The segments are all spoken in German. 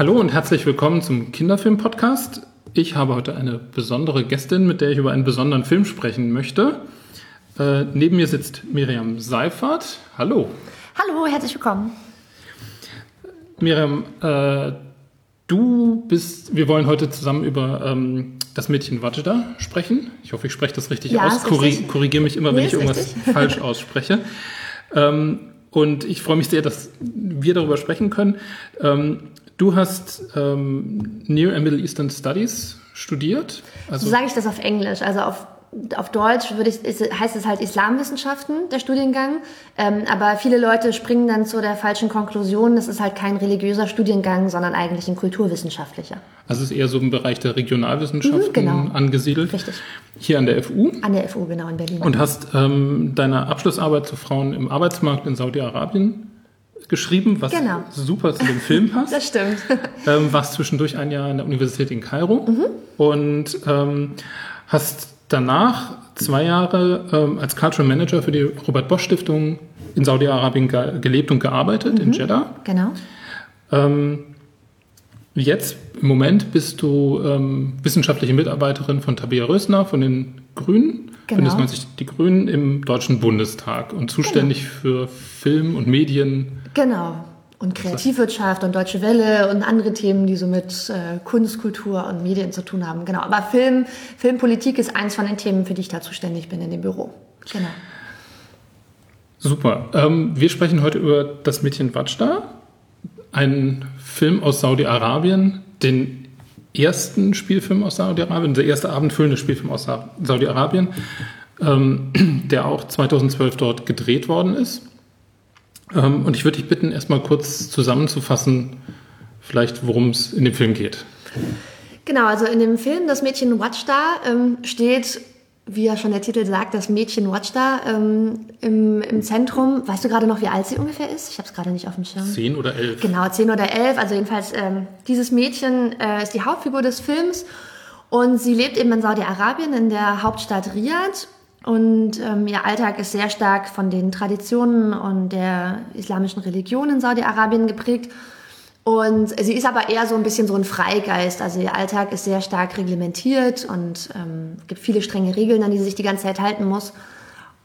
Hallo und herzlich willkommen zum Kinderfilm-Podcast. Ich habe heute eine besondere Gästin, mit der ich über einen besonderen Film sprechen möchte. Äh, neben mir sitzt Miriam Seifert. Hallo. Hallo, herzlich willkommen. Miriam, äh, du bist, wir wollen heute zusammen über ähm, das Mädchen Wajda sprechen. Ich hoffe, ich spreche das richtig Ja, aus. richtig. Korrigiere mich immer, wenn Nee, ich ist irgendwas richtig. falsch ausspreche. Ähm, und ich freue mich sehr, dass wir darüber sprechen können. Ähm, du hast ähm, Near and Middle Eastern Studies studiert. So Also sage ich das auf Englisch. Also auf, auf Deutsch würde ich, ist, heißt es halt Islamwissenschaften, der Studiengang. Ähm, aber viele Leute springen dann zu der falschen Konklusion. Das ist halt kein religiöser Studiengang, sondern eigentlich ein kulturwissenschaftlicher. Also es ist eher so im Bereich der Regionalwissenschaften Mhm, genau. angesiedelt. Richtig. Hier an der FU. An der FU, genau, in Berlin. Und hast ähm, deine Abschlussarbeit zu Frauen im Arbeitsmarkt in Saudi-Arabien geschrieben, was Genau. super zu dem Film passt. das stimmt. ähm, warst zwischendurch ein Jahr an der Universität in Kairo Mhm. und ähm, hast danach zwei Jahre ähm, als Cultural Manager für die Robert Bosch Stiftung in Saudi-Arabien ge gelebt und gearbeitet, Mhm. in Jeddah. genau. Ähm, jetzt im Moment bist du ähm, wissenschaftliche Mitarbeiterin von Tabea Rösner von den Grünen, Genau. Bündnis 90 Die Grünen im Deutschen Bundestag und zuständig für Film und Medien. Genau. Und Kreativwirtschaft und Deutsche Welle und andere Themen, die so mit äh, Kunst, Kultur und Medien zu tun haben. Genau. Aber Film, Filmpolitik ist eins von den Themen, für die ich da zuständig bin in dem Büro. Genau. Super. Ähm, wir sprechen heute über das Mädchen Wajda, einen Film aus Saudi-Arabien, den ersten Spielfilm aus Saudi-Arabien, der erste abendfüllende Spielfilm aus Sa- Saudi-Arabien, ähm, der auch 2012 dort gedreht worden ist. Ähm, und ich würde dich bitten, erstmal kurz zusammenzufassen, vielleicht worum es in dem Film geht. Genau, also in dem Film Das Mädchen Watchda ähm, steht, wie ja schon der Titel sagt, das Mädchen Watchda ähm, im, im Zentrum. Weißt du gerade noch, wie alt sie ungefähr ist? Ich habe es gerade nicht auf dem Schirm. Zehn oder elf? Genau, 10 oder 11. Also jedenfalls, ähm, dieses Mädchen äh, ist die Hauptfigur des Films und sie lebt eben in Saudi-Arabien, in der Hauptstadt Riyadh. Und ähm, ihr Alltag ist sehr stark von den Traditionen und der islamischen Religion in Saudi-Arabien geprägt. Und sie ist aber eher so ein bisschen so ein Freigeist. Also ihr Alltag ist sehr stark reglementiert und ähm, gibt viele strenge Regeln, an die sie sich die ganze Zeit halten muss.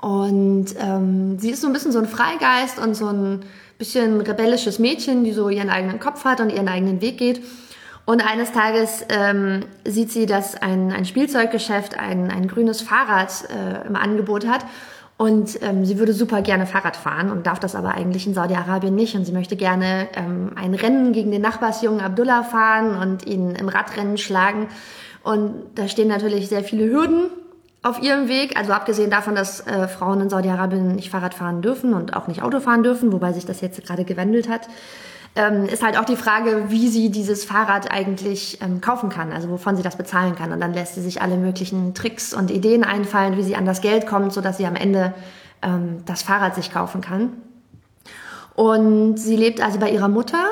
Und ähm, sie ist so ein bisschen so ein Freigeist und so ein bisschen rebellisches Mädchen, die so ihren eigenen Kopf hat und ihren eigenen Weg geht. Und eines Tages ähm, sieht sie, dass ein, ein Spielzeuggeschäft ein, ein grünes Fahrrad äh, im Angebot hat. Und ähm, sie würde super gerne Fahrrad fahren und darf das aber eigentlich in Saudi-Arabien nicht. Und sie möchte gerne ähm, ein Rennen gegen den Nachbarsjungen Abdullah fahren und ihn im Radrennen schlagen. Und da stehen natürlich sehr viele Hürden auf ihrem Weg. Also abgesehen davon, dass äh, Frauen in Saudi-Arabien nicht Fahrrad fahren dürfen und auch nicht Auto fahren dürfen, wobei sich das jetzt gerade gewandelt hat, ähm, ist halt auch die Frage, wie sie dieses Fahrrad eigentlich ähm, kaufen kann, also wovon sie das bezahlen kann. Und dann lässt sie sich alle möglichen Tricks und Ideen einfallen, wie sie an das Geld kommt, sodass sie am Ende ähm, das Fahrrad sich kaufen kann. Und sie lebt also bei ihrer Mutter.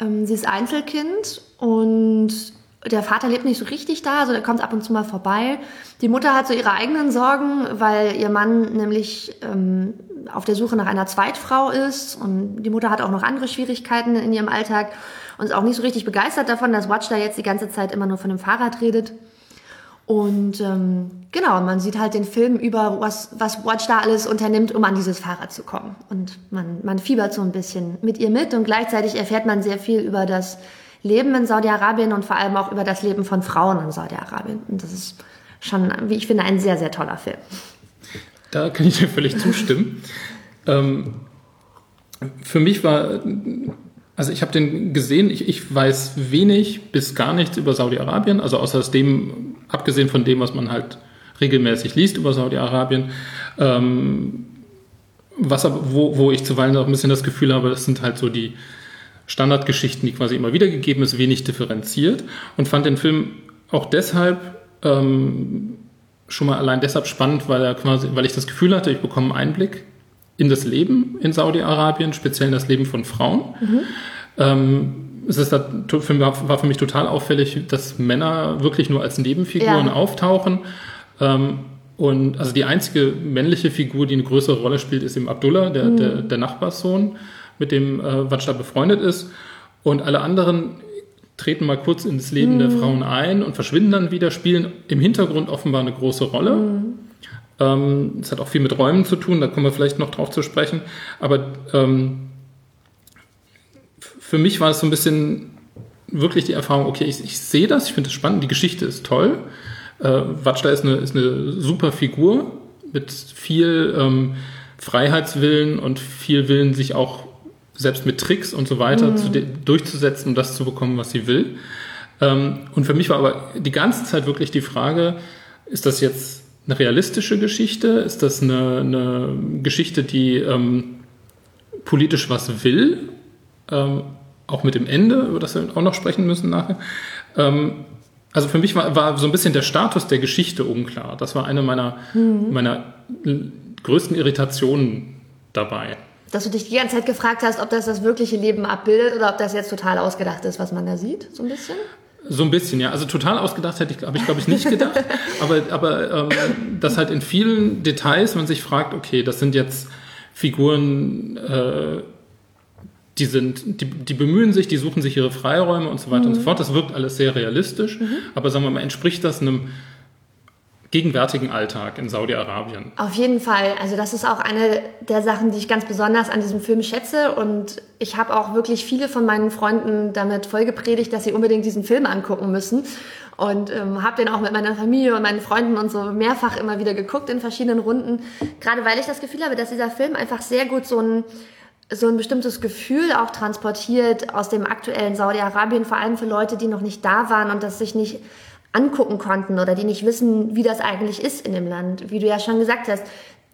Ähm, sie ist Einzelkind und der Vater lebt nicht so richtig da, also der kommt ab und zu mal vorbei. Die Mutter hat so ihre eigenen Sorgen, weil ihr Mann nämlich ähm, auf der Suche nach einer Zweitfrau ist und die Mutter hat auch noch andere Schwierigkeiten in ihrem Alltag und ist auch nicht so richtig begeistert davon, dass Watch da jetzt die ganze Zeit immer nur von dem Fahrrad redet. Und ähm, genau, man sieht halt den Film über, was, was Watch da alles unternimmt, um an dieses Fahrrad zu kommen. Und man, man fiebert so ein bisschen mit ihr mit und gleichzeitig erfährt man sehr viel über das Leben in Saudi-Arabien und vor allem auch über das Leben von Frauen in Saudi-Arabien. Und das ist schon, wie ich finde, ein sehr, sehr toller Film. Da kann ich dir völlig zustimmen. ähm, für mich war, also ich habe den gesehen, ich, ich weiß wenig bis gar nichts über Saudi-Arabien, also außer dem, abgesehen von dem, was man halt regelmäßig liest über Saudi-Arabien. Ähm, was aber, wo, wo ich zuweilen auch ein bisschen das Gefühl habe, das sind halt so die Standardgeschichten, die quasi immer wieder gegeben ist, wenig differenziert und fand den Film auch deshalb ähm, schon mal allein deshalb spannend, weil er quasi, weil ich das Gefühl hatte, ich bekomme einen Einblick in das Leben in Saudi-Arabien, speziell in das Leben von Frauen. Ähm, es ist da, für, war, war für mich total auffällig, dass Männer wirklich nur als Nebenfiguren Ja. auftauchen. Ähm, und also die einzige männliche Figur, die eine größere Rolle spielt, ist eben Abdullah, der, der, der Nachbarssohn, mit dem äh, Wajda befreundet ist. Und alle anderen treten mal kurz ins Leben mhm. der Frauen ein und verschwinden dann wieder, spielen im Hintergrund offenbar eine große Rolle. Mhm. Ähm, es hat auch viel mit Räumen zu tun, da kommen wir vielleicht noch drauf zu sprechen. Aber ähm, für mich war es so ein bisschen wirklich die Erfahrung, okay, ich, ich sehe das, ich finde es spannend, die Geschichte ist toll. Äh, Watschler ist eine, ist eine super Figur mit viel ähm, Freiheitswillen und viel Willen, sich auch selbst mit Tricks und so weiter mhm. zu, durchzusetzen, um das zu bekommen, was sie will. Ähm, und für mich war aber die ganze Zeit wirklich die Frage, ist das jetzt eine realistische Geschichte? Ist das eine, eine Geschichte, die ähm, politisch was will? Ähm, auch mit dem Ende, über das wir auch noch sprechen müssen nachher. Ähm, also für mich war, war so ein bisschen der Status der Geschichte unklar. Das war eine meiner, mhm. meiner größten Irritationen dabei. Dass du dich die ganze Zeit gefragt hast, ob das das wirkliche Leben abbildet oder ob das jetzt total ausgedacht ist, was man da sieht, so ein bisschen? So ein bisschen, ja. Also total ausgedacht hätte ich, habe ich glaube ich nicht gedacht. aber aber ähm, dass halt in vielen Details man sich fragt, okay, das sind jetzt Figuren, äh, die sind, die, die bemühen sich, die suchen sich ihre Freiräume und so weiter mhm. und so mhm. fort. Das wirkt alles sehr realistisch. Mhm. Aber sagen wir mal, entspricht das einem gegenwärtigen Alltag in Saudi-Arabien? Auf jeden Fall. Also das ist auch eine der Sachen, die ich ganz besonders an diesem Film schätze. Und ich habe auch wirklich viele von meinen Freunden damit vollgepredigt, dass sie unbedingt diesen Film angucken müssen. Und ähm, habe den auch mit meiner Familie und meinen Freunden und so mehrfach immer wieder geguckt in verschiedenen Runden. Gerade weil ich das Gefühl habe, dass dieser Film einfach sehr gut so ein so ein bestimmtes Gefühl auch transportiert aus dem aktuellen Saudi-Arabien, vor allem für Leute, die noch nicht da waren und das sich nicht angucken konnten oder die nicht wissen, wie das eigentlich ist in dem Land. Wie du ja schon gesagt hast,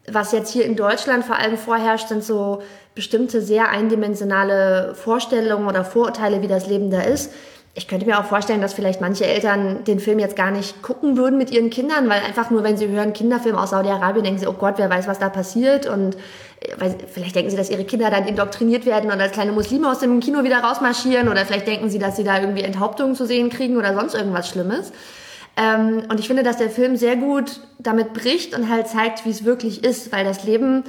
was jetzt hier in Deutschland vor allem vorherrscht, sind so bestimmte sehr eindimensionale Vorstellungen oder Vorurteile, wie das Leben da ist. Ich könnte mir auch vorstellen, dass vielleicht manche Eltern den Film jetzt gar nicht gucken würden mit ihren Kindern, weil einfach nur, wenn sie hören Kinderfilm aus Saudi-Arabien, denken sie, oh Gott, wer weiß, was da passiert und weil, vielleicht denken sie, dass ihre Kinder dann indoktriniert werden und als kleine Muslime aus dem Kino wieder rausmarschieren oder vielleicht denken sie, dass sie da irgendwie Enthauptungen zu sehen kriegen oder sonst irgendwas Schlimmes. Ähm, und ich finde, dass der Film sehr gut damit bricht und halt zeigt, wie es wirklich ist, weil das Leben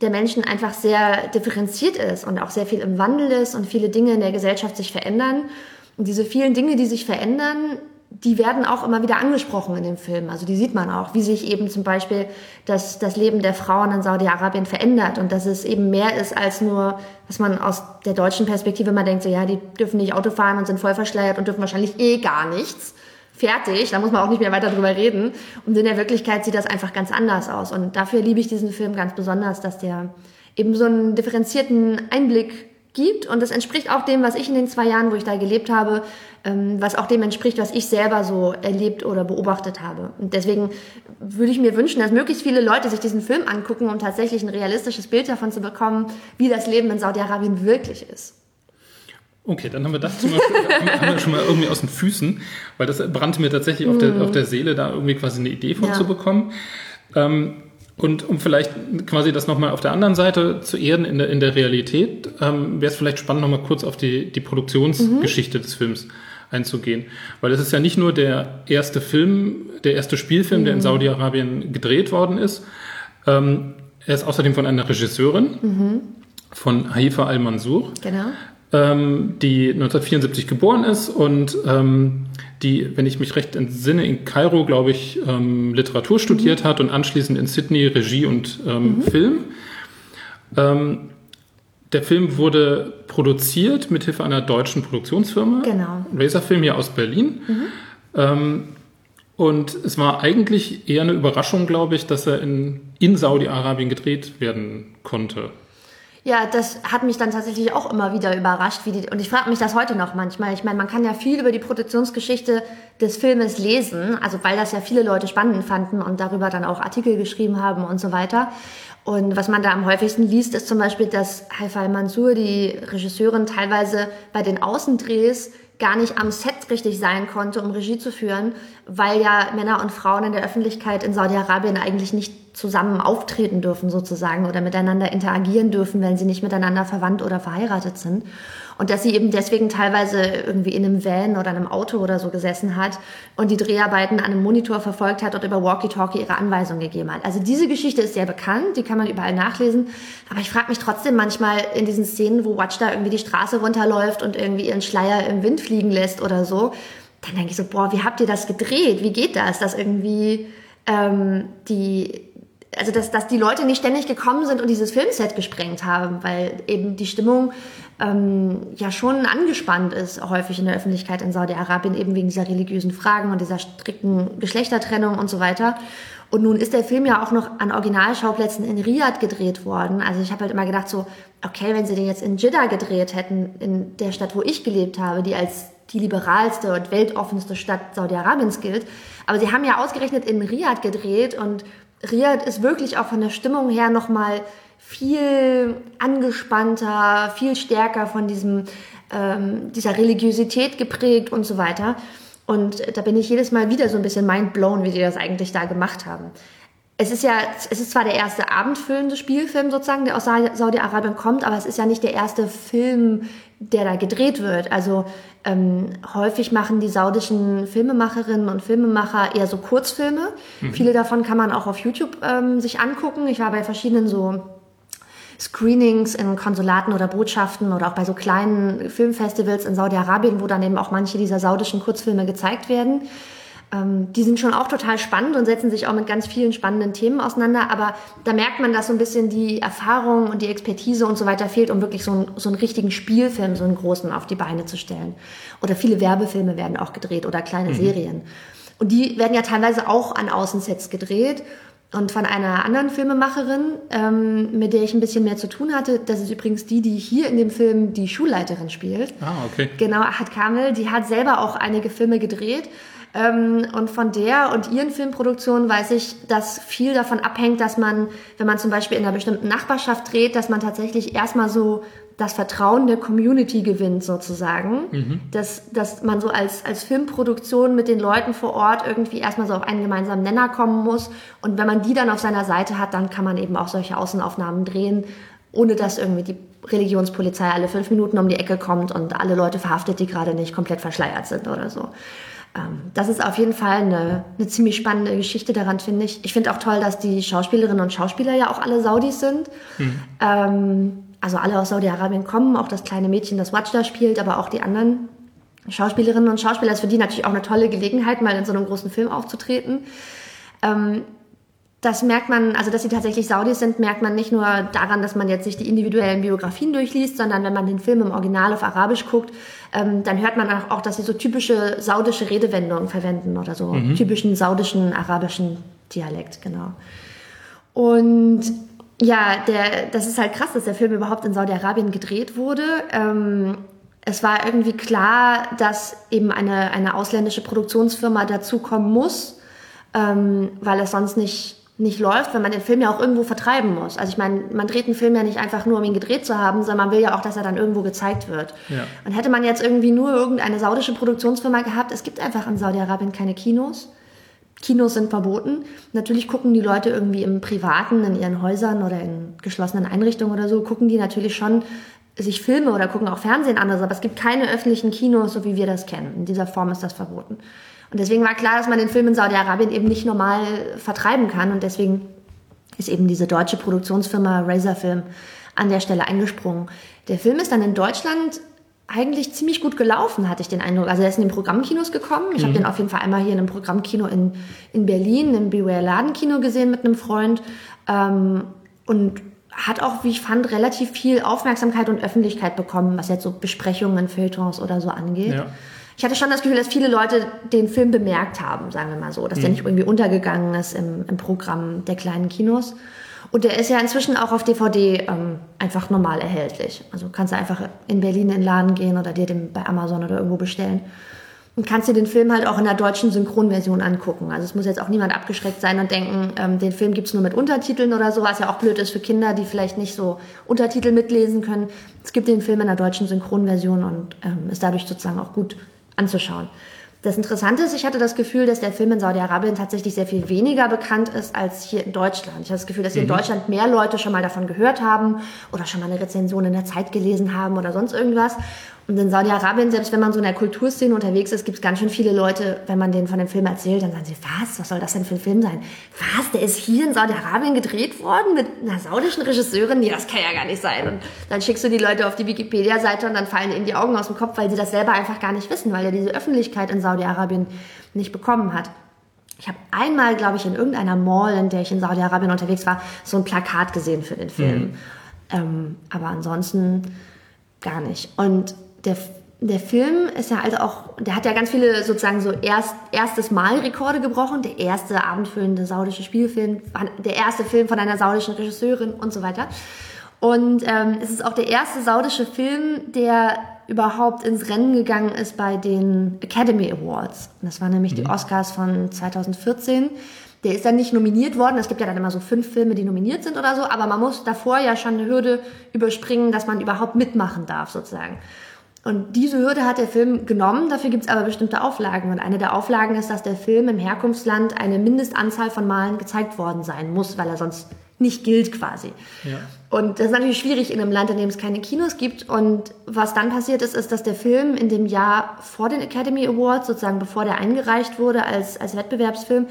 der Menschen einfach sehr differenziert ist und auch sehr viel im Wandel ist und viele Dinge in der Gesellschaft sich verändern. Und diese vielen Dinge, die sich verändern, die werden auch immer wieder angesprochen in dem Film. Also die sieht man auch, wie sich eben zum Beispiel das, das Leben der Frauen in Saudi-Arabien verändert und dass es eben mehr ist als nur, was man aus der deutschen Perspektive mal denkt, so ja, die dürfen nicht Auto fahren und sind voll verschleiert und dürfen wahrscheinlich eh gar nichts. Fertig, da muss man auch nicht mehr weiter drüber reden. Und in der Wirklichkeit sieht das einfach ganz anders aus. Und dafür liebe ich diesen Film ganz besonders, dass der eben so einen differenzierten Einblick gibt. Und das entspricht auch dem, was ich in den zwei Jahren, wo ich da gelebt habe, ähm, was auch dem entspricht, was ich selber so erlebt oder beobachtet habe. Und deswegen würde ich mir wünschen, dass möglichst viele Leute sich diesen Film angucken, um tatsächlich ein realistisches Bild davon zu bekommen, wie das Leben in Saudi-Arabien wirklich ist. Okay, dann haben wir das zum Beispiel, haben wir schon mal irgendwie aus den Füßen, weil das brannte mir tatsächlich auf, der, mhm. auf der Seele, da irgendwie quasi eine Idee von ja. zu bekommen. Ähm, und um vielleicht quasi das nochmal auf der anderen Seite zu erden in der, in der Realität, ähm, wäre es vielleicht spannend, nochmal kurz auf die, die Produktionsgeschichte mhm. des Films einzugehen. Weil es ist ja nicht nur der erste Film, der erste Spielfilm, mhm. der in mhm. Saudi-Arabien gedreht worden ist. Ähm, er ist außerdem von einer Regisseurin, mhm. von Haifa Al-Mansur. Genau. Ähm, die 1974 geboren ist und ähm, die, wenn ich mich recht entsinne, in Kairo, glaube ich, ähm, Literatur studiert mhm. hat und anschließend in Sydney Regie und ähm, mhm. Film. Ähm, der Film wurde produziert mit Hilfe einer deutschen Produktionsfirma. Genau. Razorfilm hier aus Berlin. Mhm. Ähm, und es war eigentlich eher eine Überraschung, glaube ich, dass er in, in Saudi-Arabien gedreht werden konnte. Ja, das hat mich dann tatsächlich auch immer wieder überrascht. Wie die, und ich frage mich das heute noch manchmal. Ich meine, man kann ja viel über die Produktionsgeschichte des Filmes lesen, also weil das ja viele Leute spannend fanden und darüber dann auch Artikel geschrieben haben und so weiter. Und was man da am häufigsten liest, ist zum Beispiel, dass Haifa al-Mansur, die Regisseurin, teilweise bei den Außendrehs gar nicht am Set richtig sein konnte, um Regie zu führen, weil ja Männer und Frauen in der Öffentlichkeit in Saudi-Arabien eigentlich nicht zusammen auftreten dürfen sozusagen oder miteinander interagieren dürfen, wenn sie nicht miteinander verwandt oder verheiratet sind. Und dass sie eben deswegen teilweise irgendwie in einem Van oder einem Auto oder so gesessen hat und die Dreharbeiten an einem Monitor verfolgt hat und über Walkie-Talkie ihre Anweisungen gegeben hat. Also diese Geschichte ist sehr bekannt, die kann man überall nachlesen, aber ich frage mich trotzdem manchmal in diesen Szenen, wo Watch da irgendwie die Straße runterläuft und irgendwie ihren Schleier im Wind fliegen lässt oder so, dann denke ich so, boah, wie habt ihr das gedreht? Wie geht das, dass irgendwie ähm, die also dass, dass die Leute nicht ständig gekommen sind und dieses Filmset gesprengt haben, weil eben die Stimmung ähm, ja schon angespannt ist, häufig in der Öffentlichkeit in Saudi-Arabien, eben wegen dieser religiösen Fragen und dieser strikten Geschlechtertrennung und so weiter. Und nun ist der Film ja auch noch an Originalschauplätzen in Riyadh gedreht worden. Also ich habe halt immer gedacht so, okay, wenn sie den jetzt in Jeddah gedreht hätten, in der Stadt, wo ich gelebt habe, die als die liberalste und weltoffenste Stadt Saudi-Arabiens gilt. Aber sie haben ja ausgerechnet in Riyadh gedreht und Riyadh ist wirklich auch von der Stimmung her nochmal viel angespannter, viel stärker von diesem, ähm, dieser Religiosität geprägt und so weiter. Und da bin ich jedes Mal wieder so ein bisschen mindblown, wie die das eigentlich da gemacht haben. Es ist ja, es ist zwar der erste abendfüllende Spielfilm sozusagen, der aus Saudi-Arabien kommt, aber es ist ja nicht der erste Film, der da gedreht wird. Also ähm, häufig machen die saudischen Filmemacherinnen und Filmemacher eher so Kurzfilme. Mhm. Viele davon kann man auch auf YouTube ähm, sich angucken. Ich war bei verschiedenen so Screenings in Konsulaten oder Botschaften oder auch bei so kleinen Filmfestivals in Saudi-Arabien, wo dann eben auch manche dieser saudischen Kurzfilme gezeigt werden. Ähm, die sind schon auch total spannend und setzen sich auch mit ganz vielen spannenden Themen auseinander. Aber da merkt man, dass so ein bisschen die Erfahrung und die Expertise und so weiter fehlt, um wirklich so, ein, so einen richtigen Spielfilm, so einen großen auf die Beine zu stellen. Oder viele Werbefilme werden auch gedreht oder kleine mhm. Serien. Und die werden ja teilweise auch an Außensets gedreht. Und von einer anderen Filmemacherin, ähm, mit der ich ein bisschen mehr zu tun hatte, das ist übrigens die, die hier in dem Film die Schulleiterin spielt. Ah, okay. Genau, Ahad Kamel, die hat selber auch einige Filme gedreht ähm, und von der und ihren Filmproduktionen weiß ich, dass viel davon abhängt, dass man, wenn man zum Beispiel in einer bestimmten Nachbarschaft dreht, dass man tatsächlich erstmal so das Vertrauen der Community gewinnt sozusagen, mhm. dass, dass man so als, als Filmproduktion mit den Leuten vor Ort irgendwie erstmal so auf einen gemeinsamen Nenner kommen muss und wenn man die dann auf seiner Seite hat, dann kann man eben auch solche Außenaufnahmen drehen, ohne dass irgendwie die Religionspolizei alle fünf Minuten um die Ecke kommt und alle Leute verhaftet, die gerade nicht komplett verschleiert sind oder so. Ähm, das ist auf jeden Fall eine, eine ziemlich spannende Geschichte daran, finde ich. Ich finde auch toll, dass die Schauspielerinnen und Schauspieler ja auch alle Saudis sind. Mhm. Ähm, also alle aus Saudi-Arabien kommen, auch das kleine Mädchen, das Watch da spielt, aber auch die anderen Schauspielerinnen und Schauspieler. Das ist für die natürlich auch eine tolle Gelegenheit, mal in so einem großen Film aufzutreten. Ähm, das merkt man, also dass sie tatsächlich Saudis sind, merkt man nicht nur daran, dass man jetzt sich die individuellen Biografien durchliest, sondern wenn man den Film im Original auf Arabisch guckt, ähm, dann hört man auch, dass sie so typische saudische Redewendungen verwenden oder so mhm. typischen saudischen arabischen Dialekt, genau. Und ja, der, das ist halt krass, dass der Film überhaupt in Saudi-Arabien gedreht wurde. Ähm, es war irgendwie klar, dass eben eine, eine ausländische Produktionsfirma dazukommen muss, ähm, weil es sonst nicht nicht läuft, wenn man den Film ja auch irgendwo vertreiben muss. Also ich meine, man dreht einen Film ja nicht einfach nur, um ihn gedreht zu haben, sondern man will ja auch, dass er dann irgendwo gezeigt wird. Ja. Und hätte man jetzt irgendwie nur irgendeine saudische Produktionsfirma gehabt, es gibt einfach in Saudi-Arabien keine Kinos. Kinos sind verboten. Natürlich gucken die Leute irgendwie im Privaten, in ihren Häusern oder in geschlossenen Einrichtungen oder so, gucken die natürlich schon sich Filme oder gucken auch Fernsehen an, aber es gibt keine öffentlichen Kinos, so wie wir das kennen. In dieser Form ist das verboten. Und deswegen war klar, dass man den Film in Saudi-Arabien eben nicht normal vertreiben kann. Und deswegen ist eben diese deutsche Produktionsfirma Razor Film an der Stelle eingesprungen. Der Film ist dann in Deutschland eigentlich ziemlich gut gelaufen, hatte ich den Eindruck. Also er ist in den Programmkinos gekommen. Ich mhm. habe den auf jeden Fall einmal hier in einem Programmkino in, in Berlin, im Beware Ladenkino gesehen mit einem Freund. Ähm, und hat auch, wie ich fand, relativ viel Aufmerksamkeit und Öffentlichkeit bekommen, was jetzt so Besprechungen, Feuilletons oder so angeht. Ja ich hatte schon das Gefühl, dass viele Leute den Film bemerkt haben, sagen wir mal so, dass mhm. der nicht irgendwie untergegangen ist im, im, Programm der kleinen Kinos. Und der ist ja inzwischen auch auf DVD ähm, einfach normal erhältlich. Also kannst du einfach in Berlin in den Laden gehen oder dir den bei Amazon oder irgendwo bestellen. Und kannst dir den Film halt auch in der deutschen Synchronversion angucken. Also es muss jetzt auch niemand abgeschreckt sein und denken, ähm, den Film gibt's nur mit Untertiteln oder so, was ja auch blöd ist für Kinder, die vielleicht nicht so Untertitel mitlesen können. Es gibt den Film in der deutschen Synchronversion und ähm, ist dadurch sozusagen auch gut anzuschauen. Das Interessante ist, ich hatte das Gefühl, dass der Film in Saudi-Arabien tatsächlich sehr viel weniger bekannt ist als hier in Deutschland. Ich habe das Gefühl, dass hier mhm. in Deutschland mehr Leute schon mal davon gehört haben oder schon mal eine Rezension in der Zeit gelesen haben oder sonst irgendwas. Und in Saudi-Arabien, selbst wenn man so in der Kulturszene unterwegs ist, gibt es ganz schön viele Leute, wenn man denen von dem Film erzählt, dann sagen sie, was, was soll das denn für ein Film sein? Was, der ist hier in Saudi-Arabien gedreht worden mit einer saudischen Regisseurin? Nee, das kann ja gar nicht sein. Und dann schickst du die Leute auf die Wikipedia-Seite und dann fallen ihnen die Augen aus dem Kopf, weil sie das selber einfach gar nicht wissen, weil er diese Öffentlichkeit in Saudi-Arabien nicht bekommen hat. Ich habe einmal, glaube ich, in irgendeiner Mall, in der ich in Saudi-Arabien unterwegs war, so ein Plakat gesehen für den Film. Mhm. Ähm, aber ansonsten gar nicht. Und der, der Film ist ja also auch, der hat ja ganz viele sozusagen so erst, erstes Mal Rekorde gebrochen. Der erste abendfüllende saudische Spielfilm, der erste Film von einer saudischen Regisseurin und so weiter. Und ähm, es ist auch der erste saudische Film, der überhaupt ins Rennen gegangen ist bei den Academy Awards. Und das waren nämlich mhm. die Oscars von 2014. Der ist dann nicht nominiert worden. Es gibt ja dann immer so fünf Filme, die nominiert sind oder so, aber man muss davor ja schon eine Hürde überspringen, dass man überhaupt mitmachen darf, sozusagen. Und diese Hürde hat der Film genommen, dafür gibt es aber bestimmte Auflagen. Und eine der Auflagen ist, dass der Film im Herkunftsland eine Mindestanzahl von Malen gezeigt worden sein muss, weil er sonst nicht gilt quasi. Ja. Und das ist natürlich schwierig in einem Land, in dem es keine Kinos gibt. Und was dann passiert ist, ist, dass der Film in dem Jahr vor den Academy Awards, sozusagen bevor der eingereicht wurde als, als Wettbewerbsfilm,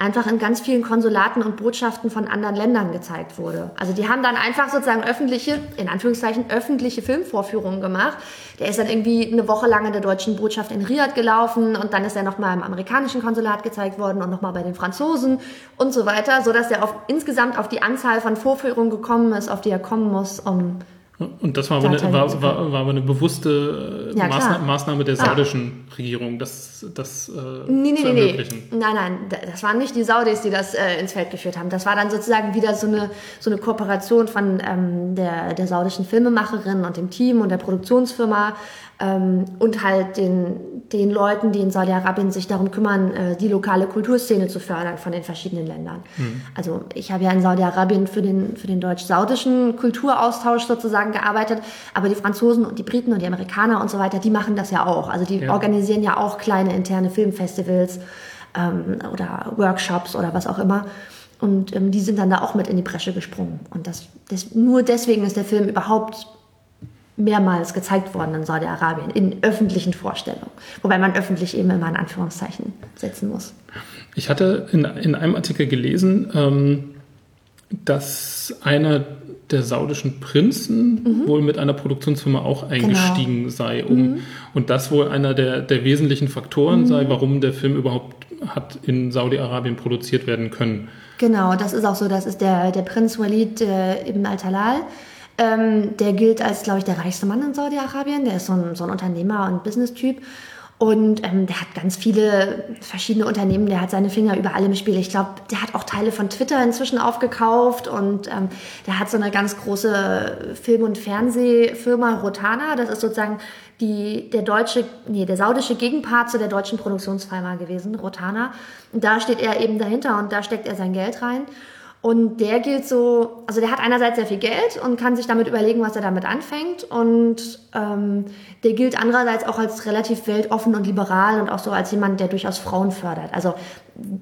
einfach in ganz vielen Konsulaten und Botschaften von anderen Ländern gezeigt wurde. Also die haben dann einfach sozusagen öffentliche, in Anführungszeichen, öffentliche Filmvorführungen gemacht. Der ist dann irgendwie eine Woche lang in der deutschen Botschaft in Riyadh gelaufen und dann ist er nochmal im amerikanischen Konsulat gezeigt worden und nochmal bei den Franzosen und so weiter, sodass er auf, insgesamt auf die Anzahl von Vorführungen gekommen ist, auf die er kommen muss, um und das war aber, eine, war, war, war aber eine bewusste ja, Maßnahme, Maßnahme, der ah. saudischen ah. Regierung, das, das äh, nee, nee, zu ermöglichen. Nee. Nein, nein, das waren nicht die Saudis, die das äh, ins Feld geführt haben. Das war dann sozusagen wieder so eine, so eine Kooperation von ähm, der, der saudischen Filmemacherin und dem Team und der Produktionsfirma ähm, und halt den, den Leuten, die in Saudi-Arabien sich darum kümmern, äh, die lokale Kulturszene zu fördern von den verschiedenen Ländern. Mhm. Also ich habe ja in Saudi-Arabien für den, für den deutsch-saudischen Kulturaustausch sozusagen gearbeitet, aber die Franzosen und die Briten und die Amerikaner und so weiter, die machen das ja auch. Also die ja. organisieren ja auch kleine interne Filmfestivals ähm, oder Workshops oder was auch immer. Und ähm, die sind dann da auch mit in die Bresche gesprungen. Und das, das, nur deswegen ist der Film überhaupt mehrmals gezeigt worden in Saudi-Arabien, in öffentlichen Vorstellungen. Wobei man öffentlich eben immer in Anführungszeichen setzen muss. Ich hatte in, in einem Artikel gelesen, ähm, dass einer der saudischen Prinzen mhm. wohl mit einer Produktionsfirma auch eingestiegen genau. sei. Um, mhm. Und das wohl einer der, der wesentlichen Faktoren mhm. sei, warum der Film überhaupt hat in Saudi-Arabien produziert werden können. Genau, das ist auch so. Das ist der, der Prinz Walid äh, ibn al-Talal. Ähm, der gilt als, glaube ich, der reichste Mann in Saudi-Arabien. Der ist so ein, so ein Unternehmer und Business-Typ. Und ähm, der hat ganz viele verschiedene Unternehmen, der hat seine Finger überall im Spiel. Ich glaube, der hat auch Teile von Twitter inzwischen aufgekauft und ähm, der hat so eine ganz große Film- und Fernsehfirma Rotana. Das ist sozusagen die, der deutsche, nee, der saudische Gegenpart zu der deutschen Produktionsfirma gewesen, Rotana. Und da steht er eben dahinter und da steckt er sein Geld rein. Und der gilt so, also der hat einerseits sehr viel Geld und kann sich damit überlegen, was er damit anfängt. Und ähm, der gilt andererseits auch als relativ weltoffen und liberal und auch so als jemand, der durchaus Frauen fördert. Also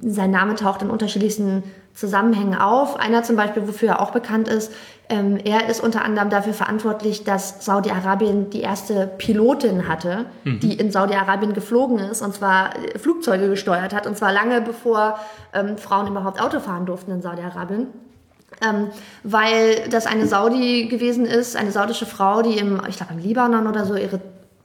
sein Name taucht in unterschiedlichsten Zusammenhängen auf. Einer zum Beispiel, wofür er auch bekannt ist, ähm, er ist unter anderem dafür verantwortlich, dass Saudi-Arabien die erste Pilotin hatte, mhm. die in Saudi-Arabien geflogen ist und zwar Flugzeuge gesteuert hat und zwar lange bevor ähm, Frauen überhaupt Auto fahren durften in Saudi-Arabien. Ähm, weil das eine Saudi gewesen ist, eine saudische Frau, die im, ich glaube im Libanon oder so ihre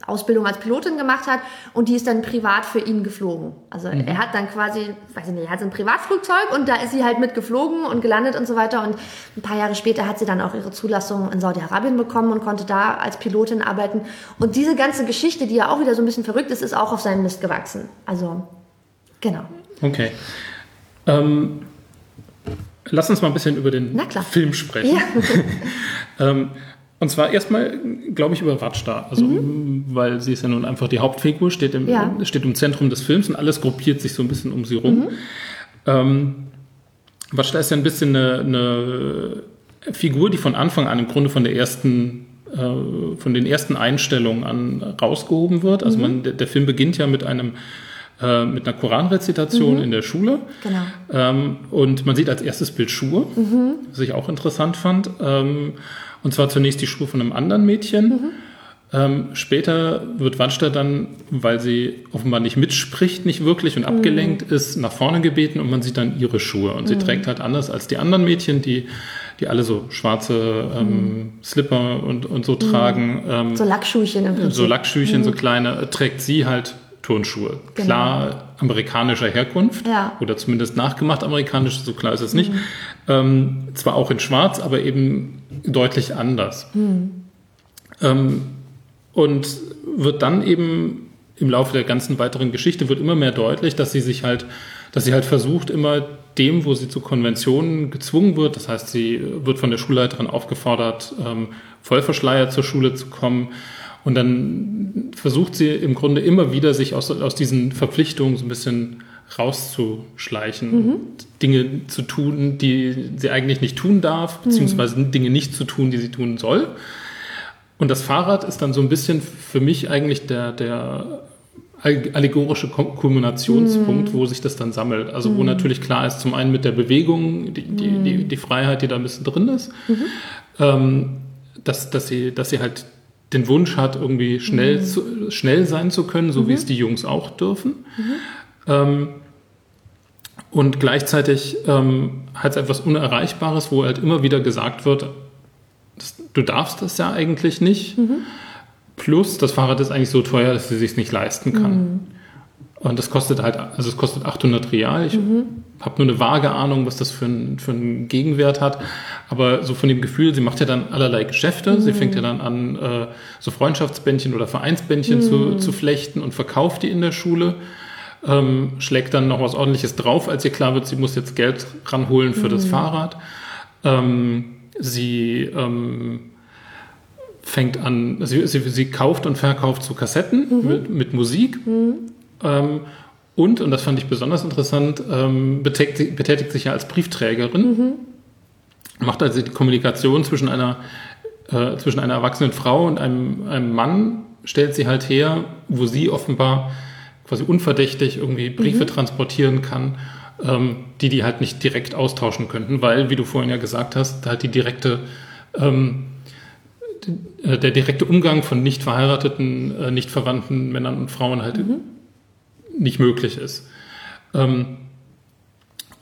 Ausbildung als Pilotin gemacht hat und die ist dann privat für ihn geflogen. Also mhm. er hat dann quasi, weiß ich nicht, er hat so ein Privatflugzeug und da ist sie halt mitgeflogen und gelandet und so weiter und ein paar Jahre später hat sie dann auch ihre Zulassung in Saudi-Arabien bekommen und konnte da als Pilotin arbeiten und diese ganze Geschichte, die ja auch wieder so ein bisschen verrückt ist, ist auch auf seinem Mist gewachsen. Also, genau. Okay. Ähm, lass uns mal ein bisschen über den Film sprechen. Ja. ähm, und zwar erstmal, glaube ich, über Watschda. Also, mhm. weil sie ist ja nun einfach die Hauptfigur, steht im, ja. steht im Zentrum des Films und alles gruppiert sich so ein bisschen um sie rum. Mhm. Ähm, ist ja ein bisschen eine, eine, Figur, die von Anfang an im Grunde von der ersten, äh, von den ersten Einstellungen an rausgehoben wird. Also mhm. man, der, der, Film beginnt ja mit einem äh, mit einer Koranrezitation Mhm. in der Schule. Genau. Ähm, und man sieht als erstes Bild Schuhe, Mhm. was ich auch interessant fand. Ähm, und zwar zunächst die Schuhe von einem anderen Mädchen. Mhm. Ähm, später wird Wanster dann, weil sie offenbar nicht mitspricht, nicht wirklich und abgelenkt Mhm. ist, nach vorne gebeten und man sieht dann ihre Schuhe. Und sie trägt halt anders als die anderen Mädchen, die, die alle so schwarze ähm, Slipper und, und so tragen. Ähm, Mhm. So Lackschuhchen im Prinzip. so Lackschüchen, so kleine, äh, trägt sie halt Turnschuhe. Klar amerikanischer Herkunft Genau. Ja. Mhm. oder zumindest nachgemacht amerikanisch, so klar ist es nicht. Ähm, zwar auch in Schwarz, aber eben deutlich anders. Mhm. Ähm, und wird dann eben im Laufe der ganzen weiteren Geschichte wird immer mehr deutlich, dass sie sich halt, dass sie halt versucht, immer dem, wo sie zu Konventionen gezwungen wird, das heißt, sie wird von der Schulleiterin aufgefordert, ähm, vollverschleiert zur Schule zu kommen. Und dann versucht sie im Grunde immer wieder, sich aus, aus diesen Verpflichtungen so ein bisschen rauszuschleichen, Dinge zu tun, die sie eigentlich nicht tun darf, beziehungsweise Dinge nicht zu tun, die sie tun soll. Und das Fahrrad ist dann so ein bisschen für mich eigentlich der, der allegorische Kulminationspunkt, wo sich das dann sammelt. Also wo natürlich klar ist, zum einen mit der Bewegung, die, die, die, die Freiheit, die da ein bisschen drin ist, ähm, dass, dass, sie, dass sie halt den Wunsch hat, irgendwie schnell, zu, schnell sein zu können, so wie es die Jungs auch dürfen. Ähm, und gleichzeitig ähm, hat es etwas Unerreichbares, wo halt immer wieder gesagt wird, das, du darfst das ja eigentlich nicht. Plus, das Fahrrad ist eigentlich so teuer, dass sie sich nicht leisten kann. Und das kostet halt, also es kostet 800 Real. Ich habe nur eine vage Ahnung, was das für, ein, für einen Gegenwert hat. Aber so von dem Gefühl, sie macht ja dann allerlei Geschäfte. Sie fängt ja dann an, äh, so Freundschaftsbändchen oder Vereinsbändchen zu, zu flechten und verkauft die in der Schule. Ähm, schlägt dann noch was ordentliches drauf, als ihr klar wird, sie muss jetzt Geld ranholen für das Fahrrad. Ähm, sie ähm, fängt an, sie, sie, sie kauft und verkauft so Kassetten mit, mit Musik. Ähm, und, und das fand ich besonders interessant, ähm, betätigt, betätigt sich ja als Briefträgerin. Macht also die Kommunikation zwischen einer, äh, zwischen einer erwachsenen Frau und einem, einem Mann, stellt sie halt her, wo sie offenbar quasi unverdächtig irgendwie Briefe transportieren kann, ähm, die die halt nicht direkt austauschen könnten, weil, wie du vorhin ja gesagt hast, halt die direkte, ähm, äh, der direkte Umgang von nicht verheirateten, äh, nicht verwandten Männern und Frauen halt nicht möglich ist. Ähm,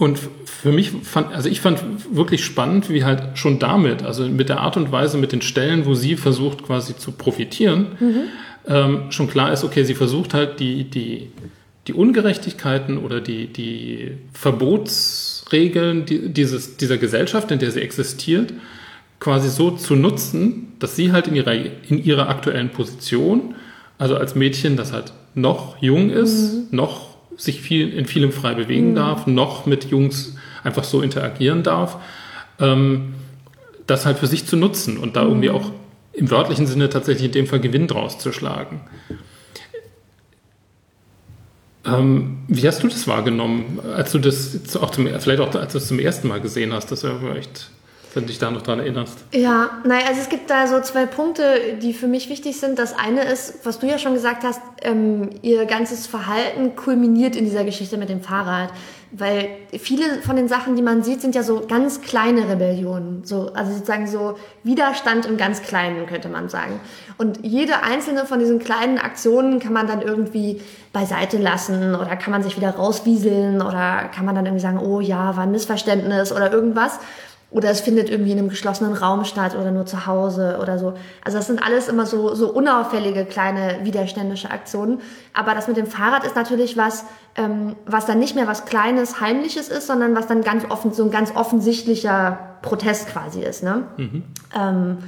und für mich fand, also ich fand wirklich spannend, wie halt schon damit, also mit der Art und Weise, mit den Stellen, wo sie versucht quasi zu profitieren, ähm, schon klar ist, okay, sie versucht halt die, die, die Ungerechtigkeiten oder die, die Verbotsregeln die, dieses, dieser Gesellschaft, in der sie existiert, quasi so zu nutzen, dass sie halt in ihrer, in ihrer aktuellen Position, also als Mädchen, das halt noch jung ist, noch sich viel, in vielem frei bewegen darf, noch mit Jungs einfach so interagieren darf, ähm, das halt für sich zu nutzen und da irgendwie auch im wörtlichen Sinne tatsächlich in dem Fall Gewinn draus zu schlagen. Ähm, wie hast du das wahrgenommen, als du das auch zum, vielleicht auch als du es zum ersten Mal gesehen hast? Das wäre vielleicht, wenn du dich da noch dran erinnerst. Ja, naja, also es gibt da so zwei Punkte, die für mich wichtig sind. Das eine ist, was du ja schon gesagt hast, ähm, ihr ganzes Verhalten kulminiert in dieser Geschichte mit dem Fahrrad. Weil viele von den Sachen, die man sieht, sind ja so ganz kleine Rebellionen. So, also sozusagen so Widerstand im ganz Kleinen, könnte man sagen. Und jede einzelne von diesen kleinen Aktionen kann man dann irgendwie beiseite lassen oder kann man sich wieder rauswieseln oder kann man dann irgendwie sagen, oh ja, war ein Missverständnis oder irgendwas. Oder es findet irgendwie in einem geschlossenen Raum statt oder nur zu Hause oder so. Also das sind alles immer so, so unauffällige kleine widerständische Aktionen. Aber das mit dem Fahrrad ist natürlich was, ähm, was dann nicht mehr was Kleines, Heimliches ist, sondern was dann ganz offen, so ein ganz offensichtlicher Protest quasi ist. Ne? Ähm,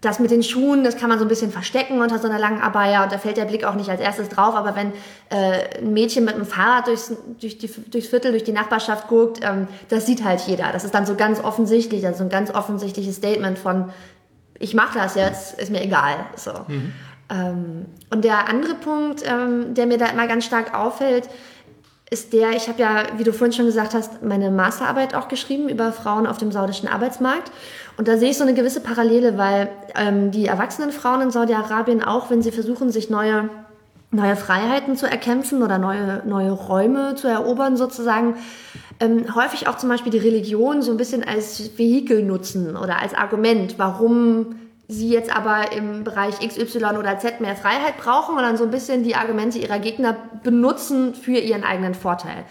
das mit den Schuhen, das kann man so ein bisschen verstecken unter so einer langen Abaya und da fällt der Blick auch nicht als erstes drauf. Aber wenn äh, ein Mädchen mit einem Fahrrad durchs, durch die, durchs Viertel, durch die Nachbarschaft guckt, ähm, das sieht halt jeder. Das ist dann so ganz offensichtlich, also ein ganz offensichtliches Statement von, ich mache das jetzt, ist mir egal. So. Ähm, und der andere Punkt, ähm, der mir da immer ganz stark auffällt, ist der, ich habe ja, wie du vorhin schon gesagt hast, meine Masterarbeit auch geschrieben über Frauen auf dem saudischen Arbeitsmarkt. Und da sehe ich so eine gewisse Parallele, weil ähm, die erwachsenen Frauen in Saudi-Arabien, auch wenn sie versuchen, sich neue neue Freiheiten zu erkämpfen oder neue, neue Räume zu erobern sozusagen, ähm, häufig auch zum Beispiel die Religion so ein bisschen als Vehikel nutzen oder als Argument, warum sie jetzt aber im Bereich XY oder Z mehr Freiheit brauchen und dann so ein bisschen die Argumente ihrer Gegner benutzen für ihren eigenen Vorteil.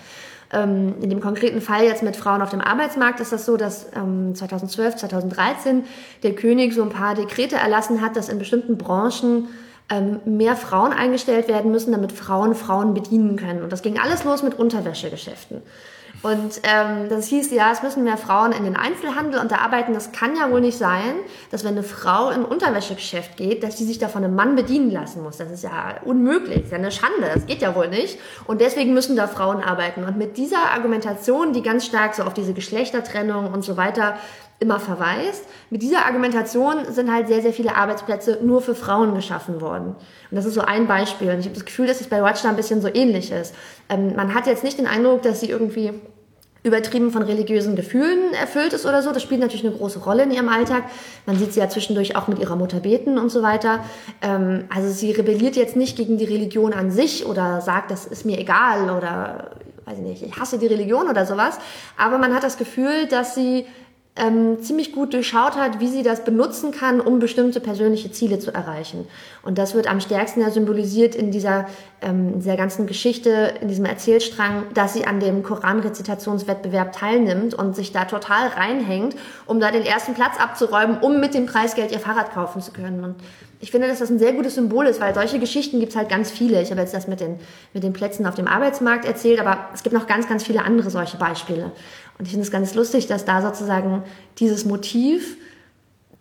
Ähm, in dem konkreten Fall jetzt mit Frauen auf dem Arbeitsmarkt ist das so, dass ähm, 2012, 2013 der König so ein paar Dekrete erlassen hat, dass in bestimmten Branchen ähm, mehr Frauen eingestellt werden müssen, damit Frauen Frauen bedienen können. Und das ging alles los mit Unterwäschegeschäften. Und ähm, das hieß, ja, es müssen mehr Frauen in den Einzelhandel und da arbeiten. Das kann ja wohl nicht sein, dass wenn eine Frau im Unterwäschegeschäft geht, dass sie sich da von einem Mann bedienen lassen muss. Das ist ja unmöglich, das ist ja eine Schande, das geht ja wohl nicht. Und deswegen müssen da Frauen arbeiten. Und mit dieser Argumentation, die ganz stark so auf diese Geschlechtertrennung und so weiter immer verweist. Mit dieser Argumentation sind halt sehr, sehr viele Arbeitsplätze nur für Frauen geschaffen worden. Und das ist so ein Beispiel. Und ich habe das Gefühl, dass es bei Watchda ein bisschen so ähnlich ist. Ähm, man hat jetzt nicht den Eindruck, dass sie irgendwie übertrieben von religiösen Gefühlen erfüllt ist oder so. Das spielt natürlich eine große Rolle in ihrem Alltag. Man sieht sie ja zwischendurch auch mit ihrer Mutter beten und so weiter. Ähm, also sie rebelliert jetzt nicht gegen die Religion an sich oder sagt, das ist mir egal oder weiß ich nicht, ich hasse die Religion oder sowas. Aber man hat das Gefühl, dass sie ähm, ziemlich gut durchschaut hat, wie sie das benutzen kann, um bestimmte persönliche Ziele zu erreichen. Und das wird am stärksten ja symbolisiert in dieser, ähm, in dieser ganzen Geschichte, in diesem Erzählstrang, dass sie an dem Koranrezitationswettbewerb teilnimmt und sich da total reinhängt, um da den ersten Platz abzuräumen, um mit dem Preisgeld ihr Fahrrad kaufen zu können. Und ich finde, dass das ein sehr gutes Symbol ist, weil solche Geschichten gibt es halt ganz viele. Ich habe jetzt das mit den, mit den Plätzen auf dem Arbeitsmarkt erzählt, aber es gibt noch ganz, ganz viele andere solche Beispiele. Und ich finde es ganz lustig, dass da sozusagen dieses Motiv,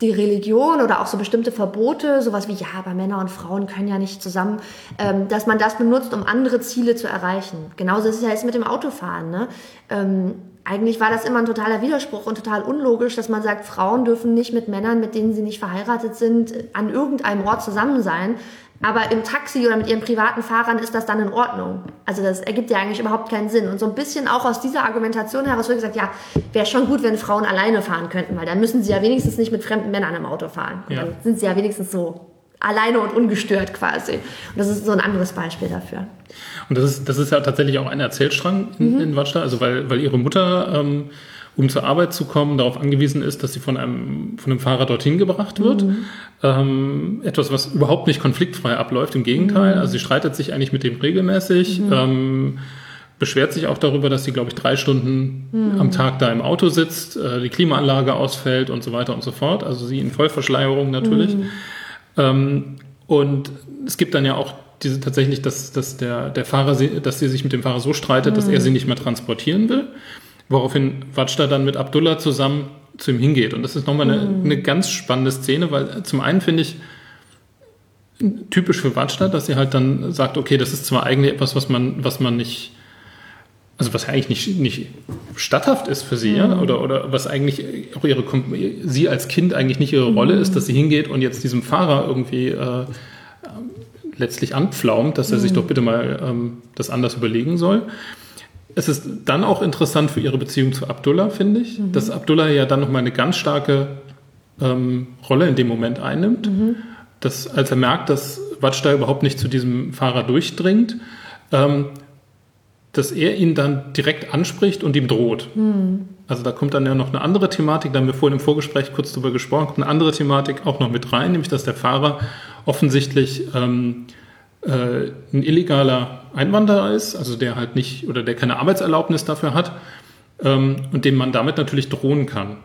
die Religion oder auch so bestimmte Verbote, sowas wie, ja, aber Männer und Frauen können ja nicht zusammen, ähm, dass man das benutzt, um andere Ziele zu erreichen. Genauso ist es ja jetzt mit dem Autofahren. Ne? Ähm, eigentlich war das immer ein totaler Widerspruch und total unlogisch, dass man sagt, Frauen dürfen nicht mit Männern, mit denen sie nicht verheiratet sind, an irgendeinem Ort zusammen sein. Aber im Taxi oder mit ihren privaten Fahrern ist das dann in Ordnung. Also das ergibt ja eigentlich überhaupt keinen Sinn. Und so ein bisschen auch aus dieser Argumentation heraus wird gesagt, ja, wäre schon gut, wenn Frauen alleine fahren könnten, weil dann müssen sie ja wenigstens nicht mit fremden Männern im Auto fahren. Ja. Dann sind sie ja wenigstens so alleine und ungestört quasi. Und das ist so ein anderes Beispiel dafür. Und das ist, das ist ja tatsächlich auch ein Erzählstrang in, mhm. in Watschda, also weil, weil ihre Mutter, ähm, um zur Arbeit zu kommen, darauf angewiesen ist, dass sie von einem, von einem Fahrer dorthin gebracht wird. Mhm. Ähm, etwas, was überhaupt nicht konfliktfrei abläuft, im Gegenteil. Mhm. Also sie streitet sich eigentlich mit dem regelmäßig. Mhm. Ähm, beschwert sich auch darüber, dass sie, glaube ich, drei Stunden mhm. am Tag da im Auto sitzt, äh, die Klimaanlage ausfällt und so weiter und so fort. Also sie in Vollverschleierung natürlich. Mhm. Ähm, und es gibt dann ja auch diese tatsächlich, dass, dass der, der Fahrer, sie, dass sie sich mit dem Fahrer so streitet, mhm. dass er sie nicht mehr transportieren will. Woraufhin Watschda dann mit Abdullah zusammen zu ihm hingeht. Und das ist nochmal eine, mhm. eine ganz spannende Szene, weil zum einen finde ich typisch für Watschda, dass sie halt dann sagt, okay, das ist zwar eigentlich etwas, was man, was man nicht, also was eigentlich nicht, nicht statthaft ist für sie, mhm. ja, oder, oder was eigentlich auch ihre, sie als Kind eigentlich nicht ihre Rolle mhm. ist, dass sie hingeht und jetzt diesem Fahrer irgendwie äh, letztlich anpflaumt, dass er sich mhm. doch bitte mal ähm, das anders überlegen soll. Es ist dann auch interessant für ihre Beziehung zu Abdullah, finde ich, mhm. dass Abdullah ja dann nochmal eine ganz starke ähm, Rolle in dem Moment einnimmt. Mhm. Dass, als er merkt, dass Watschda überhaupt nicht zu diesem Fahrer durchdringt, ähm, dass er ihn dann direkt anspricht und ihm droht. Mhm. Also da kommt dann ja noch eine andere Thematik, da haben wir vorhin im Vorgespräch kurz drüber gesprochen, kommt eine andere Thematik auch noch mit rein, nämlich dass der Fahrer offensichtlich ähm, äh, ein illegaler Einwanderer ist, also der halt nicht oder der keine Arbeitserlaubnis dafür hat ähm, und dem man damit natürlich drohen kann.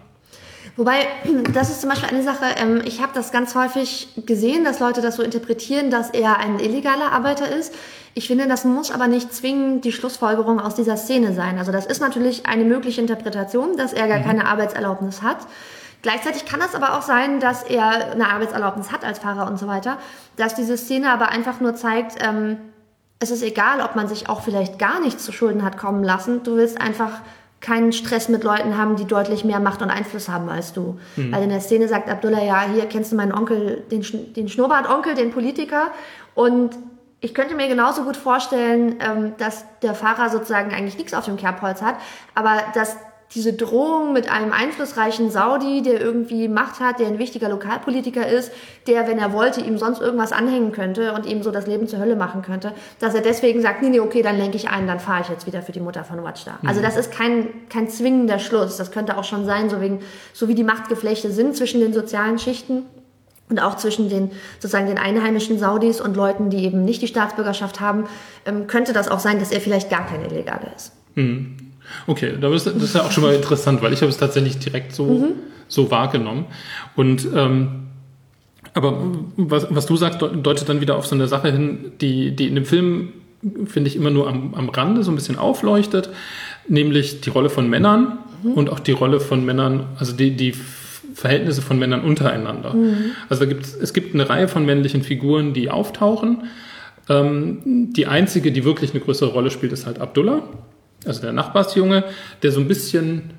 Wobei, das ist zum Beispiel eine Sache, ähm, ich habe das ganz häufig gesehen, dass Leute das so interpretieren, dass er ein illegaler Arbeiter ist. Ich finde, das muss aber nicht zwingend die Schlussfolgerung aus dieser Szene sein. Also das ist natürlich eine mögliche Interpretation, dass er gar mhm. keine Arbeitserlaubnis hat. Gleichzeitig kann es aber auch sein, dass er eine Arbeitserlaubnis hat als Fahrer und so weiter, dass diese Szene aber einfach nur zeigt, ähm, es ist egal, ob man sich auch vielleicht gar nichts zu Schulden hat kommen lassen. Du willst einfach keinen Stress mit Leuten haben, die deutlich mehr Macht und Einfluss haben als du. Mhm. Weil in der Szene sagt Abdullah, ja, hier kennst du meinen Onkel, den, den Schnurrbart-Onkel, den Politiker. Und ich könnte mir genauso gut vorstellen, ähm, dass der Fahrer sozusagen eigentlich nichts auf dem Kerbholz hat, aber dass diese Drohung mit einem einflussreichen Saudi, der irgendwie Macht hat, der ein wichtiger Lokalpolitiker ist, der, wenn er wollte, ihm sonst irgendwas anhängen könnte und ihm so das Leben zur Hölle machen könnte, dass er deswegen sagt, nee, nee, okay, dann lenke ich ein, dann fahre ich jetzt wieder für die Mutter von Watchda. Mhm. Also das ist kein, kein zwingender Schluss. Das könnte auch schon sein, so, wegen, so wie die Machtgeflechte sind zwischen den sozialen Schichten und auch zwischen den sozusagen den einheimischen Saudis und Leuten, die eben nicht die Staatsbürgerschaft haben, ähm, könnte das auch sein, dass er vielleicht gar kein Illegaler ist. Mhm. Okay, das ist ja auch schon mal interessant, weil ich habe es tatsächlich direkt so, mhm. so wahrgenommen. Und ähm, aber was, was du sagst, deutet dann wieder auf so eine Sache hin, die, die in dem Film, finde ich, immer nur am, am Rande so ein bisschen aufleuchtet, nämlich die Rolle von Männern mhm. und auch die Rolle von Männern, also die, die Verhältnisse von Männern untereinander. Mhm. Also da gibt's, es gibt eine Reihe von männlichen Figuren, die auftauchen. Ähm, die einzige, die wirklich eine größere Rolle spielt, ist halt Abdullah also der Nachbarsjunge, der so ein bisschen,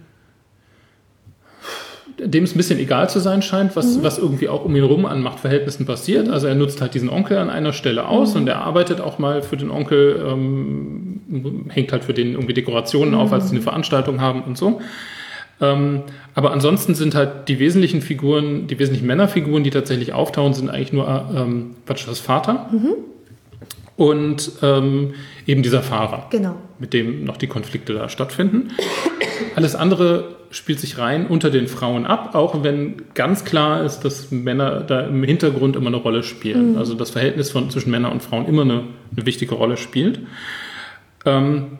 dem es ein bisschen egal zu sein scheint, was, mhm. was irgendwie auch um ihn rum an Machtverhältnissen passiert. Also er nutzt halt diesen Onkel an einer Stelle aus mhm. und er arbeitet auch mal für den Onkel, ähm, hängt halt für den irgendwie Dekorationen mhm. auf, als sie eine Veranstaltung haben und so. Ähm, aber ansonsten sind halt die wesentlichen Figuren, die wesentlichen Männerfiguren, die tatsächlich auftauchen, sind eigentlich nur ähm, Batschas Vater. Und ähm, eben dieser Fahrer, genau. mit dem noch die Konflikte da stattfinden. Alles andere spielt sich rein unter den Frauen ab, auch wenn ganz klar ist, dass Männer da im Hintergrund immer eine Rolle spielen. Mhm. Also das Verhältnis von, zwischen Männern und Frauen immer eine, eine wichtige Rolle spielt. Ähm,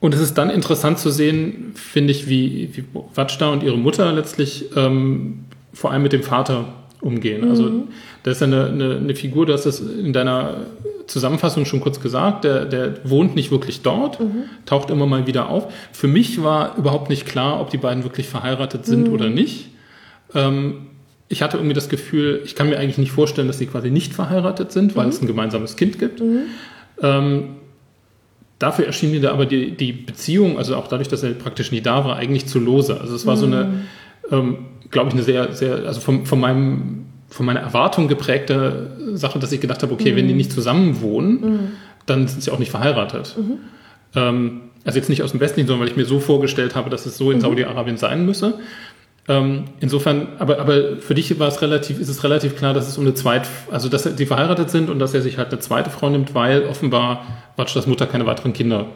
und es ist dann interessant zu sehen, finde ich, wie, wie Watschda und ihre Mutter letztlich ähm, vor allem mit dem Vater umgehen. Also mhm. Also das ist eine, eine, eine Figur, du hast das in deiner Zusammenfassung schon kurz gesagt, der, der wohnt nicht wirklich dort, mhm. taucht immer mal wieder auf. Für mich war überhaupt nicht klar, ob die beiden wirklich verheiratet sind mhm. oder nicht. Ähm, ich hatte irgendwie das Gefühl, ich kann mir eigentlich nicht vorstellen, dass sie quasi nicht verheiratet sind, weil mhm. es ein gemeinsames Kind gibt. Mhm. Ähm, dafür erschien mir da aber die, die Beziehung, also auch dadurch, dass er praktisch nie da war, eigentlich zu lose. Also es war so eine, mhm. ähm, glaube ich, eine sehr, sehr, also von, von meinem von meiner Erwartung geprägte Sache, dass ich gedacht habe, okay, mhm. wenn die mhm. nicht zusammen wohnen, mhm. dann sind sie auch nicht verheiratet. Mhm. Ähm, also jetzt nicht aus dem Westen, sondern weil ich mir so vorgestellt habe, dass es so in mhm. Saudi-Arabien sein müsse. Ähm, insofern, aber, aber für dich war es relativ, ist es relativ klar, dass es um eine zweite, also dass sie verheiratet sind und dass er sich halt eine zweite Frau nimmt, weil offenbar Watschdas Mutter keine weiteren Kinder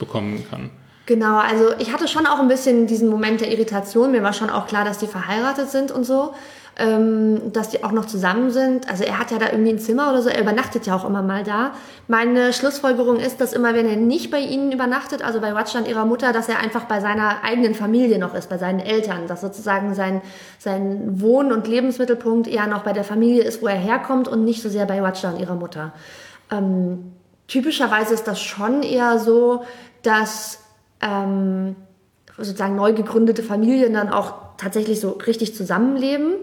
bekommen kann. Genau, also ich hatte schon auch ein bisschen diesen Moment der Irritation. Mir war schon auch klar, dass die verheiratet sind und so ähm, dass die auch noch zusammen sind. Also er hat ja da irgendwie ein Zimmer oder so, er übernachtet ja auch immer mal da. Meine Schlussfolgerung ist, dass immer, wenn er nicht bei ihnen übernachtet, also bei Watchland ihrer Mutter, dass er einfach bei seiner eigenen Familie noch ist, bei seinen Eltern, dass sozusagen sein, sein Wohn- und Lebensmittelpunkt eher noch bei der Familie ist, wo er herkommt und nicht so sehr bei Watchland ihrer Mutter. Ähm, typischerweise ist das schon eher so, dass ähm, sozusagen neu gegründete Familien dann auch tatsächlich so richtig zusammenleben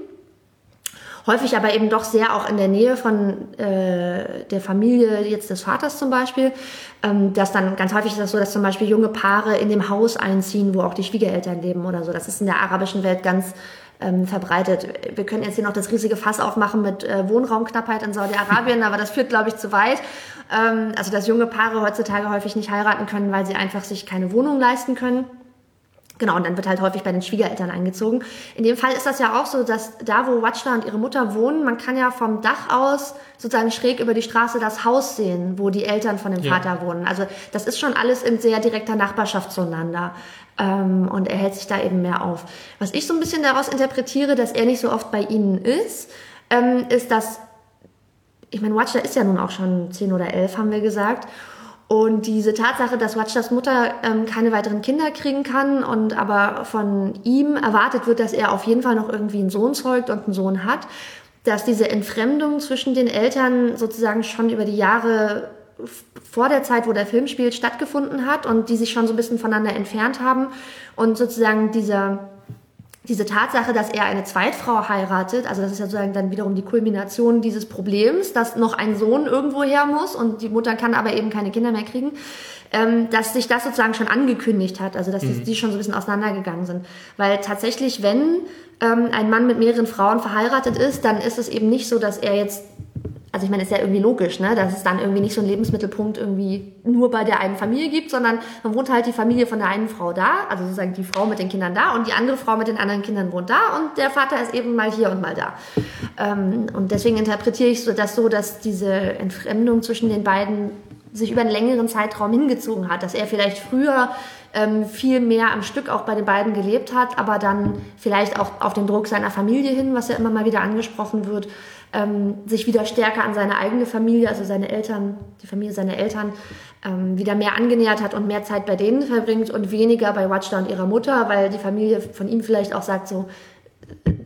häufig aber eben doch sehr auch in der Nähe von äh, der Familie jetzt des Vaters zum Beispiel. Ähm, dass dann ganz häufig ist das so, dass zum Beispiel junge Paare in dem Haus einziehen, wo auch die Schwiegereltern leben oder so. Das ist in der arabischen Welt ganz ähm, verbreitet. Wir können jetzt hier noch das riesige Fass aufmachen mit äh, Wohnraumknappheit in Saudi-Arabien, aber das führt, glaube ich, zu weit. Ähm, also dass junge Paare heutzutage häufig nicht heiraten können, weil sie einfach sich keine Wohnung leisten können. Genau, und dann wird halt häufig bei den Schwiegereltern eingezogen. In dem Fall ist das ja auch so, dass da, wo Watchler und ihre Mutter wohnen, man kann ja vom Dach aus sozusagen schräg über die Straße das Haus sehen, wo die Eltern von dem ja. Vater wohnen. Also das ist schon alles in sehr direkter Nachbarschaft zueinander. Ähm, und er hält sich da eben mehr auf. Was ich so ein bisschen daraus interpretiere, dass er nicht so oft bei ihnen ist, ähm, ist, dass, ich meine, Watchler ist ja nun auch schon zehn oder elf, haben wir gesagt. Und diese Tatsache, dass Watchers Mutter ähm, keine weiteren Kinder kriegen kann und aber von ihm erwartet wird, dass er auf jeden Fall noch irgendwie einen Sohn zeugt und einen Sohn hat, dass diese Entfremdung zwischen den Eltern sozusagen schon über die Jahre vor der Zeit, wo der Film spielt, stattgefunden hat und die sich schon so ein bisschen voneinander entfernt haben und sozusagen dieser diese Tatsache, dass er eine Zweitfrau heiratet, also das ist ja sozusagen dann wiederum die Kulmination dieses Problems, dass noch ein Sohn irgendwo her muss und die Mutter kann aber eben keine Kinder mehr kriegen, ähm, dass sich das sozusagen schon angekündigt hat, also dass mhm. die, schon so ein bisschen auseinandergegangen sind. Weil tatsächlich, wenn ähm, ein Mann mit mehreren Frauen verheiratet ist, dann ist es eben nicht so, dass er jetzt also ich meine, ist ja irgendwie logisch, ne, dass es dann irgendwie nicht so einen Lebensmittelpunkt irgendwie nur bei der einen Familie gibt, sondern man wohnt halt die Familie von der einen Frau da, also sozusagen die Frau mit den Kindern da und die andere Frau mit den anderen Kindern wohnt da und der Vater ist eben mal hier und mal da. Ähm, und deswegen interpretiere ich so das so, dass diese Entfremdung zwischen den beiden sich über einen längeren Zeitraum hingezogen hat, dass er vielleicht früher ähm, viel mehr am Stück auch bei den beiden gelebt hat, aber dann vielleicht auch auf den Druck seiner Familie hin, was ja immer mal wieder angesprochen wird, ähm, sich wieder stärker an seine eigene Familie, also seine Eltern, die Familie seiner Eltern, ähm, wieder mehr angenähert hat und mehr Zeit bei denen verbringt und weniger bei Watchda und ihrer Mutter, weil die Familie von ihm vielleicht auch sagt so,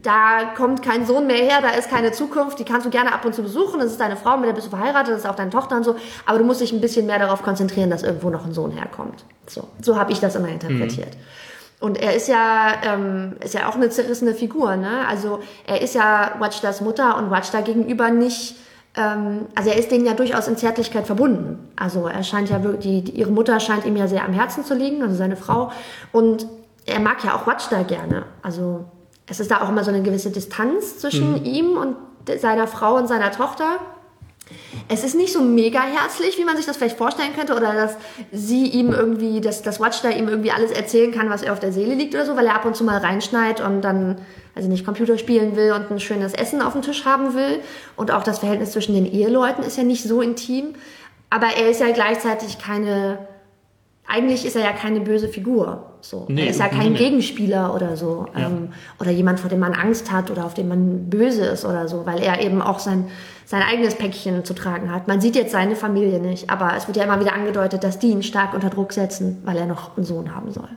da kommt kein Sohn mehr her, da ist keine Zukunft, die kannst du gerne ab und zu besuchen, das ist deine Frau, mit der bist du verheiratet, das ist auch deine Tochter und so, aber du musst dich ein bisschen mehr darauf konzentrieren, dass irgendwo noch ein Sohn herkommt. So, so habe ich das immer interpretiert. Mhm. Und er ist ja, ähm, ist ja auch eine zerrissene Figur, ne? Also er ist ja Watchdas Mutter und Watchda gegenüber nicht, ähm, also er ist denen ja durchaus in Zärtlichkeit verbunden. Also er scheint ja wirklich, die, ihre Mutter scheint ihm ja sehr am Herzen zu liegen, also seine Frau. Und er mag ja auch Watchda gerne. Also es ist da auch immer so eine gewisse Distanz zwischen mhm. ihm und seiner Frau und seiner Tochter. Es ist nicht so mega herzlich, wie man sich das vielleicht vorstellen könnte, oder dass sie ihm irgendwie, dass das Watch da ihm irgendwie alles erzählen kann, was ihr auf der Seele liegt oder so, weil er ab und zu mal reinschneit und dann, also nicht Computer spielen will und ein schönes Essen auf dem Tisch haben will. Und auch das Verhältnis zwischen den Eheleuten ist ja nicht so intim. Aber er ist ja gleichzeitig keine, eigentlich ist er ja keine böse Figur. So. Nee, er ist ja kein nee. Gegenspieler oder so. Ja. Ähm, oder jemand, vor dem man Angst hat oder auf dem man böse ist oder so, weil er eben auch sein sein eigenes Päckchen zu tragen hat. Man sieht jetzt seine Familie nicht, aber es wird ja immer wieder angedeutet, dass die ihn stark unter Druck setzen, weil er noch einen Sohn haben soll.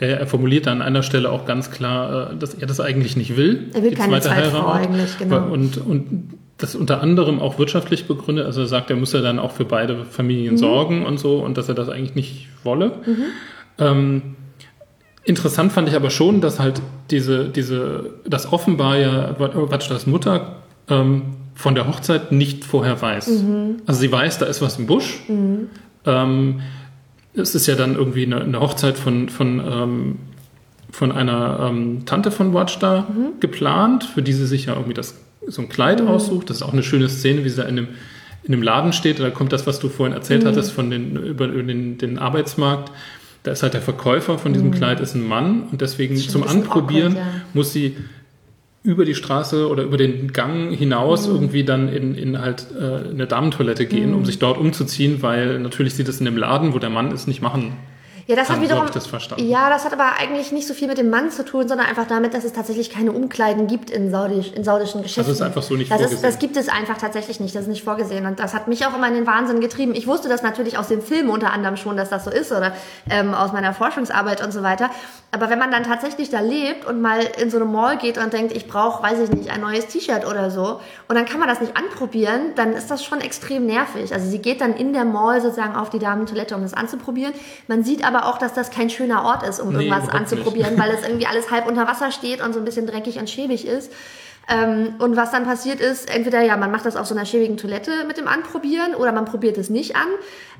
Er formuliert an einer Stelle auch ganz klar, äh, dass er das eigentlich nicht will. Er will keine zweite Frau eigentlich, genau. Und, und das unter anderem auch wirtschaftlich begründet. Also er sagt, er muss ja dann auch für beide Familien mhm. sorgen und so und dass er das eigentlich nicht wolle. Mhm. Ähm, interessant fand ich aber schon, dass halt diese, diese, das offenbar ja Watschdas Mutter ähm, von der Hochzeit nicht vorher weiß. Mhm. Also sie weiß, da ist was im Busch. Mhm. Ähm, es ist ja dann irgendwie eine, eine Hochzeit von, von, ähm, von einer ähm, Tante von Watchda mhm. geplant, für die sie sich ja irgendwie das, so ein Kleid mhm. aussucht. Das ist auch eine schöne Szene, wie sie da in dem, in dem Laden steht. Da kommt das, was du vorhin erzählt mhm. hattest, von den, über, über den, den Arbeitsmarkt. Da ist halt der Verkäufer von diesem mhm. Kleid ist ein Mann und deswegen zum Anprobieren awkward, ja. muss sie über die Straße oder über den Gang hinaus mhm. irgendwie dann in, in halt äh, eine Damentoilette gehen, mhm. um sich dort umzuziehen, weil natürlich sie das in dem Laden, wo der Mann ist, nicht machen ja, das hat wiederum. Das ja, das hat aber eigentlich nicht so viel mit dem Mann zu tun, sondern einfach damit, dass es tatsächlich keine Umkleiden gibt in, Saudisch, in saudischen Geschäften. Das ist einfach so nicht das vorgesehen. Ist, das gibt es einfach tatsächlich nicht. Das ist nicht vorgesehen. Und das hat mich auch immer in den Wahnsinn getrieben. Ich wusste das natürlich aus den Filmen unter anderem schon, dass das so ist oder ähm, aus meiner Forschungsarbeit und so weiter. Aber wenn man dann tatsächlich da lebt und mal in so eine Mall geht und denkt, ich brauche, weiß ich nicht, ein neues T-Shirt oder so, und dann kann man das nicht anprobieren, dann ist das schon extrem nervig. Also sie geht dann in der Mall sozusagen auf die Damentoilette, um das anzuprobieren. Man sieht aber auch, dass das kein schöner Ort ist, um nee, irgendwas anzuprobieren, nicht. weil es irgendwie alles halb unter Wasser steht und so ein bisschen dreckig und schäbig ist. Ähm, und was dann passiert ist, entweder ja, man macht das auf so einer schäbigen Toilette mit dem Anprobieren oder man probiert es nicht an.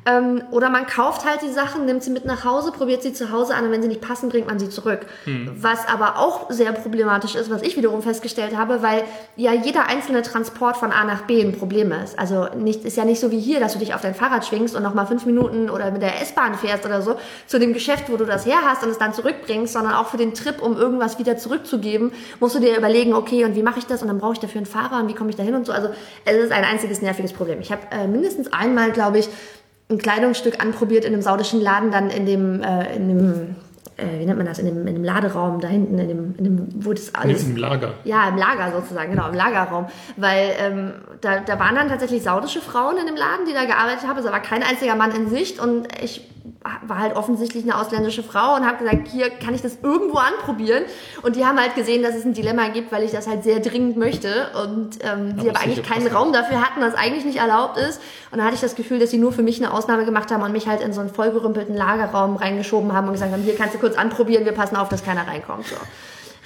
Ähm, oder man kauft halt die Sachen, nimmt sie mit nach Hause, probiert sie zu Hause an und wenn sie nicht passen, bringt man sie zurück. Hm. Was aber auch sehr problematisch ist, was ich wiederum festgestellt habe, weil ja jeder einzelne Transport von A nach B ein Problem ist. Also nicht, ist ja nicht so wie hier, dass du dich auf dein Fahrrad schwingst und nochmal fünf Minuten oder mit der S-Bahn fährst oder so zu dem Geschäft, wo du das her hast und es dann zurückbringst, sondern auch für den Trip, um irgendwas wieder zurückzugeben, musst du dir überlegen, okay, und wie mache ich das und dann brauche ich dafür einen Fahrer und wie komme ich da hin und so. Also es ist ein einziges nerviges Problem. Ich habe äh, mindestens einmal, glaube ich, ein Kleidungsstück anprobiert in einem saudischen Laden, dann in dem, äh, in dem äh, wie nennt man das, in dem, in dem Laderaum da hinten, in dem, in dem wo das alles... Im Lager. Ja, im Lager sozusagen, genau, im Lagerraum. Weil ähm, da, da waren dann tatsächlich saudische Frauen in dem Laden, die da gearbeitet haben. Es war kein einziger Mann in Sicht und ich war halt offensichtlich eine ausländische Frau und habe gesagt, hier kann ich das irgendwo anprobieren. Und die haben halt gesehen, dass es ein Dilemma gibt, weil ich das halt sehr dringend möchte. Und ähm, aber die aber eigentlich keinen Raum dafür hatten, was eigentlich nicht erlaubt ist. Und da hatte ich das Gefühl, dass sie nur für mich eine Ausnahme gemacht haben und mich halt in so einen vollgerümpelten Lagerraum reingeschoben haben und gesagt haben, hier kannst du kurz anprobieren, wir passen auf, dass keiner reinkommt. So.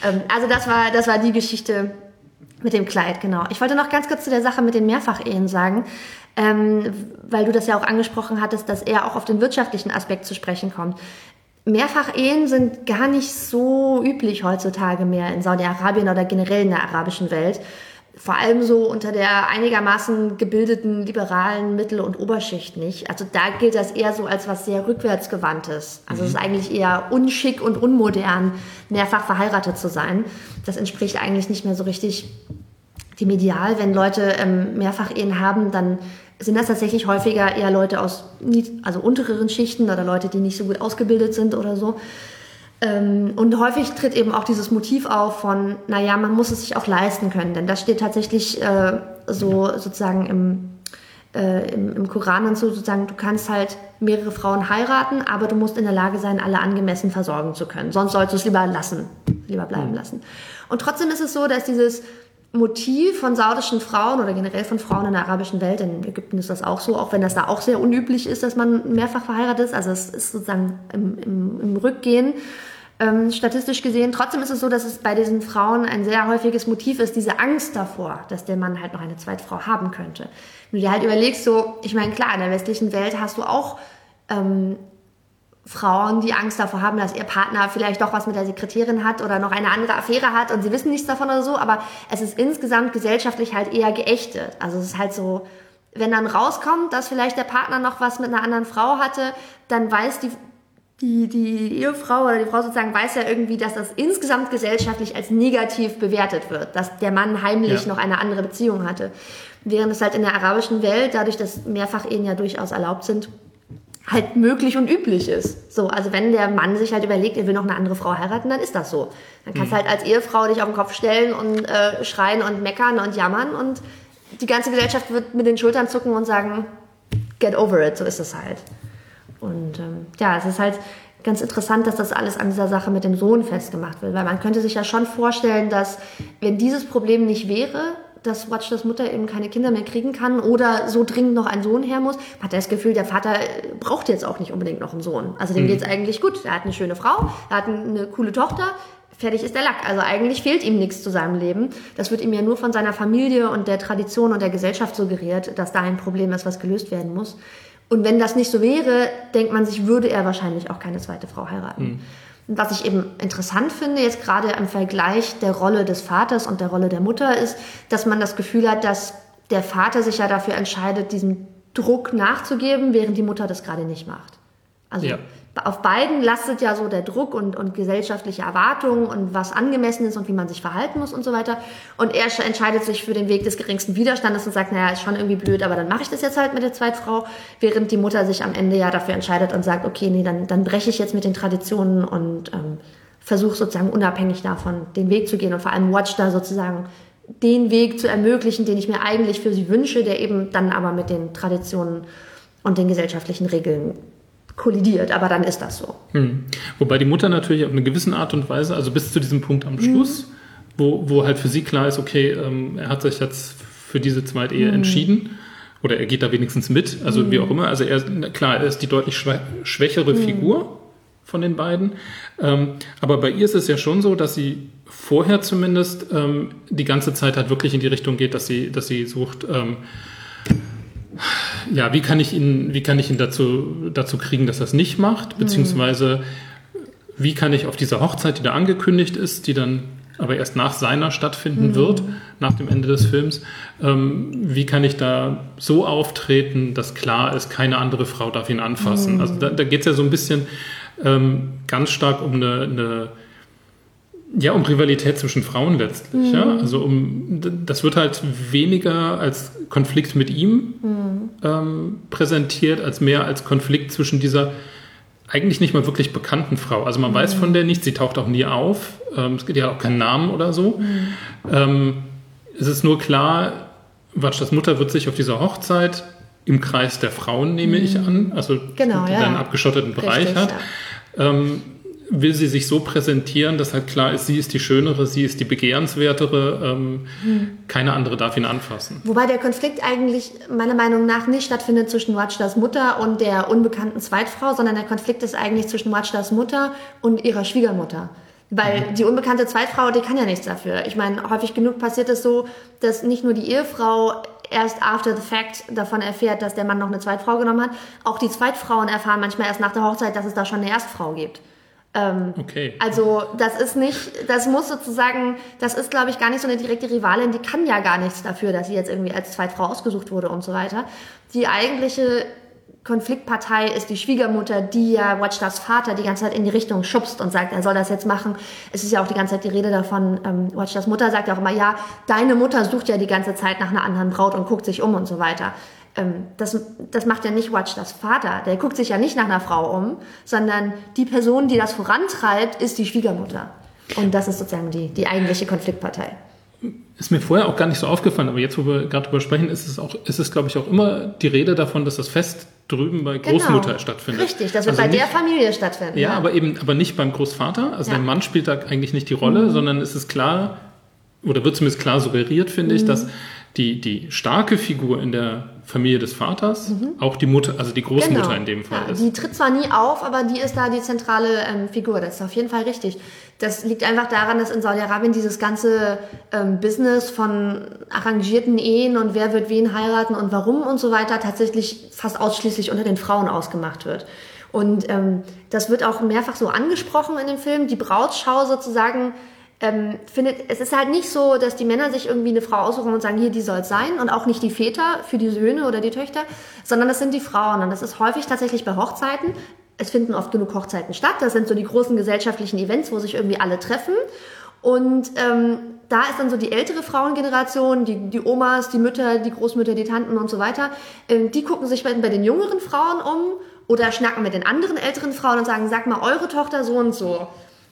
Ähm, also das war, das war die Geschichte mit dem Kleid, genau. Ich wollte noch ganz kurz zu der Sache mit den Mehrfachehen sagen ähm, weil du das ja auch angesprochen hattest, dass er auch auf den wirtschaftlichen Aspekt zu sprechen kommt. Mehrfachehen sind gar nicht so üblich heutzutage mehr in Saudi-Arabien oder generell in der arabischen Welt. Vor allem so unter der einigermaßen gebildeten liberalen Mittel- und Oberschicht nicht. Also da gilt das eher so als was sehr rückwärtsgewandtes. Also mhm. es ist eigentlich eher unschick und unmodern, mehrfach verheiratet zu sein. Das entspricht eigentlich nicht mehr so richtig dem Ideal. Wenn Leute ähm, Mehrfach-Ehen haben, dann sind das tatsächlich häufiger eher Leute aus also untereren Schichten oder Leute, die nicht so gut ausgebildet sind oder so. Ähm, und häufig tritt eben auch dieses Motiv auf von, naja, man muss es sich auch leisten können, denn das steht tatsächlich äh, so sozusagen im, äh, im, im, Koran und so, sozusagen, du kannst halt mehrere Frauen heiraten, aber du musst in der Lage sein, alle angemessen versorgen zu können. Sonst sollst du es lieber lassen, lieber bleiben lassen. Und trotzdem ist es so, dass dieses Motiv von saudischen Frauen oder generell von Frauen in der arabischen Welt, in Ägypten ist das auch so, auch wenn das da auch sehr unüblich ist, dass man mehrfach verheiratet ist, also es ist sozusagen im, im, im Rückgehen ähm, statistisch gesehen. Trotzdem ist es so, dass es bei diesen Frauen ein sehr häufiges Motiv ist, diese Angst davor, dass der Mann halt noch eine zweite Frau haben könnte. Wenn du dir halt überlegst, so, ich meine, klar, in der westlichen Welt hast du auch ähm, Frauen, die Angst davor haben, dass ihr Partner vielleicht doch was mit der Sekretärin hat oder noch eine andere Affäre hat und sie wissen nichts davon oder so, aber es ist insgesamt gesellschaftlich halt eher geächtet. Also es ist halt so, wenn dann rauskommt, dass vielleicht der Partner noch was mit einer anderen Frau hatte, dann weiß die, die, die Ehefrau oder die Frau sozusagen weiß ja irgendwie, dass das insgesamt gesellschaftlich als negativ bewertet wird, dass der Mann heimlich ja. noch eine andere Beziehung hatte. Während es halt in der arabischen Welt, dadurch, dass Mehrfachehen ja durchaus erlaubt sind, halt möglich und üblich ist. So, also wenn der Mann sich halt überlegt, er will noch eine andere Frau heiraten, dann ist das so. Dann kannst du mhm. halt als Ehefrau dich auf den Kopf stellen und äh, schreien und meckern und jammern und die ganze Gesellschaft wird mit den Schultern zucken und sagen, get over it, so ist es halt. Und ähm, ja, es ist halt ganz interessant, dass das alles an dieser Sache mit dem Sohn festgemacht wird, weil man könnte sich ja schon vorstellen, dass wenn dieses Problem nicht wäre, dass Watchers Mutter eben keine Kinder mehr kriegen kann oder so dringend noch ein Sohn her muss, hat er das Gefühl, der Vater braucht jetzt auch nicht unbedingt noch einen Sohn. Also dem mhm. geht's eigentlich gut. Er hat eine schöne Frau, er hat eine coole Tochter, fertig ist der Lack. Also eigentlich fehlt ihm nichts zu seinem Leben. Das wird ihm ja nur von seiner Familie und der Tradition und der Gesellschaft suggeriert, dass da ein Problem ist, was gelöst werden muss. Und wenn das nicht so wäre, denkt man sich, würde er wahrscheinlich auch keine zweite Frau heiraten. Mhm. Und was ich eben interessant finde, jetzt gerade im Vergleich der Rolle des Vaters und der Rolle der Mutter, ist, dass man das Gefühl hat, dass der Vater sich ja dafür entscheidet, diesem Druck nachzugeben, während die Mutter das gerade nicht macht. Also ja auf beiden lastet ja so der Druck und, und gesellschaftliche Erwartungen und was angemessen ist und wie man sich verhalten muss und so weiter. Und er entscheidet sich für den Weg des geringsten Widerstandes und sagt, naja, ist schon irgendwie blöd, aber dann mache ich das jetzt halt mit der Zweitfrau, während die Mutter sich am Ende ja dafür entscheidet und sagt, okay, nee, dann, dann breche ich jetzt mit den Traditionen und ähm, versuche sozusagen unabhängig davon den Weg zu gehen und vor allem Watch da sozusagen den Weg zu ermöglichen, den ich mir eigentlich für sie wünsche, der eben dann aber mit den Traditionen und den gesellschaftlichen Regeln kollidiert, aber dann ist das so. Hm. Wobei die Mutter natürlich auf eine gewisse Art und Weise, also bis zu diesem Punkt am Schluss, hm. wo, wo halt für sie klar ist, okay, ähm, er hat sich jetzt für diese Zweitehe hm. entschieden oder er geht da wenigstens mit, also wie hm. auch immer. Also er, klar, er ist die deutlich schwächere hm. Figur von den beiden. Ähm, aber bei ihr ist es ja schon so, dass sie vorher zumindest ähm, die ganze Zeit halt wirklich in die Richtung geht, dass sie, dass sie sucht, ähm, ja, wie kann ich ihn, wie kann ich ihn dazu, dazu kriegen, dass er es nicht macht? Beziehungsweise, wie kann ich auf dieser Hochzeit, die da angekündigt ist, die dann aber erst nach seiner stattfinden mhm. wird, nach dem Ende des Films, ähm, wie kann ich da so auftreten, dass klar ist, keine andere Frau darf ihn anfassen? Mhm. Also da, da geht es ja so ein bisschen ähm, ganz stark um eine, eine ja, um Rivalität zwischen Frauen letztlich. Mhm. Ja? Also um das wird halt weniger als Konflikt mit ihm mhm. ähm, präsentiert, als mehr als Konflikt zwischen dieser eigentlich nicht mal wirklich bekannten Frau. Also man mhm. weiß von der nichts, sie taucht auch nie auf. Ähm, es gibt ja auch keinen Namen oder so. Mhm. Ähm, es ist nur klar, Watschas Mutter wird sich auf dieser Hochzeit im Kreis der Frauen, nehme ich mhm. an, also genau, ja. einen abgeschotteten Bereich Richtig, hat. Ja. Ähm, will sie sich so präsentieren, dass halt klar ist, sie ist die Schönere, sie ist die Begehrenswertere, ähm, hm. keine andere darf ihn anfassen. Wobei der Konflikt eigentlich meiner Meinung nach nicht stattfindet zwischen Watchdas Mutter und der unbekannten Zweitfrau, sondern der Konflikt ist eigentlich zwischen Watchdas Mutter und ihrer Schwiegermutter. Weil mhm. die unbekannte Zweitfrau, die kann ja nichts dafür. Ich meine, häufig genug passiert es so, dass nicht nur die Ehefrau erst after the fact davon erfährt, dass der Mann noch eine Zweitfrau genommen hat, auch die Zweitfrauen erfahren manchmal erst nach der Hochzeit, dass es da schon eine Erstfrau gibt. Ähm, Okay. Also das ist nicht, das muss sozusagen, das ist glaube ich gar nicht so eine direkte Rivalin, die kann ja gar nichts dafür, dass sie jetzt irgendwie als Zweitfrau ausgesucht wurde und so weiter. Die eigentliche Konfliktpartei ist die Schwiegermutter, die ja Watchstars Vater die ganze Zeit in die Richtung schubst und sagt, er soll das jetzt machen. Es ist ja auch die ganze Zeit die Rede davon, ähm, Watchstars Mutter sagt ja auch immer, ja, deine Mutter sucht ja die ganze Zeit nach einer anderen Braut und guckt sich um und so weiter. Ähm, das, das macht ja nicht Watchstars Vater. Der guckt sich ja nicht nach einer Frau um, sondern die Person, die das vorantreibt, ist die Schwiegermutter. Und das ist sozusagen die, die eigentliche Konfliktpartei. Ist mir vorher auch gar nicht so aufgefallen, aber jetzt, wo wir gerade drüber sprechen, ist es auch, ist es, glaube ich, auch immer die Rede davon, dass das Fest drüben bei Großmutter Genau. stattfindet. Richtig, das wird Also bei nicht, der Familie stattfinden. Ja, aber eben, aber nicht beim Großvater. Also Ja. Mhm. der Mann spielt da eigentlich nicht die Rolle, sondern es ist klar, oder wird zumindest klar suggeriert, finde Mhm. ich, dass die, die starke Figur in der Familie des Vaters auch die Mutter, also die Großmutter in dem Fall Mhm. Genau. Ja, ist. die tritt zwar nie auf, aber die ist da die zentrale ähm, Figur. Das ist auf jeden Fall richtig. Das liegt einfach daran, dass in Saudi-Arabien dieses ganze ähm, Business von arrangierten Ehen und wer wird wen heiraten und warum und so weiter tatsächlich fast ausschließlich unter den Frauen ausgemacht wird. Und ähm, das wird auch mehrfach so angesprochen in dem Film. Die Brautschau sozusagen ähm, findet, es ist halt nicht so, dass die Männer sich irgendwie eine Frau aussuchen und sagen, hier, die soll es sein und auch nicht die Väter für die Söhne oder die Töchter, sondern das sind die Frauen und das ist häufig tatsächlich bei Hochzeiten. Es finden oft genug Hochzeiten statt. Das sind so die großen gesellschaftlichen Events, wo sich irgendwie alle treffen. Und ähm, da ist dann so die ältere Frauengeneration, die, die Omas, die Mütter, die Großmütter, die Tanten und so weiter, ähm, die gucken sich bei, bei den jüngeren Frauen um oder schnacken mit den anderen älteren Frauen und sagen, sag mal, eure Tochter so und so.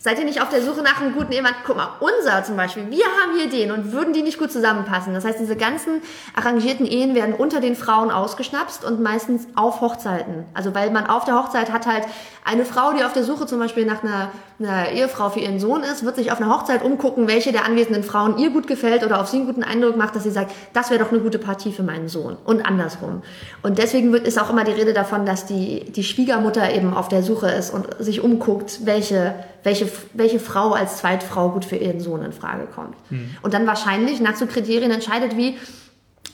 Seid ihr nicht auf der Suche nach einem guten Ehemann? Guck mal, unser zum Beispiel, wir haben hier den und würden die nicht gut zusammenpassen. Das heißt, diese ganzen arrangierten Ehen werden unter den Frauen ausgeschnapst und meistens auf Hochzeiten. Also weil man auf der Hochzeit hat halt eine Frau, die auf der Suche zum Beispiel nach einer, einer Ehefrau für ihren Sohn ist, wird sich auf einer Hochzeit umgucken, welche der anwesenden Frauen ihr gut gefällt oder auf sie einen guten Eindruck macht, dass sie sagt, das wäre doch eine gute Partie für meinen Sohn und andersrum. Und deswegen wird, ist auch immer die Rede davon, dass die, die Schwiegermutter eben auf der Suche ist und sich umguckt, welche, welche, welche Frau als Zweitfrau gut für ihren Sohn in Frage kommt. Und dann wahrscheinlich nach so Kriterien entscheidet, wie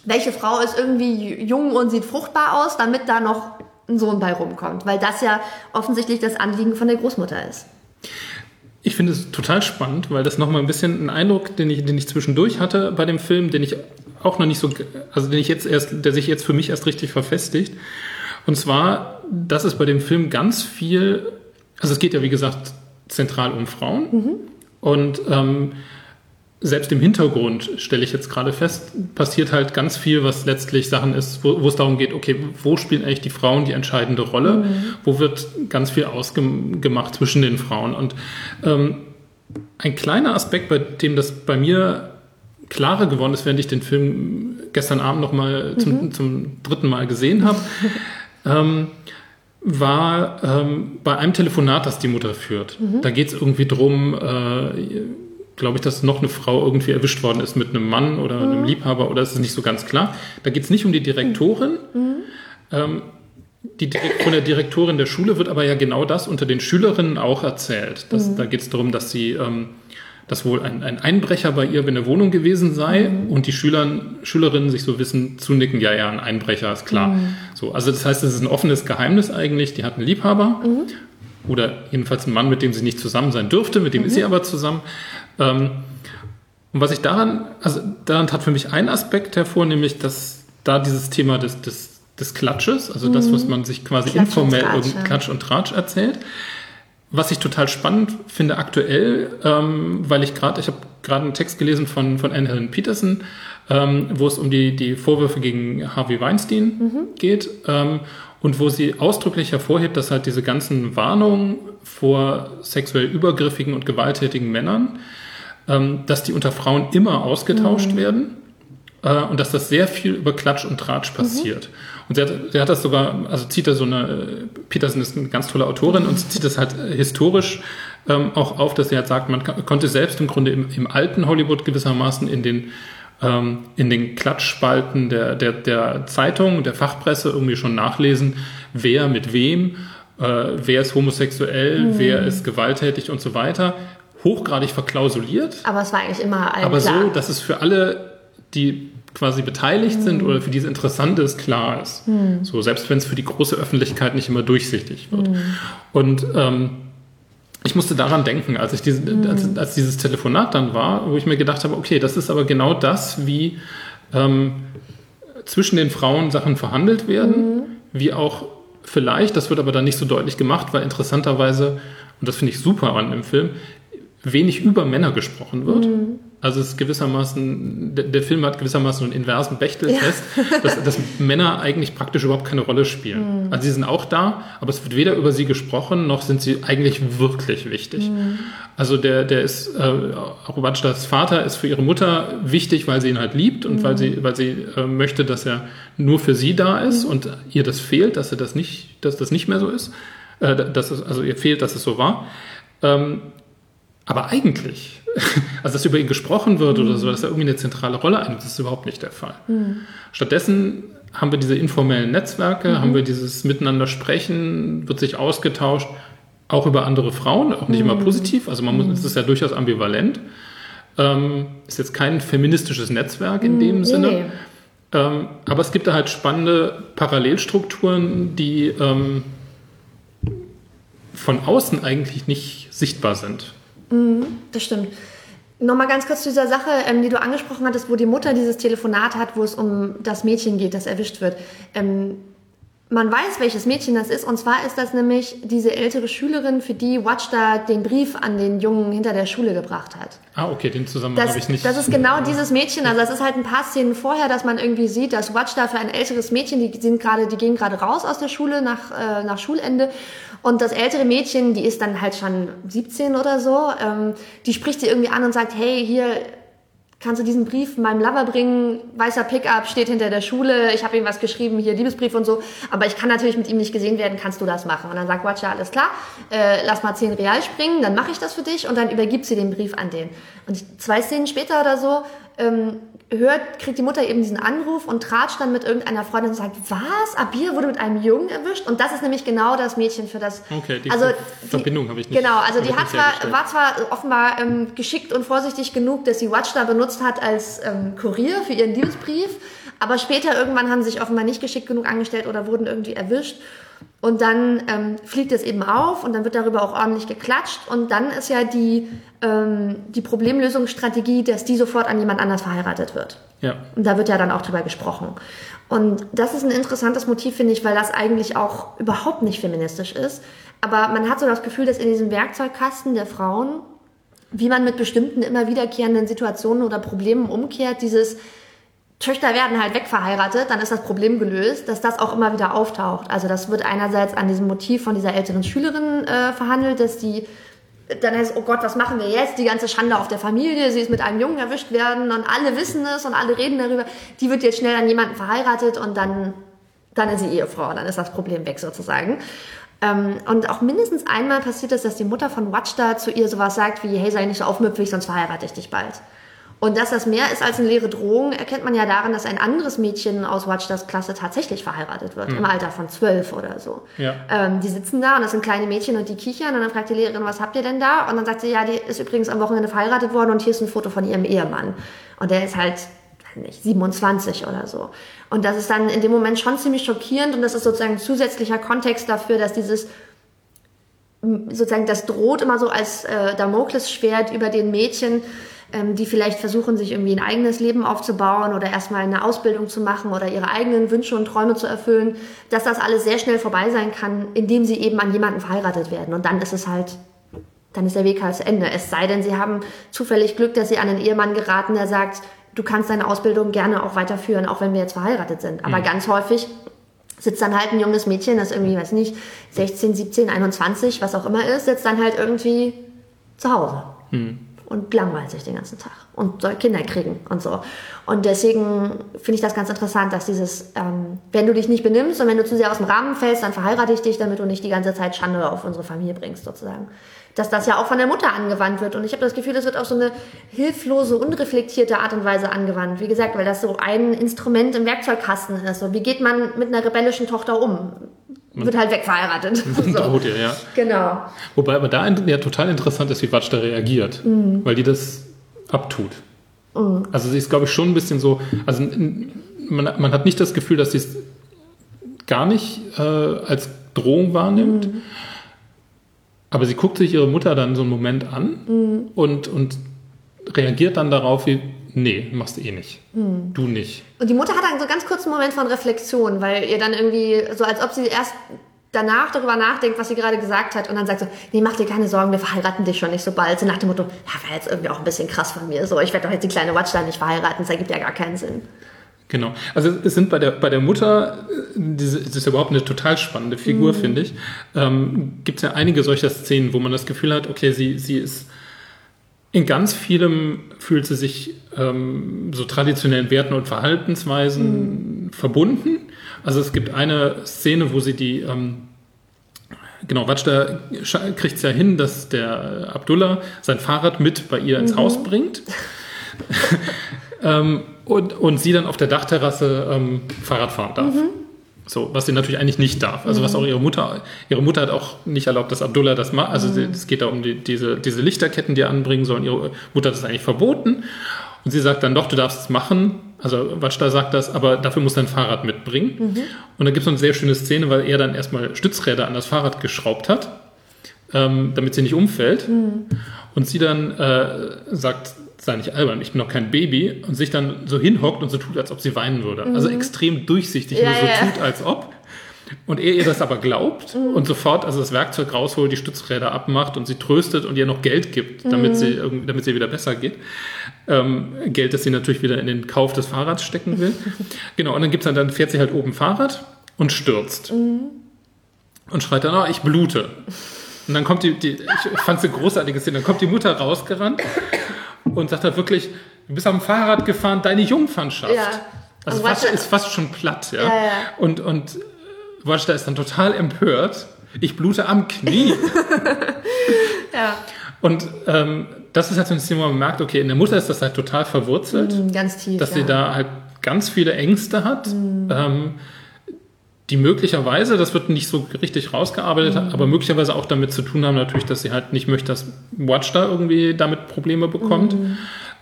welche Frau ist irgendwie jung und sieht fruchtbar aus, damit da noch ein Sohn bei rumkommt, weil das ja offensichtlich das Anliegen von der Großmutter ist. Ich finde es total spannend, weil das nochmal ein bisschen ein Eindruck, den ich, den ich zwischendurch hatte bei dem Film, den ich auch noch nicht so, also den ich jetzt erst, der sich jetzt für mich erst richtig verfestigt. Und zwar, dass es bei dem Film ganz viel, also es geht ja wie gesagt zentral um Frauen und ähm, selbst im Hintergrund stelle ich jetzt gerade fest, passiert halt ganz viel, was letztlich Sachen ist, wo, wo es darum geht, okay, wo spielen eigentlich die Frauen die entscheidende Rolle? Wo wird ganz viel ausgemacht zwischen den Frauen? Und ähm, ein kleiner Aspekt, bei dem das bei mir klarer geworden ist, während ich den Film gestern Abend nochmal zum, zum dritten Mal gesehen habe, ähm, war ähm, bei einem Telefonat, das die Mutter führt. Da geht es irgendwie drum, äh, glaube ich, dass noch eine Frau irgendwie erwischt worden ist mit einem Mann oder einem Liebhaber oder ist es nicht so ganz klar. Da geht es nicht um die Direktorin. Ähm, die von der Direktorin der Schule wird aber ja genau das unter den Schülerinnen auch erzählt. Das, Da geht es darum, dass sie, ähm, dass wohl ein, ein Einbrecher bei ihr in der Wohnung gewesen sei und die Schülern, Schülerinnen sich so wissen, zunicken, ja, ja, ein Einbrecher, ist klar. So, also das heißt, es ist ein offenes Geheimnis eigentlich. Die hat einen Liebhaber oder jedenfalls einen Mann, mit dem sie nicht zusammen sein dürfte, mit dem ist sie aber zusammen. Ähm, und was ich daran, also daran tat für mich ein Aspekt hervor, nämlich, dass da dieses Thema des, des, des Klatsches, also das, was man sich quasi Klatsch und informell ja. Klatsch und Tratsch erzählt. Was ich total spannend finde aktuell, ähm, weil ich gerade, ich habe gerade einen Text gelesen von, von Anne Helen Peterson, ähm, wo es um die, die Vorwürfe gegen Harvey Weinstein geht ähm, und wo sie ausdrücklich hervorhebt, dass halt diese ganzen Warnungen vor sexuell übergriffigen und gewalttätigen Männern, ähm, dass die unter Frauen immer ausgetauscht werden äh, und dass das sehr viel über Klatsch und Tratsch passiert. Und sie hat, sie hat das sogar, also zieht da so eine, äh, Peterson ist eine ganz tolle Autorin und sie zieht das halt äh, historisch ähm, auch auf, dass sie halt sagt, man konnte selbst im Grunde im, im alten Hollywood gewissermaßen in den ähm, in den Klatschspalten der, der, der Zeitung, der Fachpresse irgendwie schon nachlesen, wer mit wem, äh, wer ist homosexuell, wer ist gewalttätig und so weiter. Hochgradig verklausuliert, Aber es war eigentlich immer allen aber klar. so, dass es für alle, die quasi beteiligt sind oder für die es interessant ist, klar ist. So, selbst wenn es für die große Öffentlichkeit nicht immer durchsichtig wird. Und ähm, ich musste daran denken, als, ich diese, mhm. als, als, dieses Telefonat dann war, wo ich mir gedacht habe, okay, das ist aber genau das, wie ähm, zwischen den Frauen Sachen verhandelt werden, mhm. wie auch vielleicht, das wird aber dann nicht so deutlich gemacht, weil interessanterweise, und das finde ich super an dem Film, wenig über Männer gesprochen wird. Mhm. Also es ist gewissermaßen, der, der, Film hat gewissermaßen einen inversen Bechteltest, ja. dass, dass, Männer eigentlich praktisch überhaupt keine Rolle spielen. Mhm. Also sie sind auch da, aber es wird weder über sie gesprochen, noch sind sie eigentlich wirklich wichtig. Mhm. Also der, der ist, äh, Robachtas Vater ist für ihre Mutter wichtig, weil sie ihn halt liebt und mhm. weil sie, weil sie äh, möchte, dass er nur für sie da ist mhm. und ihr das fehlt, dass er das nicht, dass das nicht mehr so ist. Äh, dass es, also ihr fehlt, dass es so war. Ähm, aber eigentlich, also dass über ihn gesprochen wird mhm. oder so, dass er irgendwie eine zentrale Rolle einnimmt, das ist überhaupt nicht der Fall. Mhm. Stattdessen haben wir diese informellen Netzwerke, mhm. haben wir dieses Miteinander sprechen, wird sich ausgetauscht, auch über andere Frauen, auch nicht immer mhm. positiv, also man muss, es ist ja durchaus ambivalent. Ähm, ist jetzt kein feministisches Netzwerk in dem mhm. Sinne. Nee. Ähm, aber es gibt da halt spannende Parallelstrukturen, die ähm, von außen eigentlich nicht sichtbar sind. Mhm, das stimmt. Nochmal ganz kurz zu dieser Sache, ähm, die du angesprochen hattest, wo die Mutter dieses Telefonat hat, wo es um das Mädchen geht, das erwischt wird. Ähm, man weiß, welches Mädchen das ist, und zwar ist das nämlich diese ältere Schülerin, für die Watchda den Brief an den Jungen hinter der Schule gebracht hat. Ah, okay, den Zusammenhang habe ich nicht. Das ist genau dieses Mädchen. Also das ist halt ein paar Szenen vorher, dass man irgendwie sieht, dass Watchda für ein älteres Mädchen, die sind gerade, die gehen gerade raus aus der Schule nach, äh, nach Schulende und das ältere Mädchen, die ist dann halt schon 17 oder so, ähm, die spricht sie irgendwie an und sagt, hey, hier, kannst du diesen Brief meinem Lover bringen? Weißer Pickup steht hinter der Schule, ich habe ihm was geschrieben, hier Liebesbrief und so, aber ich kann natürlich mit ihm nicht gesehen werden, kannst du das machen? Und dann sagt Watcher, alles klar, äh, lass mal 10 Real springen, dann mache ich das für dich und dann übergibt sie den Brief an den. Und zwei Szenen später oder so ähm, hört, kriegt die Mutter eben diesen Anruf und tratscht dann mit irgendeiner Freundin und sagt, was? Abir wurde mit einem Jungen erwischt? Und das ist nämlich genau das Mädchen für das. Okay, die also, Verbindung habe ich nicht. Genau, also die hat zwar, war zwar offenbar ähm, geschickt und vorsichtig genug, dass sie Watch da benutzt hat als ähm, Kurier für ihren Liebesbrief, aber später irgendwann haben sie sich offenbar nicht geschickt genug angestellt oder wurden irgendwie erwischt. Und dann ähm, fliegt es eben auf und dann wird darüber auch ordentlich geklatscht. Und dann ist ja die, ähm, die Problemlösungsstrategie, dass die sofort an jemand anders verheiratet wird. Ja. Und da wird ja dann auch drüber gesprochen. Und das ist ein interessantes Motiv, finde ich, weil das eigentlich auch überhaupt nicht feministisch ist. Aber man hat so das Gefühl, dass in diesem Werkzeugkasten der Frauen, wie man mit bestimmten immer wiederkehrenden Situationen oder Problemen umkehrt, dieses Töchter werden halt wegverheiratet, dann ist das Problem gelöst, dass das auch immer wieder auftaucht. Also das wird einerseits an diesem Motiv von dieser älteren Schülerin äh, verhandelt, dass die dann heißt, oh Gott, was machen wir jetzt? Die ganze Schande auf der Familie, sie ist mit einem Jungen erwischt werden und alle wissen es und alle reden darüber. Die wird jetzt schnell an jemanden verheiratet und dann, dann ist sie Ehefrau, dann ist das Problem weg sozusagen. Ähm, und auch mindestens einmal passiert es, dass die Mutter von Watchda zu ihr sowas sagt wie, hey, sei nicht so aufmüpfig, sonst verheirate ich dich bald. Und dass das mehr ist als eine leere Drohung, erkennt man ja daran, dass ein anderes Mädchen aus Watchdas Klasse tatsächlich verheiratet wird, mhm. im Alter von zwölf oder so. Ja. Ähm, die sitzen da und das sind kleine Mädchen und die kichern und dann fragt die Lehrerin, was habt ihr denn da? Und dann sagt sie, ja, die ist übrigens am Wochenende verheiratet worden und hier ist ein Foto von ihrem Ehemann. Und der ist halt, nicht, 27 oder so. Und das ist dann in dem Moment schon ziemlich schockierend und das ist sozusagen ein zusätzlicher Kontext dafür, dass dieses sozusagen das droht immer so als äh, Damoklesschwert über den Mädchen, ähm, die vielleicht versuchen, sich irgendwie ein eigenes Leben aufzubauen oder erstmal eine Ausbildung zu machen oder ihre eigenen Wünsche und Träume zu erfüllen, dass das alles sehr schnell vorbei sein kann, indem sie eben an jemanden verheiratet werden. Und dann ist es halt, dann ist der Weg halt zu Ende. Es sei denn, sie haben zufällig Glück, dass sie an einen Ehemann geraten, der sagt, du kannst deine Ausbildung gerne auch weiterführen, auch wenn wir jetzt verheiratet sind. Aber mhm. ganz häufig sitzt dann halt ein junges Mädchen, das irgendwie, weiß nicht, 16, 17, 21, was auch immer ist, sitzt dann halt irgendwie zu Hause. Mhm und langweilt sich den ganzen Tag und soll Kinder kriegen und so. Und deswegen finde ich das ganz interessant, dass dieses, ähm, wenn du dich nicht benimmst und wenn du zu sehr aus dem Rahmen fällst, dann verheirate ich dich, damit du nicht die ganze Zeit Schande auf unsere Familie bringst, sozusagen. Dass das ja auch von der Mutter angewandt wird. Und ich habe das Gefühl, das wird auf so eine hilflose, unreflektierte Art und Weise angewandt. Wie gesagt, weil das so ein Instrument im Werkzeugkasten ist. So, wie geht man mit einer rebellischen Tochter um? Wird halt wegverheiratet. so. Droht ihr, ja. Genau. Wobei aber da ja total interessant ist, wie Watch da reagiert, mhm. weil die das abtut. Mhm. Also sie ist, glaube ich, schon ein bisschen so, also man, man hat nicht das Gefühl, dass sie es gar nicht äh, als Drohung wahrnimmt. Mhm. Aber sie guckt sich ihre Mutter dann so einen Moment an Mhm. und, und reagiert dann darauf wie, nee, machst du eh nicht. Mhm. Du nicht. Und die Mutter hat dann so ganz kurz einen Moment von Reflexion, weil ihr dann irgendwie, so als ob sie erst danach darüber nachdenkt, was sie gerade gesagt hat und dann sagt so, nee, mach dir keine Sorgen, wir verheiraten dich schon nicht so bald. So nach dem Motto, ja, war jetzt irgendwie auch ein bisschen krass von mir. So, ich werde doch jetzt die kleine Watch da nicht verheiraten, das ergibt ja gar keinen Sinn. Genau. Also es sind bei der, bei der Mutter, äh, das ist überhaupt eine total spannende Figur, finde ich. Ähm, Gibt es ja einige solcher Szenen, wo man das Gefühl hat, okay, sie, sie ist in ganz vielem fühlt sie sich ähm, so traditionellen Werten und Verhaltensweisen verbunden. Also es gibt eine Szene, wo sie die ähm, Genau, Watschda kriegt es ja hin, dass der Abdullah sein Fahrrad mit bei ihr ins Haus bringt. ähm, und, und sie dann auf der Dachterrasse ähm, Fahrrad fahren darf. So, was sie natürlich eigentlich nicht darf. Also was auch ihre Mutter, ihre Mutter hat auch nicht erlaubt, dass Abdullah das macht. Also sie- es geht da um die, diese, diese Lichterketten, die er anbringen sollen. Ihre Mutter hat das eigentlich verboten. Und sie sagt dann doch, du darfst es machen. Also Watschda sagt das, aber dafür muss dein Fahrrad mitbringen. Und dann gibt es so eine sehr schöne Szene, weil er dann erstmal Stützräder an das Fahrrad geschraubt hat, ähm, damit sie nicht umfällt. Und sie dann äh, sagt, sei nicht albern, ich bin noch kein Baby. Und sich dann so hinhockt und so tut, als ob sie weinen würde. Also extrem durchsichtig, Ja, nur so ja. tut, als ob. Und er ihr das aber glaubt und sofort also das Werkzeug rausholt, die Stützräder abmacht und sie tröstet und ihr noch Geld gibt, damit, sie, irgendwie- damit sie wieder besser geht. Ähm, Geld, das sie natürlich wieder in den Kauf des Fahrrads stecken will. genau, und dann gibt's dann, dann fährt sie halt oben Fahrrad und stürzt. Und schreit dann, oh, ich blute. Und dann kommt die, die ich fand es eine großartige Szene, dann kommt die Mutter rausgerannt und sagt halt wirklich, du bist am Fahrrad gefahren, deine Jungfernschaft. Ja. Also fast, ist fast schon platt, ja. Ja, ja. Und, und Watchda ist dann total empört. Ich blute am Knie. Ja. und ähm, das ist halt so ein Thema, wo man merkt, okay, in der Mutter ist das halt total verwurzelt, Mhm, Ganz tief. dass ja. sie da halt ganz viele Ängste hat. Ähm, die möglicherweise, das wird nicht so richtig rausgearbeitet, aber möglicherweise auch damit zu tun haben, natürlich, dass sie halt nicht möchte, dass Watchda irgendwie damit Probleme bekommt.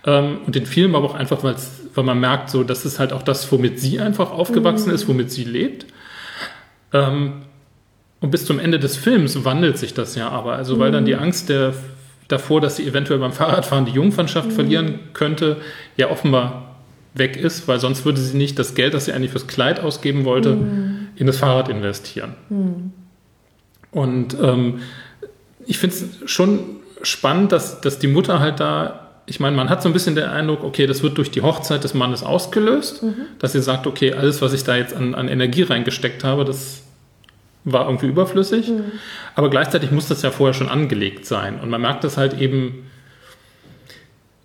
Ähm, und den Film aber auch einfach, weil man merkt, so, das ist halt auch das, womit sie einfach aufgewachsen ist, womit sie lebt. Ähm, und bis zum Ende des Films wandelt sich das ja aber. Also, weil dann die Angst der, davor, dass sie eventuell beim Fahrradfahren die Jungfernschaft verlieren könnte, ja offenbar weg ist, weil sonst würde sie nicht das Geld, das sie eigentlich fürs Kleid ausgeben wollte, in das Fahrrad investieren. Und ähm, ich finde es schon spannend, dass, dass die Mutter halt da, ich meine, man hat so ein bisschen den Eindruck, okay, das wird durch die Hochzeit des Mannes ausgelöst, dass sie sagt, okay, alles, was ich da jetzt an, an Energie reingesteckt habe, das war irgendwie überflüssig. Aber gleichzeitig muss das ja vorher schon angelegt sein. Und man merkt das halt eben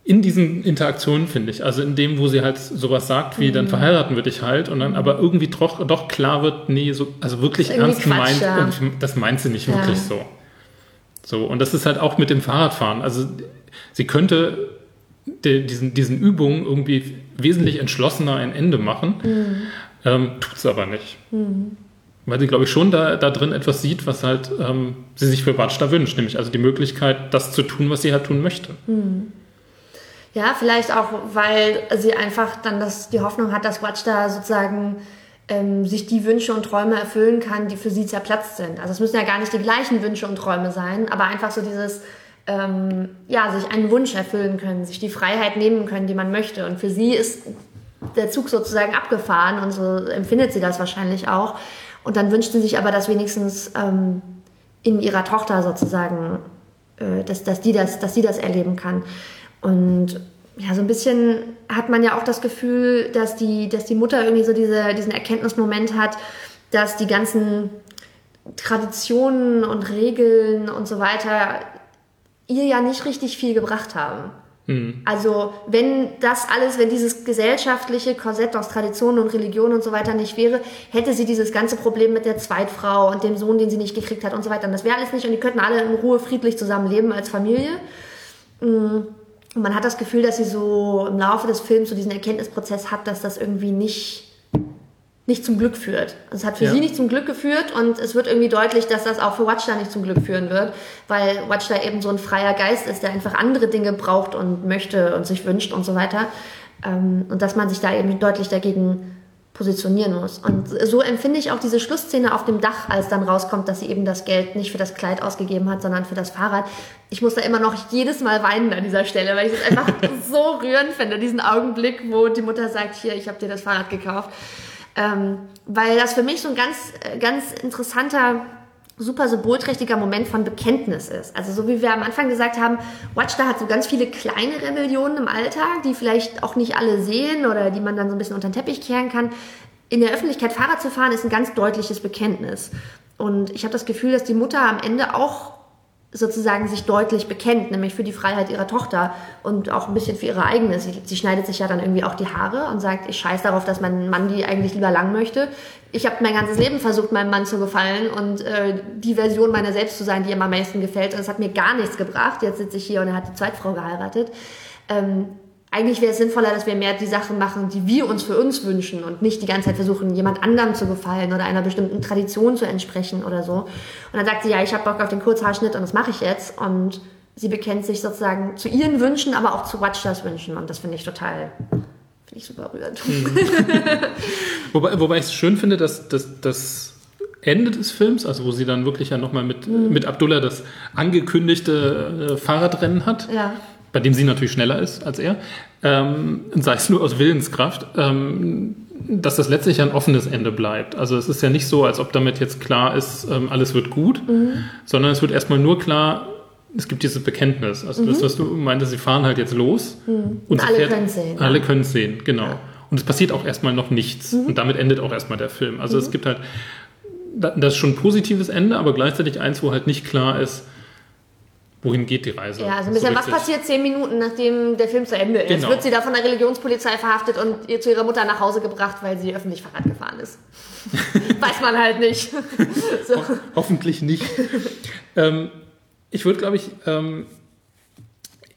in diesen Interaktionen, finde ich. Also in dem, wo sie halt sowas sagt, wie dann verheiraten wir dich halt. Und dann aber irgendwie doch, doch klar wird, nee, so, also wirklich ernst meint, ja. das meint sie nicht Ja. wirklich so. So, und das ist halt auch mit dem Fahrradfahren. Also sie könnte de, diesen, diesen Übungen irgendwie wesentlich entschlossener ein Ende machen, ähm, tut es aber nicht. Weil sie, glaube ich, schon da, da drin etwas sieht, was halt ähm, sie sich für Watschda wünscht, nämlich also die Möglichkeit, das zu tun, was sie halt tun möchte. Ja, vielleicht auch, weil sie einfach dann das, die Hoffnung hat, dass Watch da sozusagen ähm, sich die Wünsche und Träume erfüllen kann, die für sie zerplatzt sind. Also es müssen ja gar nicht die gleichen Wünsche und Träume sein, aber einfach so dieses, ähm, ja, sich einen Wunsch erfüllen können, sich die Freiheit nehmen können, die man möchte. Und für sie ist der Zug sozusagen abgefahren und so empfindet sie das wahrscheinlich auch. Und dann wünscht sie sich aber, dass wenigstens ähm, in ihrer Tochter sozusagen, äh, dass, dass, die das, dass die das erleben kann. Und ja, so ein bisschen hat man ja auch das Gefühl, dass die, dass die Mutter irgendwie so diese, diesen Erkenntnismoment hat, dass die ganzen Traditionen und Regeln und so weiter ihr ja nicht richtig viel gebracht haben. Also wenn das alles, wenn dieses gesellschaftliche Korsett aus Traditionen und Religion und so weiter nicht wäre, hätte sie dieses ganze Problem mit der Zweitfrau und dem Sohn, den sie nicht gekriegt hat und so weiter. Und das wäre alles nicht und die könnten alle in Ruhe friedlich zusammenleben als Familie. Und man hat das Gefühl, dass sie so im Laufe des Films so diesen Erkenntnisprozess hat, dass das irgendwie nicht, nicht zum Glück führt. Also es hat für Ja. sie nicht zum Glück geführt und es wird irgendwie deutlich, dass das auch für Watchda nicht zum Glück führen wird, weil Watchda eben so ein freier Geist ist, der einfach andere Dinge braucht und möchte und sich wünscht und so weiter. Ähm, Und dass man sich da eben deutlich dagegen positionieren muss. Und so empfinde ich auch diese Schlussszene auf dem Dach, als dann rauskommt, dass sie eben das Geld nicht für das Kleid ausgegeben hat, sondern für das Fahrrad. Ich muss da immer noch jedes Mal weinen an dieser Stelle, weil ich es einfach so rührend finde, diesen Augenblick, wo die Mutter sagt, hier, ich habe dir das Fahrrad gekauft. Ähm, weil das für mich so ein ganz, ganz interessanter super symbolträchtiger Moment von Bekenntnis ist. Also so wie wir am Anfang gesagt haben, Watchda hat so ganz viele kleine Rebellionen im Alltag, die vielleicht auch nicht alle sehen oder die man dann so ein bisschen unter den Teppich kehren kann. In der Öffentlichkeit Fahrrad zu fahren ist ein ganz deutliches Bekenntnis. Und ich habe das Gefühl, dass die Mutter am Ende auch sozusagen sich deutlich bekennt, nämlich für die Freiheit ihrer Tochter und auch ein bisschen für ihre eigene. Sie, sie schneidet sich ja dann irgendwie auch die Haare und sagt, ich scheiß darauf, dass mein Mann die eigentlich lieber lang möchte. Ich habe mein ganzes Leben versucht, meinem Mann zu gefallen und äh, die Version meiner selbst zu sein, die ihm am meisten gefällt. Und es hat mir gar nichts gebracht. Jetzt sitze ich hier und er hat die Zweitfrau geheiratet. Ähm, eigentlich wäre es sinnvoller, dass wir mehr die Sachen machen, die wir uns für uns wünschen und nicht die ganze Zeit versuchen, jemand anderem zu gefallen oder einer bestimmten Tradition zu entsprechen oder so. Und dann sagt sie, ja, ich habe Bock auf den Kurzhaarschnitt und das mache ich jetzt. Und sie bekennt sich sozusagen zu ihren Wünschen, aber auch zu Watchers Wünschen. Und das finde ich total, finde ich super rührend. Mhm. wobei, wobei ich es schön finde, dass, dass, dass Ende des Films, also wo sie dann wirklich ja nochmal mit, mhm. mit Abdullah das angekündigte äh, Fahrradrennen hat. Ja bei dem sie natürlich schneller ist als er, ähm, sei es nur aus Willenskraft, ähm, dass das letztlich ein offenes Ende bleibt. Also es ist ja nicht so, als ob damit jetzt klar ist, ähm, alles wird gut, mhm. sondern es wird erstmal nur klar, es gibt dieses Bekenntnis. Also mhm. das, was du meintest, sie fahren halt jetzt los. Mhm. Und alle können es sehen. Alle können es sehen, genau. Ja. Und es passiert auch erstmal noch nichts. Mhm. Und damit endet auch erstmal der Film. Also es mhm. gibt halt, das ist schon ein positives Ende, aber gleichzeitig eins, wo halt nicht klar ist, wohin geht die Reise. Ja, also ein bisschen, so was passiert zehn Minuten, nachdem der Film zu Ende ist? Genau. Wird sie da von der Religionspolizei verhaftet und ihr zu ihrer Mutter nach Hause gebracht, weil sie öffentlich Fahrrad gefahren ist? Weiß man halt nicht. so. Ho hoffentlich nicht. ähm, ich würde, glaube ich, ähm,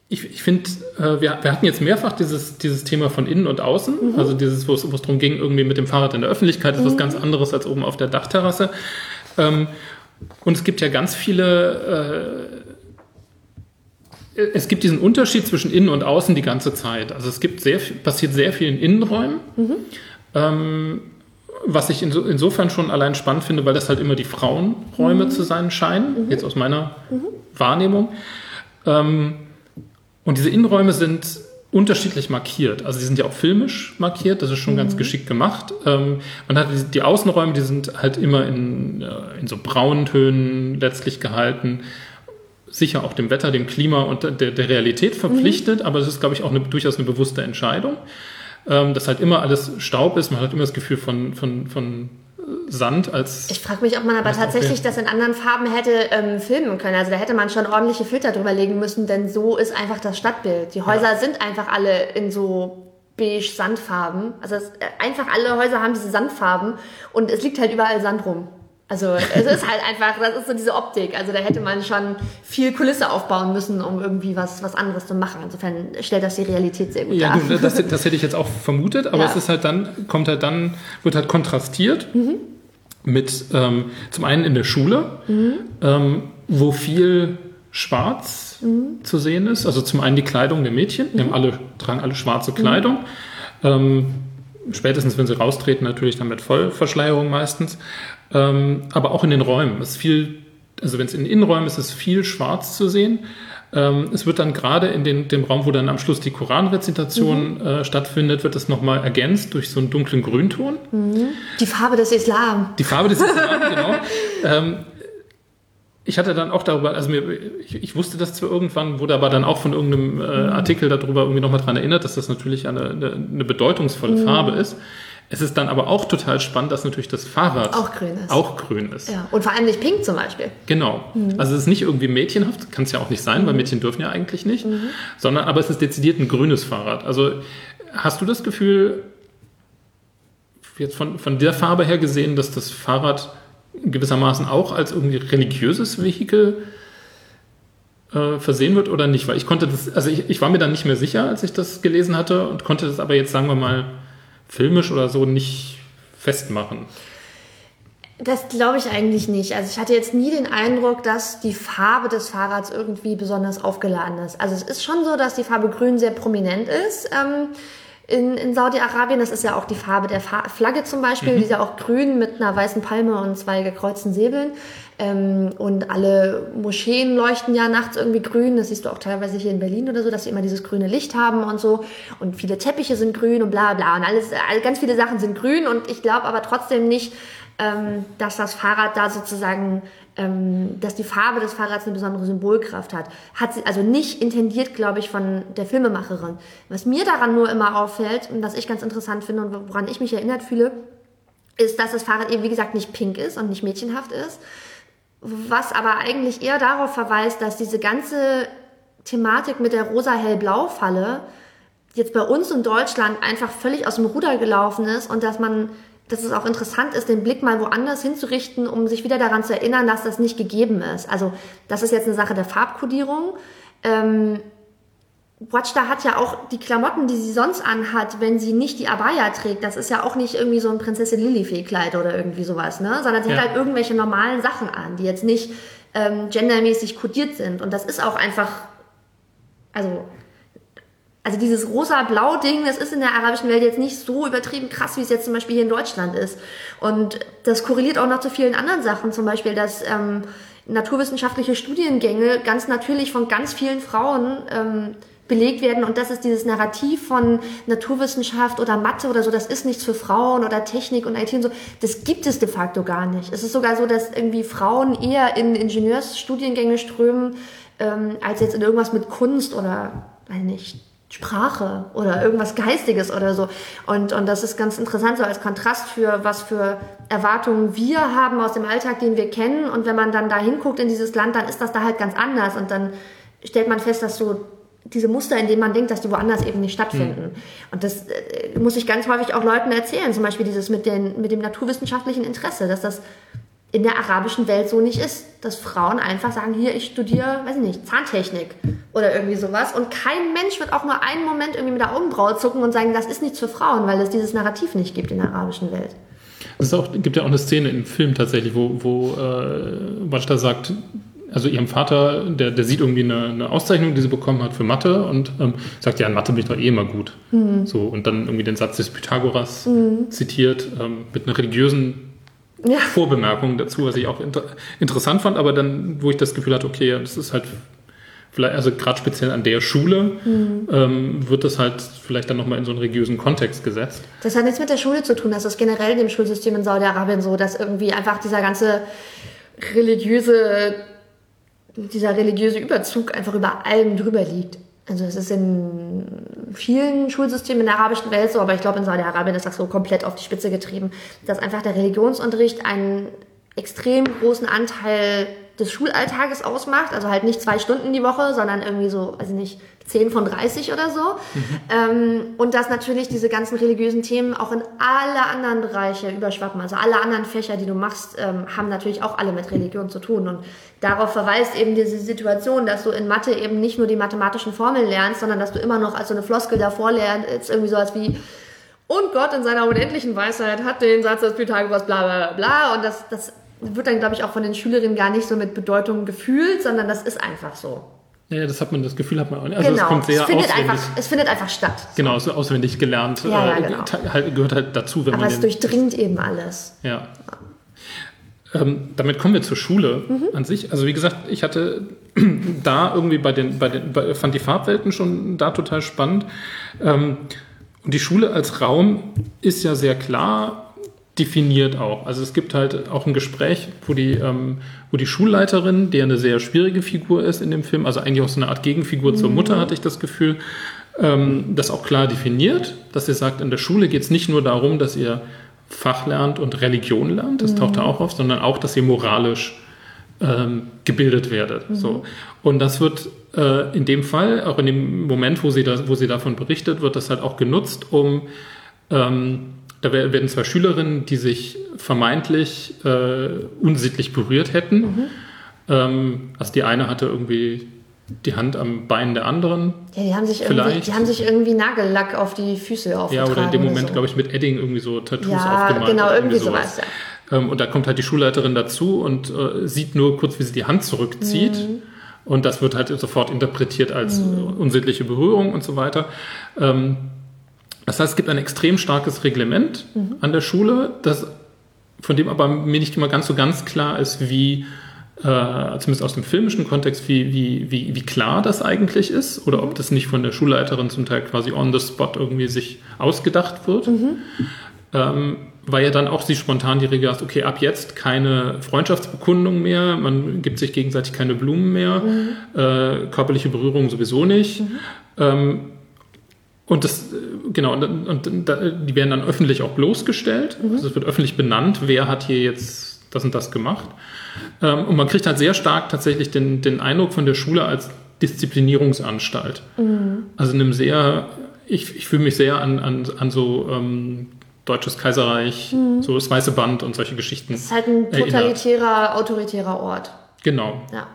ich, ich finde, äh, wir, wir hatten jetzt mehrfach dieses, dieses Thema von innen und außen, mhm. also dieses, wo es darum ging, irgendwie mit dem Fahrrad in der Öffentlichkeit, ist mhm. was ganz anderes als oben auf der Dachterrasse. Ähm, und es gibt ja ganz viele äh, es gibt diesen Unterschied zwischen innen und außen die ganze Zeit. Also es gibt sehr, passiert sehr viel in Innenräumen, mhm. ähm, was ich inso, insofern schon allein spannend finde, weil das halt immer die Frauenräume mhm. zu sein scheinen, mhm. jetzt aus meiner mhm. Wahrnehmung. Ähm, und diese Innenräume sind unterschiedlich markiert. Also die sind ja auch filmisch markiert, das ist schon ganz mhm. geschickt gemacht. Ähm, man hat die, die, Außenräume, die sind halt immer in, äh, in so braunen Tönen letztlich gehalten sicher auch dem Wetter, dem Klima und der, der Realität verpflichtet, mhm. aber es ist, glaube ich, auch eine, durchaus eine bewusste Entscheidung, ähm, dass halt immer alles Staub ist. Man hat immer das Gefühl von, von, von Sand als. Ich frage mich, ob man aber tatsächlich das in anderen Farben hätte ähm, filmen können. Also da hätte man schon ordentliche Filter drüber legen müssen, denn so ist einfach das Stadtbild. Die Häuser ja. sind einfach alle in so beige Sandfarben. Also es, äh, einfach alle Häuser haben diese Sandfarben und es liegt halt überall Sand rum. Also es ist halt einfach, das ist so diese Optik. Also da hätte man schon viel Kulisse aufbauen müssen, um irgendwie was, was anderes zu machen. Insofern stellt das die Realität sehr gut ja, dar. Das, das hätte ich jetzt auch vermutet, aber ja. es ist halt dann, kommt halt dann, wird halt kontrastiert mhm. mit ähm, zum einen in der Schule, mhm. ähm, wo viel Schwarz mhm. zu sehen ist. Also zum einen die Kleidung der Mädchen, die haben alle, tragen alle schwarze Kleidung. Ähm, spätestens wenn sie raustreten, natürlich dann mit Vollverschleierung meistens. Ähm, aber auch in den Räumen. Es ist viel, also wenn es in Innenräumen ist, ist viel schwarz zu sehen. Ähm, es wird dann gerade in den, dem Raum, wo dann am Schluss die Koranrezitation mhm. äh, stattfindet, wird das nochmal ergänzt durch so einen dunklen Grünton. Mhm. Die Farbe des Islam. Die Farbe des Islam, genau. Ähm, ich hatte dann auch darüber, also mir, ich, ich, wusste das zwar irgendwann, wurde aber dann auch von irgendeinem äh. Artikel darüber irgendwie nochmal dran erinnert, dass das natürlich eine, eine, eine bedeutungsvolle mhm. Farbe ist. Es ist dann aber auch total spannend, dass natürlich das Fahrrad auch grün ist. Auch grün ist. Ja. Und vor allem nicht pink zum Beispiel. Genau. Mhm. Also es ist nicht irgendwie mädchenhaft, kann es ja auch nicht sein, mhm. weil Mädchen dürfen ja eigentlich nicht, mhm. sondern aber es ist dezidiert ein grünes Fahrrad. Also hast du das Gefühl, jetzt von, von der Farbe her gesehen, dass das Fahrrad gewissermaßen auch als irgendwie religiöses Vehikel äh, versehen wird oder nicht? Weil ich konnte das, also ich, ich war mir dann nicht mehr sicher, als ich das gelesen hatte und konnte das aber jetzt, sagen wir mal, filmisch oder so nicht festmachen. Das glaube ich eigentlich nicht. Also ich hatte jetzt nie den Eindruck, dass die Farbe des Fahrrads irgendwie besonders aufgeladen ist. Also es ist schon so, dass die Farbe Grün sehr prominent ist. Ähm, in, in Saudi-Arabien. Das ist ja auch die Farbe der Fa Flagge zum Beispiel. Mhm. Die ist ja auch grün mit einer weißen Palme und zwei gekreuzten Säbeln. Ähm, und alle Moscheen leuchten ja nachts irgendwie grün. Das siehst du auch teilweise hier in Berlin oder so, dass sie immer dieses grüne Licht haben und so. Und viele Teppiche sind grün und bla bla. Und alles, ganz viele Sachen sind grün. Und ich glaube aber trotzdem nicht, ähm, dass das Fahrrad da sozusagen ähm, dass die Farbe des Fahrrads eine besondere Symbolkraft hat. Hat sie also nicht intendiert, glaube ich, von der Filmemacherin. Was mir daran nur immer auffällt und was ich ganz interessant finde und woran ich mich erinnert fühle, ist, dass das Fahrrad eben, wie gesagt, nicht pink ist und nicht mädchenhaft ist. Was aber eigentlich eher darauf verweist, dass diese ganze Thematik mit der rosa-hell-blau-Falle jetzt bei uns in Deutschland einfach völlig aus dem Ruder gelaufen ist und dass man dass es auch interessant ist, den Blick mal woanders hinzurichten, um sich wieder daran zu erinnern, dass das nicht gegeben ist. Also das ist jetzt eine Sache der Farbkodierung. Ähm, Watchda hat ja auch die Klamotten, die sie sonst anhat, wenn sie nicht die Abaya trägt. Das ist ja auch nicht irgendwie so ein Prinzessin Lilifee-Kleid oder irgendwie sowas, ne? Sondern sie ja. hat halt irgendwelche normalen Sachen an, die jetzt nicht ähm, gendermäßig kodiert sind. Und das ist auch einfach, also also dieses rosa-blau-Ding, das ist in der arabischen Welt jetzt nicht so übertrieben krass, wie es jetzt zum Beispiel hier in Deutschland ist. Und das korreliert auch noch zu vielen anderen Sachen, zum Beispiel, dass ähm, naturwissenschaftliche Studiengänge ganz natürlich von ganz vielen Frauen ähm, belegt werden und das ist dieses Narrativ von Naturwissenschaft oder Mathe oder so, das ist nichts für Frauen oder Technik und IT und so, das gibt es de facto gar nicht. Es ist sogar so, dass irgendwie Frauen eher in Ingenieursstudiengänge strömen, ähm, als jetzt in irgendwas mit Kunst oder, weiß nicht, Sprache oder irgendwas Geistiges oder so. Und, und das ist ganz interessant, so als Kontrast für was für Erwartungen wir haben aus dem Alltag, den wir kennen. Und wenn man dann da hinguckt in dieses Land, dann ist das da halt ganz anders. Und dann stellt man fest, dass so diese Muster, in denen man denkt, dass die woanders eben nicht stattfinden. Mhm. Und das äh, muss ich ganz häufig auch Leuten erzählen. Zum Beispiel dieses mit, den, mit dem naturwissenschaftlichen Interesse, dass das in der arabischen Welt so nicht ist. Dass Frauen einfach sagen, hier, ich studiere, weiß ich nicht, Zahntechnik oder irgendwie sowas. Und kein Mensch wird auch nur einen Moment irgendwie mit der Augenbraue zucken und sagen, das ist nichts für Frauen, weil es dieses Narrativ nicht gibt in der arabischen Welt. Es gibt ja auch eine Szene im Film tatsächlich, wo, wo äh, Wajda sagt, also ihrem Vater, der, der sieht irgendwie eine, eine, Auszeichnung, die sie bekommen hat für Mathe und ähm, sagt, ja, in Mathe bin ich doch eh immer gut. Mhm. So, und dann irgendwie den Satz des Pythagoras mhm. zitiert, ähm, mit einer religiösen ja. Vorbemerkungen dazu, was ich auch inter interessant fand, aber dann, wo ich das Gefühl hatte, okay, das ist halt vielleicht, also gerade speziell an der Schule, mhm. ähm, wird das halt vielleicht dann nochmal in so einen religiösen Kontext gesetzt. Das hat nichts mit der Schule zu tun, das ist generell in dem Schulsystem in Saudi-Arabien so, dass irgendwie einfach dieser ganze religiöse, dieser religiöse Überzug einfach über allem drüber liegt. Also es ist in vielen Schulsystemen in der arabischen Welt so, aber ich glaube in Saudi-Arabien ist das so komplett auf die Spitze getrieben, dass einfach der Religionsunterricht einen extrem großen Anteil des Schulalltages ausmacht. Also halt nicht zwei Stunden die Woche, sondern irgendwie so, also nicht 10 von 30 oder so. Mhm. Ähm, und dass natürlich diese ganzen religiösen Themen auch in alle anderen Bereiche überschwappen. Also alle anderen Fächer, die du machst, ähm, haben natürlich auch alle mit Religion zu tun. Und darauf verweist eben diese Situation, dass du in Mathe eben nicht nur die mathematischen Formeln lernst, sondern dass du immer noch als so eine Floskel davor lernst, irgendwie sowas wie und Gott in seiner unendlichen Weisheit hat den Satz des Pythagoras bla bla bla. Und das, das wird dann, glaube ich, auch von den Schülerinnen gar nicht so mit Bedeutung gefühlt, sondern das ist einfach so. Ja, das hat man, das Gefühl hat man auch nicht. Also genau. es kommt sehr es findet auswendig. Einfach, es findet einfach statt. Genau, so auswendig gelernt. Ja, ja, äh, genau. halt, gehört halt dazu, wenn Aber man. Aber es durchdringt eben alles. Ja. Ähm, damit kommen wir zur Schule mhm. an sich. Also wie gesagt, ich hatte da irgendwie bei den, bei den, bei, fand die Farbwelten schon da total spannend. Ähm, und die Schule als Raum ist ja sehr klar definiert auch. Also es gibt halt auch ein Gespräch, wo die, ähm, wo die Schulleiterin, die eine sehr schwierige Figur ist in dem Film, also eigentlich auch so eine Art Gegenfigur mhm. zur Mutter, hatte ich das Gefühl, ähm, das auch klar definiert, dass sie sagt, in der Schule geht es nicht nur darum, dass ihr Fach lernt und Religion lernt, das mhm. taucht da auch auf, sondern auch, dass ihr moralisch ähm, gebildet werdet. Mhm. So. Und das wird äh, in dem Fall, auch in dem Moment, wo sie, da, wo sie davon berichtet, wird das halt auch genutzt, um ähm, da werden zwei Schülerinnen, die sich vermeintlich äh, unsittlich berührt hätten. Mhm. Ähm, also die eine hatte irgendwie die Hand am Bein der anderen. Ja, die haben sich, irgendwie, die haben sich irgendwie Nagellack auf die Füße aufgetragen. Ja, oder in dem Moment, so. glaube ich, mit Edding irgendwie so Tattoos ja, aufgemalt. genau, irgendwie sowas. sowas ja. ähm, und da kommt halt die Schulleiterin dazu und äh, sieht nur kurz, wie sie die Hand zurückzieht. Mhm. Und das wird halt sofort interpretiert als mhm. unsittliche Berührung und so weiter. Ähm, Das heißt, es gibt ein extrem starkes Reglement mhm. an der Schule, das, von dem aber mir nicht immer ganz so ganz klar ist, wie, äh, zumindest aus dem filmischen Kontext, wie, wie, wie, wie klar das eigentlich ist oder ob das nicht von der Schulleiterin zum Teil quasi on the spot irgendwie sich ausgedacht wird. Mhm. Ähm, weil ja dann auch sie spontan die Regel hast, okay, ab jetzt keine Freundschaftsbekundung mehr, man gibt sich gegenseitig keine Blumen mehr, mhm. äh, körperliche Berührung sowieso nicht. Mhm. Ähm, und das, genau, und, und, und, die werden dann öffentlich auch bloßgestellt. Mhm. Also es wird öffentlich benannt, wer hat hier jetzt das und das gemacht. Ähm, und man kriegt halt sehr stark tatsächlich den, den Eindruck von der Schule als Disziplinierungsanstalt. Mhm. Also in einem sehr, ich, ich fühle mich sehr an, an, an so ähm, Deutsches Kaiserreich, mhm. so das Weiße Band und solche Geschichten. Es ist halt ein totalitärer, erinnert. autoritärer Ort. Genau. Ja.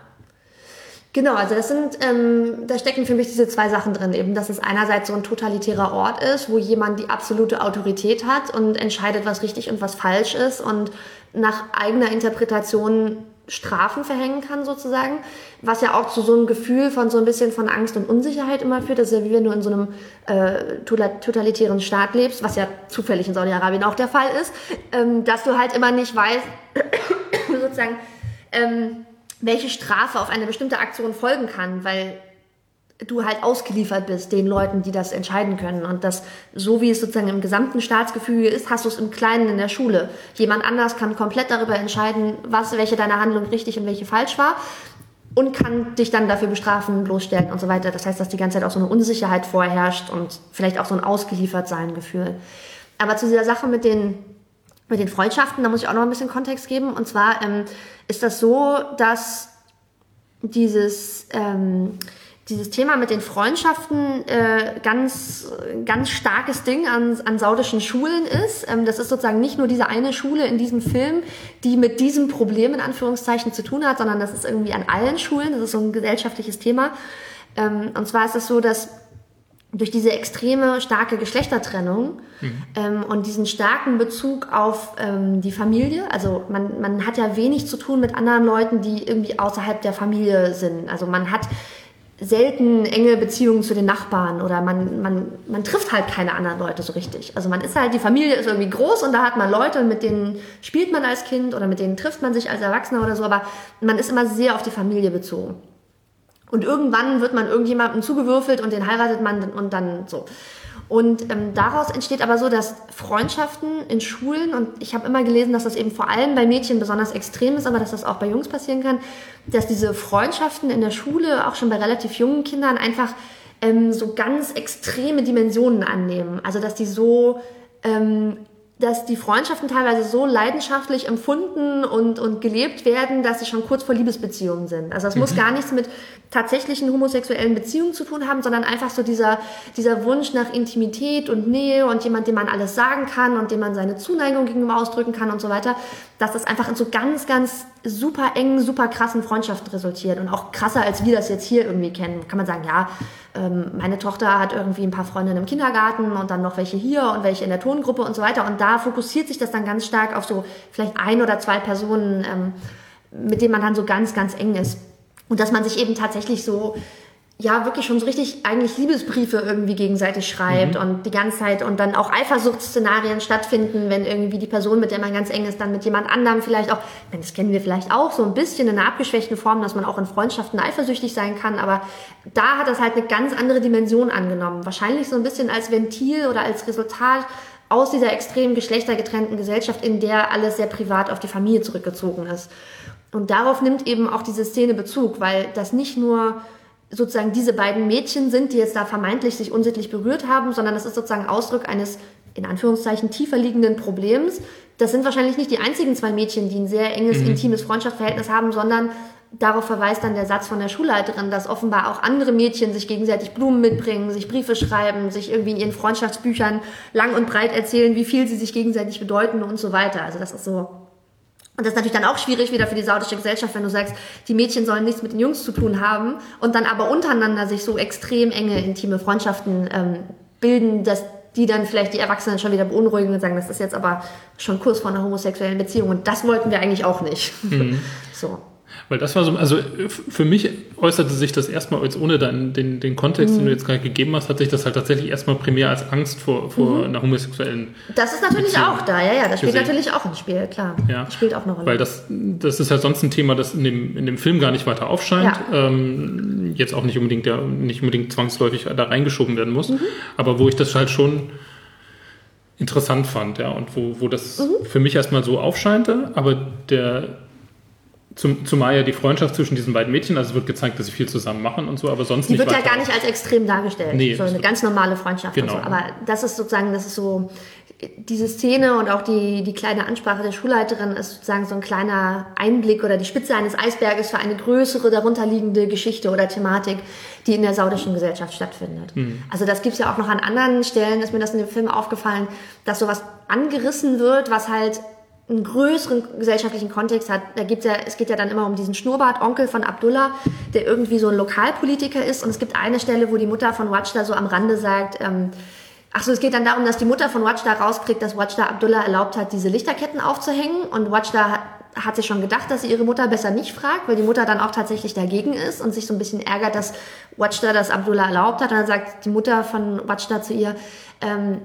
Genau, also das sind, ähm, da stecken für mich diese zwei Sachen drin, eben, dass es einerseits so ein totalitärer Ort ist, wo jemand die absolute Autorität hat und entscheidet, was richtig und was falsch ist und nach eigener Interpretation Strafen verhängen kann sozusagen, was ja auch zu so einem Gefühl von so ein bisschen von Angst und Unsicherheit immer führt. Das ist ja wie wenn du in so einem äh, totalitären Staat lebst, was ja zufällig in Saudi-Arabien auch der Fall ist, ähm, dass du halt immer nicht weißt, sozusagen, ähm, welche Strafe auf eine bestimmte Aktion folgen kann, weil du halt ausgeliefert bist den Leuten, die das entscheiden können. Und das, so wie es sozusagen im gesamten Staatsgefüge ist, hast du es im Kleinen in der Schule. Jemand anders kann komplett darüber entscheiden, was, welche deiner Handlung richtig und welche falsch war und kann dich dann dafür bestrafen, bloßstellen und so weiter. Das heißt, dass die ganze Zeit auch so eine Unsicherheit vorherrscht und vielleicht auch so ein Ausgeliefertsein-Gefühl. Aber zu dieser Sache mit den, mit den Freundschaften, da muss ich auch noch ein bisschen Kontext geben. Und zwar ähm, ist das so, dass dieses... Ähm, dieses Thema mit den Freundschaften äh, ganz, ganz starkes Ding an, an saudischen Schulen ist. Ähm, das ist sozusagen nicht nur diese eine Schule in diesem Film, die mit diesem Problem in Anführungszeichen zu tun hat, sondern das ist irgendwie an allen Schulen. Das ist so ein gesellschaftliches Thema. Ähm, und zwar ist es so, dass durch diese extreme starke Geschlechtertrennung mhm. ähm, und diesen starken Bezug auf ähm, die Familie, also man, man hat ja wenig zu tun mit anderen Leuten, die irgendwie außerhalb der Familie sind. Also man hat selten enge Beziehungen zu den Nachbarn oder man, man, man trifft halt keine anderen Leute so richtig. Also man ist halt, die Familie ist irgendwie groß und da hat man Leute und mit denen spielt man als Kind oder mit denen trifft man sich als Erwachsener oder so, aber man ist immer sehr auf die Familie bezogen. Und irgendwann wird man irgendjemandem zugewürfelt und den heiratet man und dann so. Und ähm, daraus entsteht aber so, dass Freundschaften in Schulen, und ich habe immer gelesen, dass das eben vor allem bei Mädchen besonders extrem ist, aber dass das auch bei Jungs passieren kann, dass diese Freundschaften in der Schule, auch schon bei relativ jungen Kindern, einfach ähm, so ganz extreme Dimensionen annehmen. Also dass die so ähm, dass die Freundschaften teilweise so leidenschaftlich empfunden und, und gelebt werden, dass sie schon kurz vor Liebesbeziehungen sind. Also es mhm. muss gar nichts mit tatsächlichen homosexuellen Beziehungen zu tun haben, sondern einfach so dieser, dieser Wunsch nach Intimität und Nähe und jemand, dem man alles sagen kann und dem man seine Zuneigung gegenüber ausdrücken kann und so weiter, dass das einfach in so ganz, ganz super engen, super krassen Freundschaften resultiert und auch krasser, als wir das jetzt hier irgendwie kennen. Kann man sagen, ja, ähm, meine Tochter hat irgendwie ein paar Freundinnen im Kindergarten und dann noch welche hier und welche in der Tongruppe und so weiter. Und da fokussiert sich das dann ganz stark auf so vielleicht ein oder zwei Personen, ähm, mit denen man dann so ganz, ganz eng ist. Und dass man sich eben tatsächlich so ja wirklich schon so richtig eigentlich Liebesbriefe irgendwie gegenseitig schreibt mhm. und die ganze Zeit und dann auch Eifersuchtsszenarien stattfinden, wenn irgendwie die Person, mit der man ganz eng ist, dann mit jemand anderem vielleicht auch, das kennen wir vielleicht auch so ein bisschen in einer abgeschwächten Form, dass man auch in Freundschaften eifersüchtig sein kann, aber da hat das halt eine ganz andere Dimension angenommen. Wahrscheinlich so ein bisschen als Ventil oder als Resultat aus dieser extrem geschlechtergetrennten Gesellschaft, in der alles sehr privat auf die Familie zurückgezogen ist. Und darauf nimmt eben auch diese Szene Bezug, weil das nicht nur sozusagen diese beiden Mädchen sind, die jetzt da vermeintlich sich unsittlich berührt haben, sondern das ist sozusagen Ausdruck eines in Anführungszeichen tiefer liegenden Problems. Das sind wahrscheinlich nicht die einzigen zwei Mädchen, die ein sehr enges, mhm. intimes Freundschaftsverhältnis haben, sondern darauf verweist dann der Satz von der Schulleiterin, dass offenbar auch andere Mädchen sich gegenseitig Blumen mitbringen, sich Briefe schreiben, sich irgendwie in ihren Freundschaftsbüchern lang und breit erzählen, wie viel sie sich gegenseitig bedeuten und so weiter. Also das ist so und das ist natürlich dann auch schwierig wieder für die saudische Gesellschaft, wenn du sagst, die Mädchen sollen nichts mit den Jungs zu tun haben und dann aber untereinander sich so extrem enge, intime Freundschaften ähm, bilden, dass die dann vielleicht die Erwachsenen schon wieder beunruhigen und sagen, das ist jetzt aber schon kurz vor einer homosexuellen Beziehung und das wollten wir eigentlich auch nicht. Mhm. so. Weil das war so, also für mich äußerte sich das erstmal jetzt ohne dann den, den Kontext, mhm. den du jetzt gerade gegeben hast, hat sich das halt tatsächlich erstmal primär als Angst vor, vor mhm. einer homosexuellen. Das ist natürlich Beziehung auch da, ja, ja, das spielt gesehen. natürlich auch ein Spiel, klar. Ja. Das spielt auch eine Rolle. Weil das, das ist ja sonst ein Thema, das in dem, in dem Film gar nicht weiter aufscheint. Ja. Ähm, jetzt auch nicht unbedingt, der, nicht unbedingt zwangsläufig da reingeschoben werden muss. Mhm. Aber wo ich das halt schon interessant fand, ja, und wo, wo das mhm. für mich erstmal so aufscheinte, aber der zum, zumal ja die Freundschaft zwischen diesen beiden Mädchen, also es wird gezeigt, dass sie viel zusammen machen und so, aber sonst die nicht. Die wird ja gar nicht als extrem dargestellt. Nee, so eine ganz normale Freundschaft genau. und so. Aber das ist sozusagen, das ist so, diese Szene und auch die, die kleine Ansprache der Schulleiterin ist sozusagen so ein kleiner Einblick oder die Spitze eines Eisberges für eine größere darunterliegende Geschichte oder Thematik, die in der saudischen Gesellschaft stattfindet. Mhm. Also das gibt's ja auch noch an anderen Stellen, ist mir das in dem Film aufgefallen, dass sowas angerissen wird, was halt einen größeren gesellschaftlichen Kontext hat. Da gibt's ja, es geht ja dann immer um diesen Schnurrbart-Onkel von Abdullah, der irgendwie so ein Lokalpolitiker ist. Und es gibt eine Stelle, wo die Mutter von Wajda so am Rande sagt, ähm, ach so, es geht dann darum, dass die Mutter von Wajda rauskriegt, dass Wajda Abdullah erlaubt hat, diese Lichterketten aufzuhängen. Und Wajda hat, hat sich schon gedacht, dass sie ihre Mutter besser nicht fragt, weil die Mutter dann auch tatsächlich dagegen ist und sich so ein bisschen ärgert, dass Wajda das Abdullah erlaubt hat. Und dann sagt die Mutter von Wajda zu ihr, ähm,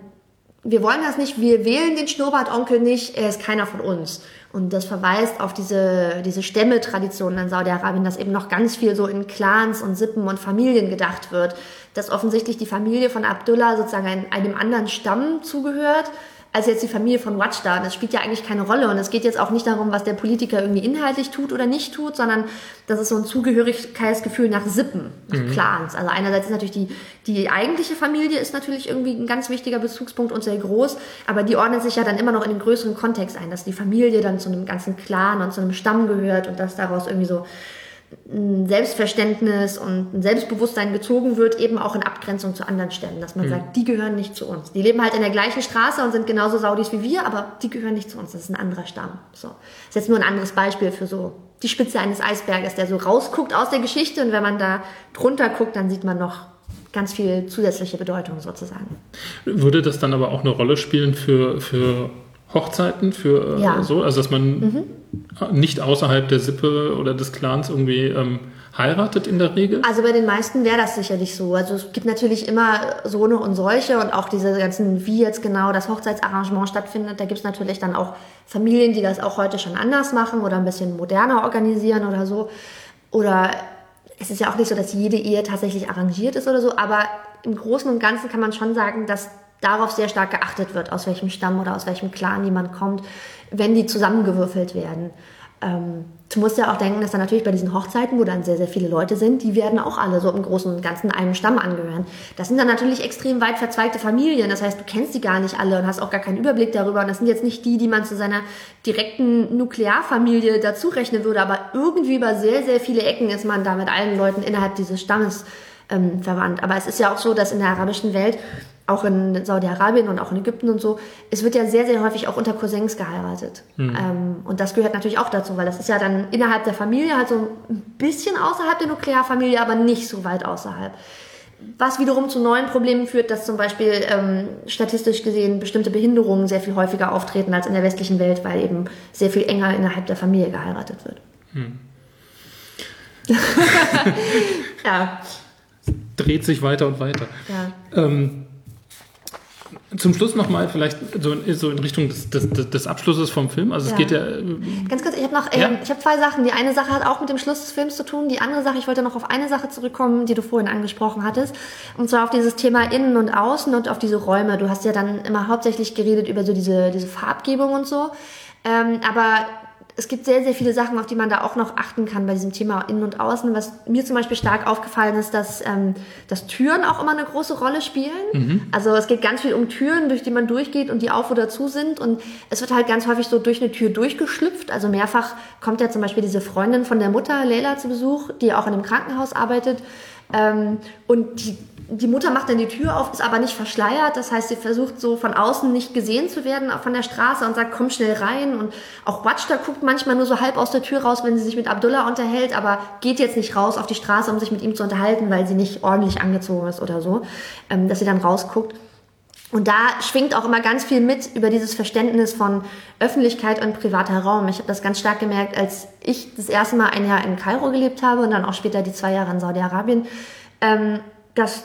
wir wollen das nicht, wir wählen den Schnurrbartonkel nicht, er ist keiner von uns. Und das verweist auf diese, diese Stämme-Tradition in Saudi-Arabien, dass eben noch ganz viel so in Clans und Sippen und Familien gedacht wird. Dass offensichtlich die Familie von Abdullah sozusagen einem anderen Stamm zugehört als jetzt die Familie von Watchda. Das spielt ja eigentlich keine Rolle. Und es geht jetzt auch nicht darum, was der Politiker irgendwie inhaltlich tut oder nicht tut, sondern das ist so ein Zugehörigkeitsgefühl nach Sippen, nach mhm. Clans. Also einerseits ist natürlich die, die eigentliche Familie ist natürlich irgendwie ein ganz wichtiger Bezugspunkt und sehr groß, aber die ordnet sich ja dann immer noch in den größeren Kontext ein, dass die Familie dann zu einem ganzen Clan und zu einem Stamm gehört und dass daraus irgendwie so ein Selbstverständnis und ein Selbstbewusstsein gezogen wird, eben auch in Abgrenzung zu anderen Stämmen, dass man mhm. sagt, die gehören nicht zu uns. Die leben halt in der gleichen Straße und sind genauso Saudis wie wir, aber die gehören nicht zu uns. Das ist ein anderer Stamm. So. Das ist jetzt nur ein anderes Beispiel für so die Spitze eines Eisberges, der so rausguckt aus der Geschichte und wenn man da drunter guckt, dann sieht man noch ganz viel zusätzliche Bedeutung sozusagen. Würde das dann aber auch eine Rolle spielen für, für Hochzeiten für äh, ja. so, also dass man mhm. nicht außerhalb der Sippe oder des Clans irgendwie ähm, heiratet in der Regel? Also bei den meisten wäre das sicherlich so. Also es gibt natürlich immer so eine und solche und auch diese ganzen, wie jetzt genau das Hochzeitsarrangement stattfindet, da gibt es natürlich dann auch Familien, die das auch heute schon anders machen oder ein bisschen moderner organisieren oder so. Oder es ist ja auch nicht so, dass jede Ehe tatsächlich arrangiert ist oder so, aber im Großen und Ganzen kann man schon sagen, dass darauf sehr stark geachtet wird, aus welchem Stamm oder aus welchem Clan jemand kommt, wenn die zusammengewürfelt werden. Ähm, du musst ja auch denken, dass dann natürlich bei diesen Hochzeiten, wo dann sehr, sehr viele Leute sind, die werden auch alle so im Großen und Ganzen einem Stamm angehören. Das sind dann natürlich extrem weit verzweigte Familien. Das heißt, du kennst die gar nicht alle und hast auch gar keinen Überblick darüber. Und das sind jetzt nicht die, die man zu seiner direkten Nuklearfamilie dazu rechnen würde, aber irgendwie über sehr, sehr viele Ecken ist man da mit allen Leuten innerhalb dieses Stammes ähm, verwandt. Aber es ist ja auch so, dass in der arabischen Welt auch in Saudi-Arabien und auch in Ägypten und so, es wird ja sehr, sehr häufig auch unter Cousins geheiratet. Mhm. Ähm, und das gehört natürlich auch dazu, weil das ist ja dann innerhalb der Familie halt so ein bisschen außerhalb der Nuklearfamilie, aber nicht so weit außerhalb. Was wiederum zu neuen Problemen führt, dass zum Beispiel ähm, statistisch gesehen bestimmte Behinderungen sehr viel häufiger auftreten als in der westlichen Welt, weil eben sehr viel enger innerhalb der Familie geheiratet wird. Hm. ja. Dreht sich weiter und weiter. Ja. Ähm, zum Schluss nochmal vielleicht so, so in Richtung des, des, des, Abschlusses vom Film. Also es ja. geht ja. Ganz kurz, ich habe noch, ja? ich habe zwei Sachen. Die eine Sache hat auch mit dem Schluss des Films zu tun. Die andere Sache, ich wollte noch auf eine Sache zurückkommen, die du vorhin angesprochen hattest. Und zwar auf dieses Thema Innen und Außen und auf diese Räume. Du hast ja dann immer hauptsächlich geredet über so diese, diese Farbgebung und so. Ähm, aber es gibt sehr, sehr viele Sachen, auf die man da auch noch achten kann bei diesem Thema Innen und Außen. Was mir zum Beispiel stark aufgefallen ist, dass, ähm, dass Türen auch immer eine große Rolle spielen. Mhm. Also es geht ganz viel um Türen, durch die man durchgeht und die auf oder zu sind. Und es wird halt ganz häufig so durch eine Tür durchgeschlüpft. Also mehrfach kommt ja zum Beispiel diese Freundin von der Mutter, Leila, zu Besuch, die auch in einem Krankenhaus arbeitet. Ähm, und die die Mutter macht dann die Tür auf, ist aber nicht verschleiert. Das heißt, sie versucht so von außen nicht gesehen zu werden von der Straße und sagt, komm schnell rein. Und auch Watchda guckt manchmal nur so halb aus der Tür raus, wenn sie sich mit Abdullah unterhält, aber geht jetzt nicht raus auf die Straße, um sich mit ihm zu unterhalten, weil sie nicht ordentlich angezogen ist oder so, ähm, dass sie dann rausguckt. Und da schwingt auch immer ganz viel mit über dieses Verständnis von Öffentlichkeit und privater Raum. Ich habe das ganz stark gemerkt, als ich das erste Mal ein Jahr in Kairo gelebt habe und dann auch später die zwei Jahre in Saudi-Arabien, ähm, dass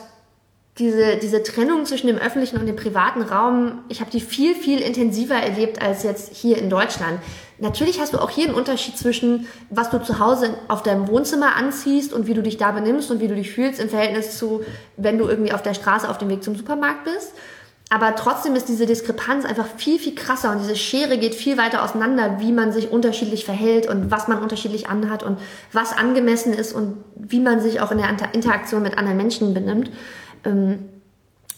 diese, diese Trennung zwischen dem öffentlichen und dem privaten Raum, ich habe die viel, viel intensiver erlebt als jetzt hier in Deutschland. Natürlich hast du auch hier einen Unterschied zwischen, was du zu Hause auf deinem Wohnzimmer anziehst und wie du dich da benimmst und wie du dich fühlst im Verhältnis zu, wenn du irgendwie auf der Straße auf dem Weg zum Supermarkt bist. Aber trotzdem ist diese Diskrepanz einfach viel, viel krasser und diese Schere geht viel weiter auseinander, wie man sich unterschiedlich verhält und was man unterschiedlich anhat und was angemessen ist und wie man sich auch in der Interaktion mit anderen Menschen benimmt. Ähm,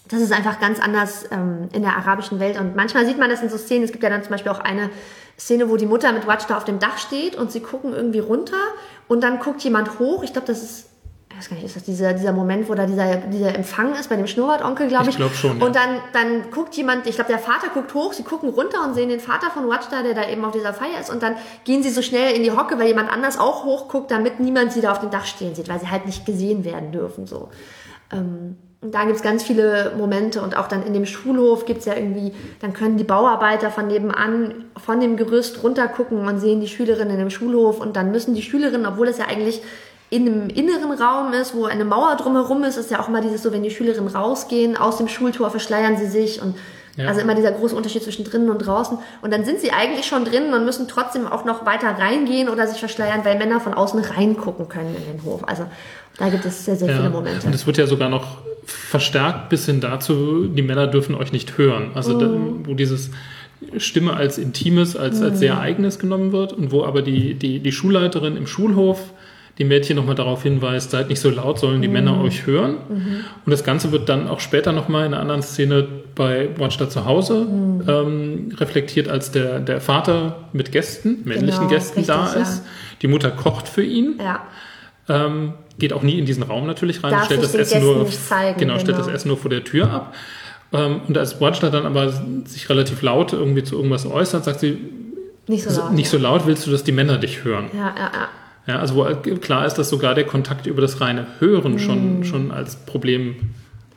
das ist einfach ganz anders ähm, in der arabischen Welt. Und manchmal sieht man das in so Szenen. Es gibt ja dann zum Beispiel auch eine Szene, wo die Mutter mit Watch da auf dem Dach steht und sie gucken irgendwie runter und dann guckt jemand hoch. Ich glaube, das ist, ich weiß gar nicht, ist das dieser, dieser Moment, wo da dieser, dieser Empfang ist bei dem Schnurrbartonkel, glaube ich. Ich glaube schon. Ja. Und dann, dann guckt jemand, ich glaube, der Vater guckt hoch, sie gucken runter und sehen den Vater von Watch da, der da eben auf dieser Feier ist. Und dann gehen sie so schnell in die Hocke, weil jemand anders auch hochguckt, damit niemand sie da auf dem Dach stehen sieht, weil sie halt nicht gesehen werden dürfen. So. Ähm, und da gibt's ganz viele Momente und auch dann in dem Schulhof gibt's ja irgendwie, dann können die Bauarbeiter von nebenan von dem Gerüst runtergucken und sehen die Schülerinnen im Schulhof und dann müssen die Schülerinnen, obwohl es ja eigentlich in einem inneren Raum ist, wo eine Mauer drumherum ist, ist ja auch immer dieses so, wenn die Schülerinnen rausgehen, aus dem Schultor verschleiern sie sich und ja. also immer dieser große Unterschied zwischen drinnen und draußen. Und dann sind sie eigentlich schon drinnen und müssen trotzdem auch noch weiter reingehen oder sich verschleiern, weil Männer von außen reingucken können in den Hof. Also da gibt es sehr, sehr ja. viele Momente. Und es wird ja sogar noch verstärkt bis hin dazu, die Männer dürfen euch nicht hören. Also mhm. da, wo dieses Stimme als Intimes, als, mhm. als sehr eigenes genommen wird und wo aber die, die, die Schulleiterin im Schulhof die Mädchen nochmal darauf hinweist, seid nicht so laut, sollen die mhm. Männer euch hören. Mhm. Und das Ganze wird dann auch später nochmal in einer anderen Szene bei Watchda zu Hause mhm. ähm, reflektiert, als der, der Vater mit Gästen, männlichen genau, Gästen richtig, da ist. Ja. Die Mutter kocht für ihn. Ja. Ähm, geht auch nie in diesen Raum natürlich rein, stellt das, Essen nur, zeigen, genau, stellt das genau. Essen nur vor der Tür ab. Ähm, und als Watchler dann aber sich relativ laut irgendwie zu irgendwas äußert, sagt sie, nicht so laut, nicht so laut willst du, dass die Männer dich hören. Ja, ja, ja. Ja, also wo klar ist, dass sogar der Kontakt über das reine Hören schon, mm. schon als Problem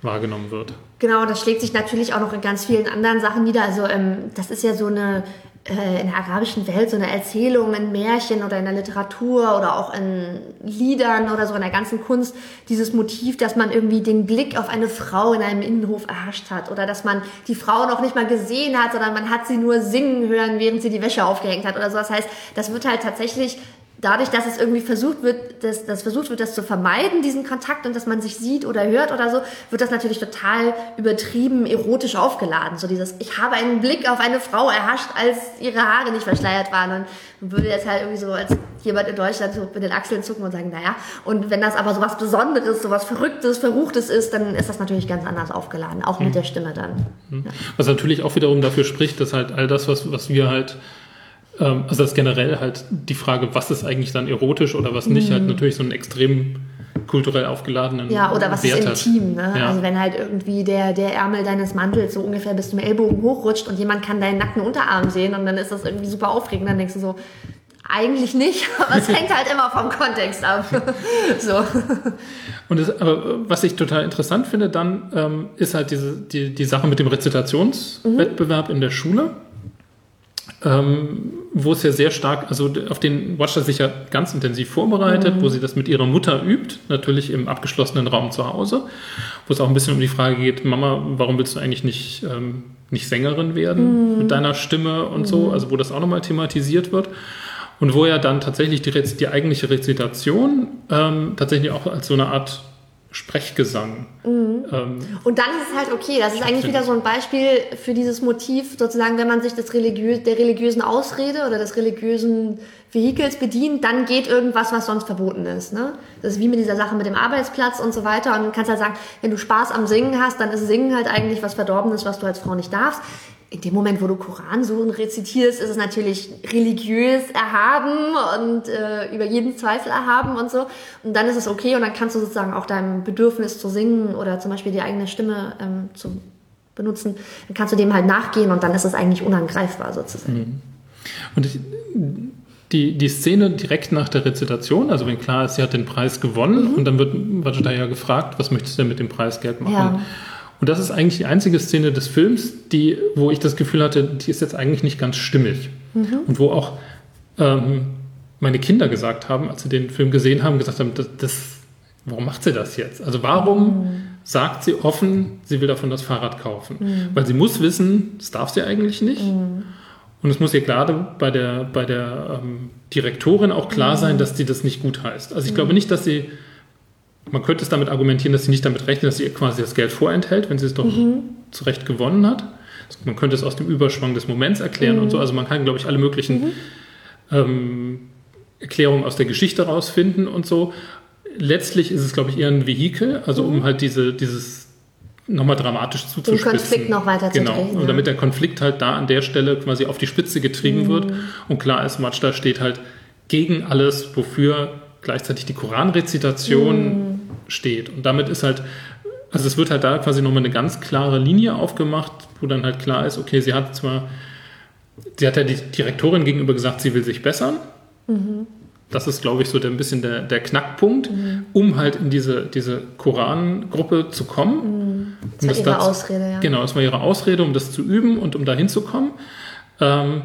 wahrgenommen wird. Genau, das schlägt sich natürlich auch noch in ganz vielen anderen Sachen nieder. Also ähm, das ist ja so eine äh, in der arabischen Welt so eine Erzählung in Märchen oder in der Literatur oder auch in Liedern oder so in der ganzen Kunst, dieses Motiv, dass man irgendwie den Blick auf eine Frau in einem Innenhof erhascht hat oder dass man die Frau noch nicht mal gesehen hat, sondern man hat sie nur singen hören, während sie die Wäsche aufgehängt hat oder so. Das heißt, das wird halt tatsächlich dadurch, dass es irgendwie versucht wird, dass, dass versucht wird, das zu vermeiden, diesen Kontakt und dass man sich sieht oder hört oder so, wird das natürlich total übertrieben erotisch aufgeladen. So dieses, ich habe einen Blick auf eine Frau erhascht, als ihre Haare nicht verschleiert waren und würde jetzt halt irgendwie so als jemand in Deutschland so mit den Achseln zucken und sagen, naja, und wenn das aber so was Besonderes, so was Verrücktes, Verruchtes ist, dann ist das natürlich ganz anders aufgeladen, auch mit mhm. der Stimme dann. Mhm. Ja. Was natürlich auch wiederum dafür spricht, dass halt all das, was, was wir halt ähm, also das ist generell halt die Frage, was ist eigentlich dann erotisch oder was nicht, halt mhm. halt natürlich so einen extrem kulturell aufgeladenen Ja, oder was Wert ist intim, ne? Ja. Also wenn halt irgendwie der, der Ärmel deines Mantels so ungefähr bis zum Ellbogen hochrutscht und jemand kann deinen nackten Unterarm sehen und dann ist das irgendwie super aufregend, dann denkst du so, eigentlich nicht, aber es hängt halt immer vom Kontext ab. so. Und das, aber was ich total interessant finde dann, ähm, ist halt diese, die, die Sache mit dem Rezitationswettbewerb mhm. in der Schule ähm, wo es ja sehr stark, also auf den Watcher sich ja ganz intensiv vorbereitet, mhm. wo sie das mit ihrer Mutter übt, natürlich im abgeschlossenen Raum zu Hause, wo es auch ein bisschen um die Frage geht, Mama, warum willst du eigentlich nicht, ähm, nicht Sängerin werden mhm. mit deiner Stimme und mhm. so, also wo das auch nochmal thematisiert wird. Und wo ja dann tatsächlich die, die eigentliche Rezitation ähm, tatsächlich auch als so eine Art Sprechgesang. Mhm. Ähm, und dann ist es halt okay. Das ist eigentlich wieder so ein Beispiel für dieses Motiv, sozusagen, wenn man sich des religiö der religiösen Ausrede oder des religiösen Vehikels bedient, dann geht irgendwas, was sonst verboten ist. Ne? Das ist wie mit dieser Sache mit dem Arbeitsplatz und so weiter. Und du kannst halt sagen, wenn du Spaß am Singen hast, dann ist Singen halt eigentlich was Verdorbenes, was du als Frau nicht darfst in dem Moment, wo du Koransuren rezitierst, ist es natürlich religiös erhaben und äh, über jeden Zweifel erhaben und so. Und dann ist es okay und dann kannst du sozusagen auch deinem Bedürfnis zu singen oder zum Beispiel die eigene Stimme ähm, zu benutzen, dann kannst du dem halt nachgehen und dann ist es eigentlich unangreifbar sozusagen. Mhm. Und ich, die, die Szene direkt nach der Rezitation, also wenn klar ist, sie hat den Preis gewonnen mhm. und dann wird Vajda ja gefragt, was möchtest du denn mit dem Preisgeld machen? Ja. Und das ist eigentlich die einzige Szene des Films, die, wo ich das Gefühl hatte, die ist jetzt eigentlich nicht ganz stimmig. Mhm. Und wo auch ähm, meine Kinder gesagt haben, als sie den Film gesehen haben, gesagt haben, das, das warum macht sie das jetzt? Also warum mhm. sagt sie offen, sie will davon das Fahrrad kaufen? Mhm. Weil sie muss wissen, das darf sie eigentlich nicht. Mhm. Und es muss ihr gerade bei der, bei der ähm, Direktorin auch klar mhm. sein, dass sie das nicht gut heißt. Also ich glaube mhm. nicht, dass sie man könnte es damit argumentieren, dass sie nicht damit rechnet, dass sie ihr quasi das Geld vorenthält, wenn sie es doch mhm. zu Recht gewonnen hat. Man könnte es aus dem Überschwang des Moments erklären mhm. und so. Also man kann, glaube ich, alle möglichen mhm. ähm, Erklärungen aus der Geschichte rausfinden und so. Letztlich ist es, glaube ich, eher ein Vehikel, also um mhm. halt diese, dieses nochmal dramatisch zuzuspitzen. Den Konflikt noch weiter genau. zu drehen. Und damit der Konflikt halt da an der Stelle quasi auf die Spitze getrieben mhm. wird. Und klar ist, Majda steht halt gegen alles, wofür gleichzeitig die Koranrezitation. Steht. Und damit ist halt, also es wird halt da quasi nochmal eine ganz klare Linie aufgemacht, wo dann halt klar ist, okay, sie hat zwar, sie hat ja die Direktorin gegenüber gesagt, sie will sich bessern. Mhm. Das ist, glaube ich, so der, ein bisschen der, der Knackpunkt, mhm. um halt in diese, diese Koran-Gruppe zu kommen. Mhm. Das um war das ihre dazu, Ausrede, ja. Genau, das war ihre Ausrede, um das zu üben und um da hinzukommen. Ähm,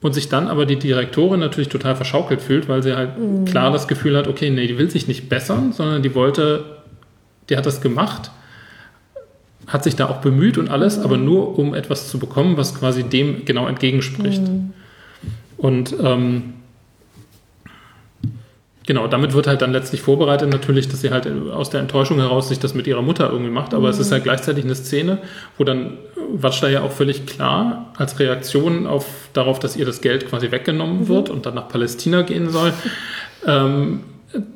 und sich dann aber die Direktorin natürlich total verschaukelt fühlt, weil sie halt mhm. klar das Gefühl hat, okay, nee, die will sich nicht bessern, sondern die wollte, die hat das gemacht, hat sich da auch bemüht und alles, mhm. aber nur um etwas zu bekommen, was quasi dem genau entgegenspricht. Mhm. Und ähm, Genau, damit wird halt dann letztlich vorbereitet natürlich, dass sie halt aus der Enttäuschung heraus sich das mit ihrer Mutter irgendwie macht. Aber mhm. es ist halt gleichzeitig eine Szene, wo dann Watschda ja auch völlig klar als Reaktion auf, darauf, dass ihr das Geld quasi weggenommen mhm. wird und dann nach Palästina gehen soll, ähm,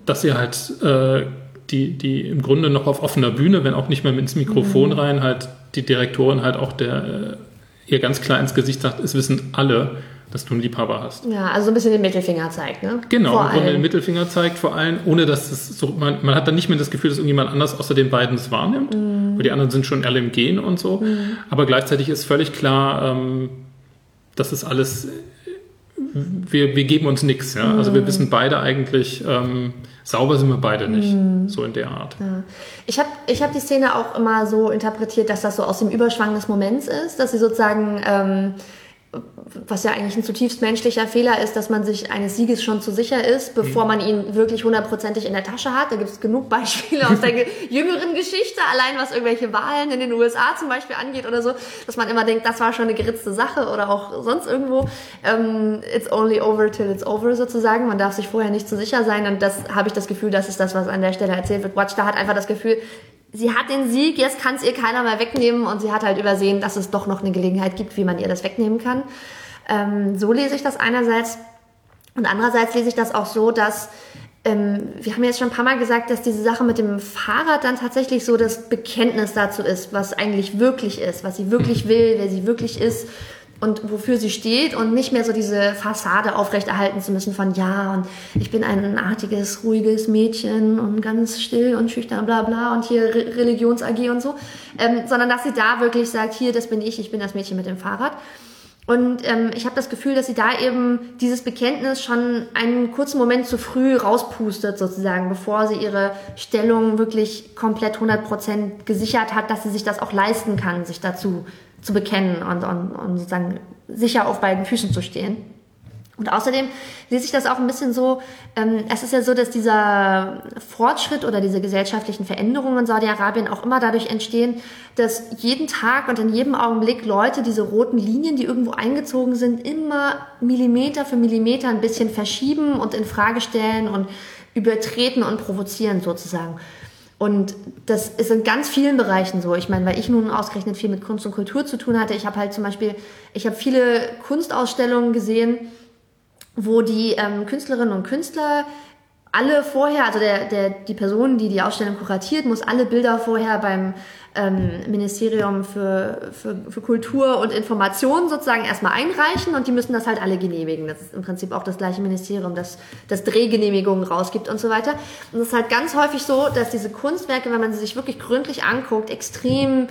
dass sie halt äh, die, die im Grunde noch auf offener Bühne, wenn auch nicht mehr ins Mikrofon mhm. rein, halt die Direktorin halt auch der äh, ihr ganz klar ins Gesicht sagt, es wissen alle, dass du einen Liebhaber hast. Ja, also ein bisschen den Mittelfinger zeigt, ne? Genau, vor allem. den Mittelfinger zeigt vor allem, ohne dass es so, man, man hat dann nicht mehr das Gefühl, dass irgendjemand anders außer den beiden es wahrnimmt, mm. weil die anderen sind schon alle im Gehen und so. Mm. Aber gleichzeitig ist völlig klar, ähm, dass es alles, wir, wir geben uns nichts, ja. Also wir mhm. wissen beide eigentlich, ähm, sauber sind wir beide nicht, mhm. so in der Art. Ja. Ich habe ich hab die Szene auch immer so interpretiert, dass das so aus dem Überschwang des Moments ist, dass sie sozusagen, ähm, was ja eigentlich ein zutiefst menschlicher Fehler ist, dass man sich eines Sieges schon zu sicher ist, bevor mhm. man ihn wirklich hundertprozentig in der Tasche hat. Da gibt es genug Beispiele aus der jüngeren Geschichte, allein was irgendwelche Wahlen in den USA zum Beispiel angeht oder so, dass man immer denkt, das war schon eine geritzte Sache oder auch sonst irgendwo. Ähm, it's only over till it's over sozusagen. Man darf sich vorher nicht zu sicher sein und das habe ich das Gefühl, das ist das, was an der Stelle erzählt wird. Watch da hat einfach das Gefühl, sie hat den Sieg, jetzt kann es ihr keiner mehr wegnehmen und sie hat halt übersehen, dass es doch noch eine Gelegenheit gibt, wie man ihr das wegnehmen kann. Ähm, so lese ich das einerseits und andererseits lese ich das auch so, dass ähm, wir haben jetzt schon ein paar Mal gesagt, dass diese Sache mit dem Fahrrad dann tatsächlich so das Bekenntnis dazu ist, was eigentlich wirklich ist, was sie wirklich will, wer sie wirklich ist und wofür sie steht und nicht mehr so diese Fassade aufrechterhalten zu müssen von ja und ich bin ein artiges, ruhiges Mädchen und ganz still und schüchtern bla bla und hier Re Religions-AG und so, ähm, sondern dass sie da wirklich sagt, hier, das bin ich, ich bin das Mädchen mit dem Fahrrad. Und ähm, ich habe das Gefühl, dass sie da eben dieses Bekenntnis schon einen kurzen Moment zu früh rauspustet, sozusagen, bevor sie ihre Stellung wirklich komplett 100% gesichert hat, dass sie sich das auch leisten kann, sich dazu zu bekennen und, und, und sozusagen sicher auf beiden Füßen zu stehen. Und außerdem lese ich das auch ein bisschen so, ähm, es ist ja so, dass dieser Fortschritt oder diese gesellschaftlichen Veränderungen in Saudi-Arabien auch immer dadurch entstehen, dass jeden Tag und in jedem Augenblick Leute diese roten Linien, die irgendwo eingezogen sind, immer Millimeter für Millimeter ein bisschen verschieben und in Frage stellen und übertreten und provozieren sozusagen. Und das ist in ganz vielen Bereichen so. Ich meine, weil ich nun ausgerechnet viel mit Kunst und Kultur zu tun hatte. Ich habe halt zum Beispiel, ich habe viele Kunstausstellungen gesehen, wo die ähm, Künstlerinnen und Künstler alle vorher, also der, der, die Person, die die Ausstellung kuratiert, muss alle Bilder vorher beim ähm, Ministerium für, für, für Kultur und Information sozusagen erstmal einreichen und die müssen das halt alle genehmigen. Das ist im Prinzip auch das gleiche Ministerium, das, das Drehgenehmigungen rausgibt und so weiter. Und es ist halt ganz häufig so, dass diese Kunstwerke, wenn man sie sich wirklich gründlich anguckt, extrem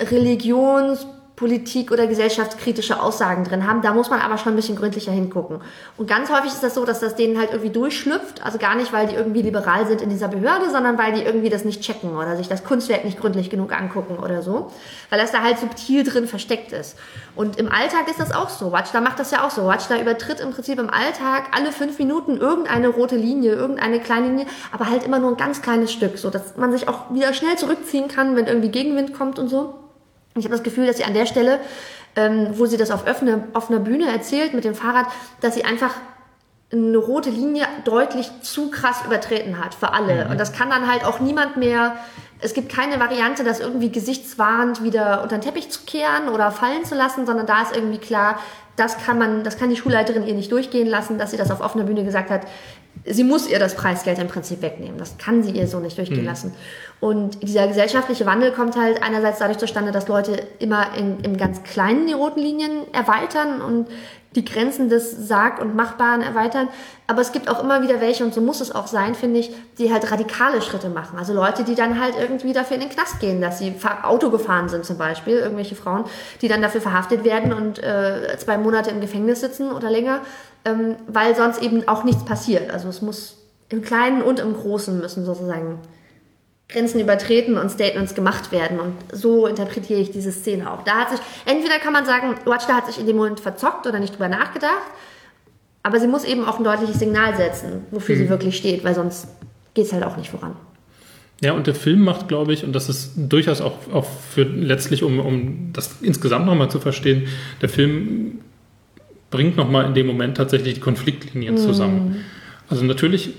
religions Politik- oder gesellschaftskritische Aussagen drin haben. Da muss man aber schon ein bisschen gründlicher hingucken. Und ganz häufig ist das so, dass das denen halt irgendwie durchschlüpft. Also gar nicht, weil die irgendwie liberal sind in dieser Behörde, sondern weil die irgendwie das nicht checken oder sich das Kunstwerk nicht gründlich genug angucken oder so. Weil das da halt subtil drin versteckt ist. Und im Alltag ist das auch so. Watchda macht das ja auch so. Watchda übertritt im Prinzip im Alltag alle fünf Minuten irgendeine rote Linie, irgendeine kleine Linie, aber halt immer nur ein ganz kleines Stück, so dass man sich auch wieder schnell zurückziehen kann, wenn irgendwie Gegenwind kommt und so. Ich habe das Gefühl, dass sie an der Stelle, ähm, wo sie das auf offener, offener Bühne erzählt mit dem Fahrrad, dass sie einfach eine rote Linie deutlich zu krass übertreten hat für alle. Mhm. Und das kann dann halt auch niemand mehr. Es gibt keine Variante, das irgendwie gesichtswahrend wieder unter den Teppich zu kehren oder fallen zu lassen, sondern da ist irgendwie klar, das kann man, das kann die Schulleiterin ihr nicht durchgehen lassen, dass sie das auf offener Bühne gesagt hat. Sie muss ihr das Preisgeld im Prinzip wegnehmen. Das kann sie ihr so nicht durchgehen mhm. lassen. Und dieser gesellschaftliche Wandel kommt halt einerseits dadurch zustande, dass Leute immer in, im ganz Kleinen die roten Linien erweitern und die Grenzen des Sarg- und Machbaren erweitern. Aber es gibt auch immer wieder welche, und so muss es auch sein, finde ich, die halt radikale Schritte machen. Also Leute, die dann halt irgendwie dafür in den Knast gehen, dass sie Auto gefahren sind zum Beispiel, irgendwelche Frauen, die dann dafür verhaftet werden und äh, zwei Monate im Gefängnis sitzen oder länger, ähm, weil sonst eben auch nichts passiert. Also es muss im Kleinen und im Großen müssen sozusagen Grenzen übertreten und Statements gemacht werden. Und so interpretiere ich diese Szene auch. Da hat sich, entweder kann man sagen, Watchda hat sich in dem Moment verzockt oder nicht drüber nachgedacht, aber sie muss eben auch ein deutliches Signal setzen, wofür mhm. sie wirklich steht, weil sonst geht es halt auch nicht voran. Ja, und der Film macht, glaube ich, und das ist durchaus auch, auch für letztlich, um, um das insgesamt nochmal zu verstehen, der Film bringt nochmal in dem Moment tatsächlich die Konfliktlinien mhm. zusammen. Also natürlich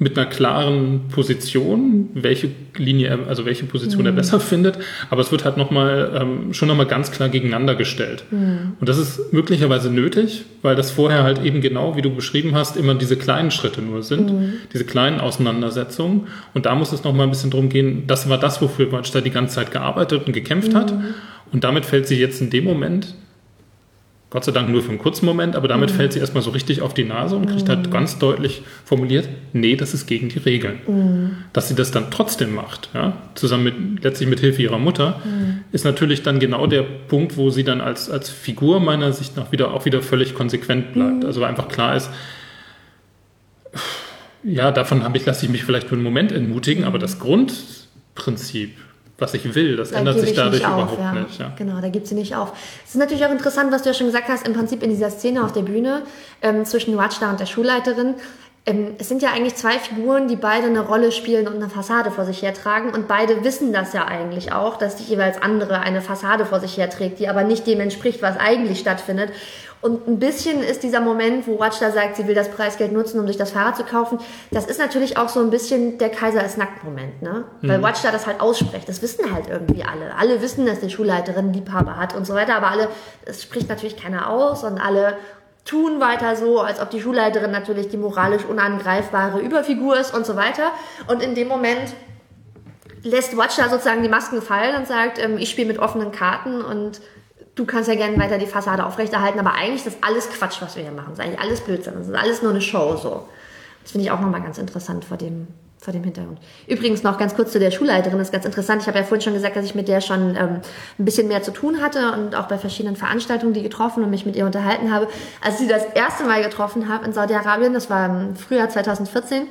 mit einer klaren Position, welche Linie er, also welche Position mhm. er besser findet, aber es wird halt nochmal, ähm, schon nochmal ganz klar gegeneinander gestellt. Mhm. Und das ist möglicherweise nötig, weil das vorher halt eben genau, wie du beschrieben hast, immer diese kleinen Schritte nur sind, mhm. diese kleinen Auseinandersetzungen. Und da muss es nochmal ein bisschen drum gehen, das war das, wofür Watchda die ganze Zeit gearbeitet und gekämpft hat. Mhm. Und damit fällt sie jetzt in dem Moment Gott sei Dank nur für einen kurzen Moment, aber damit mhm. fällt sie erstmal so richtig auf die Nase und kriegt halt mhm. ganz deutlich formuliert, nee, das ist gegen die Regeln. Mhm. Dass sie das dann trotzdem macht, ja, zusammen mit, letztlich mit Hilfe ihrer Mutter, mhm. ist natürlich dann genau der Punkt, wo sie dann als, als Figur meiner Sicht nach wieder, auch wieder völlig konsequent bleibt. Mhm. Also einfach klar ist, ja, davon habe ich, lasse ich mich vielleicht für einen Moment entmutigen, aber das Grundprinzip, was ich will. Das da ändert sich dadurch auf, überhaupt ja. nicht. Ja. Genau, da gibt sie nicht auf. Es ist natürlich auch interessant, was du ja schon gesagt hast, im Prinzip in dieser Szene auf der Bühne ähm, zwischen Watchda und der Schulleiterin. Ähm, es sind ja eigentlich zwei Figuren, die beide eine Rolle spielen und eine Fassade vor sich hertragen. Und beide wissen das ja eigentlich auch, dass die jeweils andere eine Fassade vor sich herträgt, die aber nicht dem entspricht, was eigentlich stattfindet. Und ein bisschen ist dieser Moment, wo Watchda sagt, sie will das Preisgeld nutzen, um sich das Fahrrad zu kaufen. Das ist natürlich auch so ein bisschen der Kaiser ist nackt Moment, ne? Weil mhm. Watchda das halt ausspricht. Das wissen halt irgendwie alle. Alle wissen, dass die Schulleiterin Liebhaber hat und so weiter. Aber alle, es spricht natürlich keiner aus und alle tun weiter so, als ob die Schulleiterin natürlich die moralisch unangreifbare Überfigur ist und so weiter. Und in dem Moment lässt Watchda sozusagen die Masken fallen und sagt, ähm, ich spiele mit offenen Karten und du kannst ja gerne weiter die Fassade aufrechterhalten, aber eigentlich ist das alles Quatsch, was wir hier machen. Das ist eigentlich alles Blödsinn. Das ist alles nur eine Show, so. Das finde ich auch nochmal ganz interessant vor dem, vor dem Hintergrund. Übrigens noch ganz kurz zu der Schulleiterin, das ist ganz interessant. Ich habe ja vorhin schon gesagt, dass ich mit der schon ähm, ein bisschen mehr zu tun hatte und auch bei verschiedenen Veranstaltungen die getroffen und mich mit ihr unterhalten habe. Als ich sie das erste Mal getroffen habe in Saudi-Arabien, das war im Frühjahr 2014,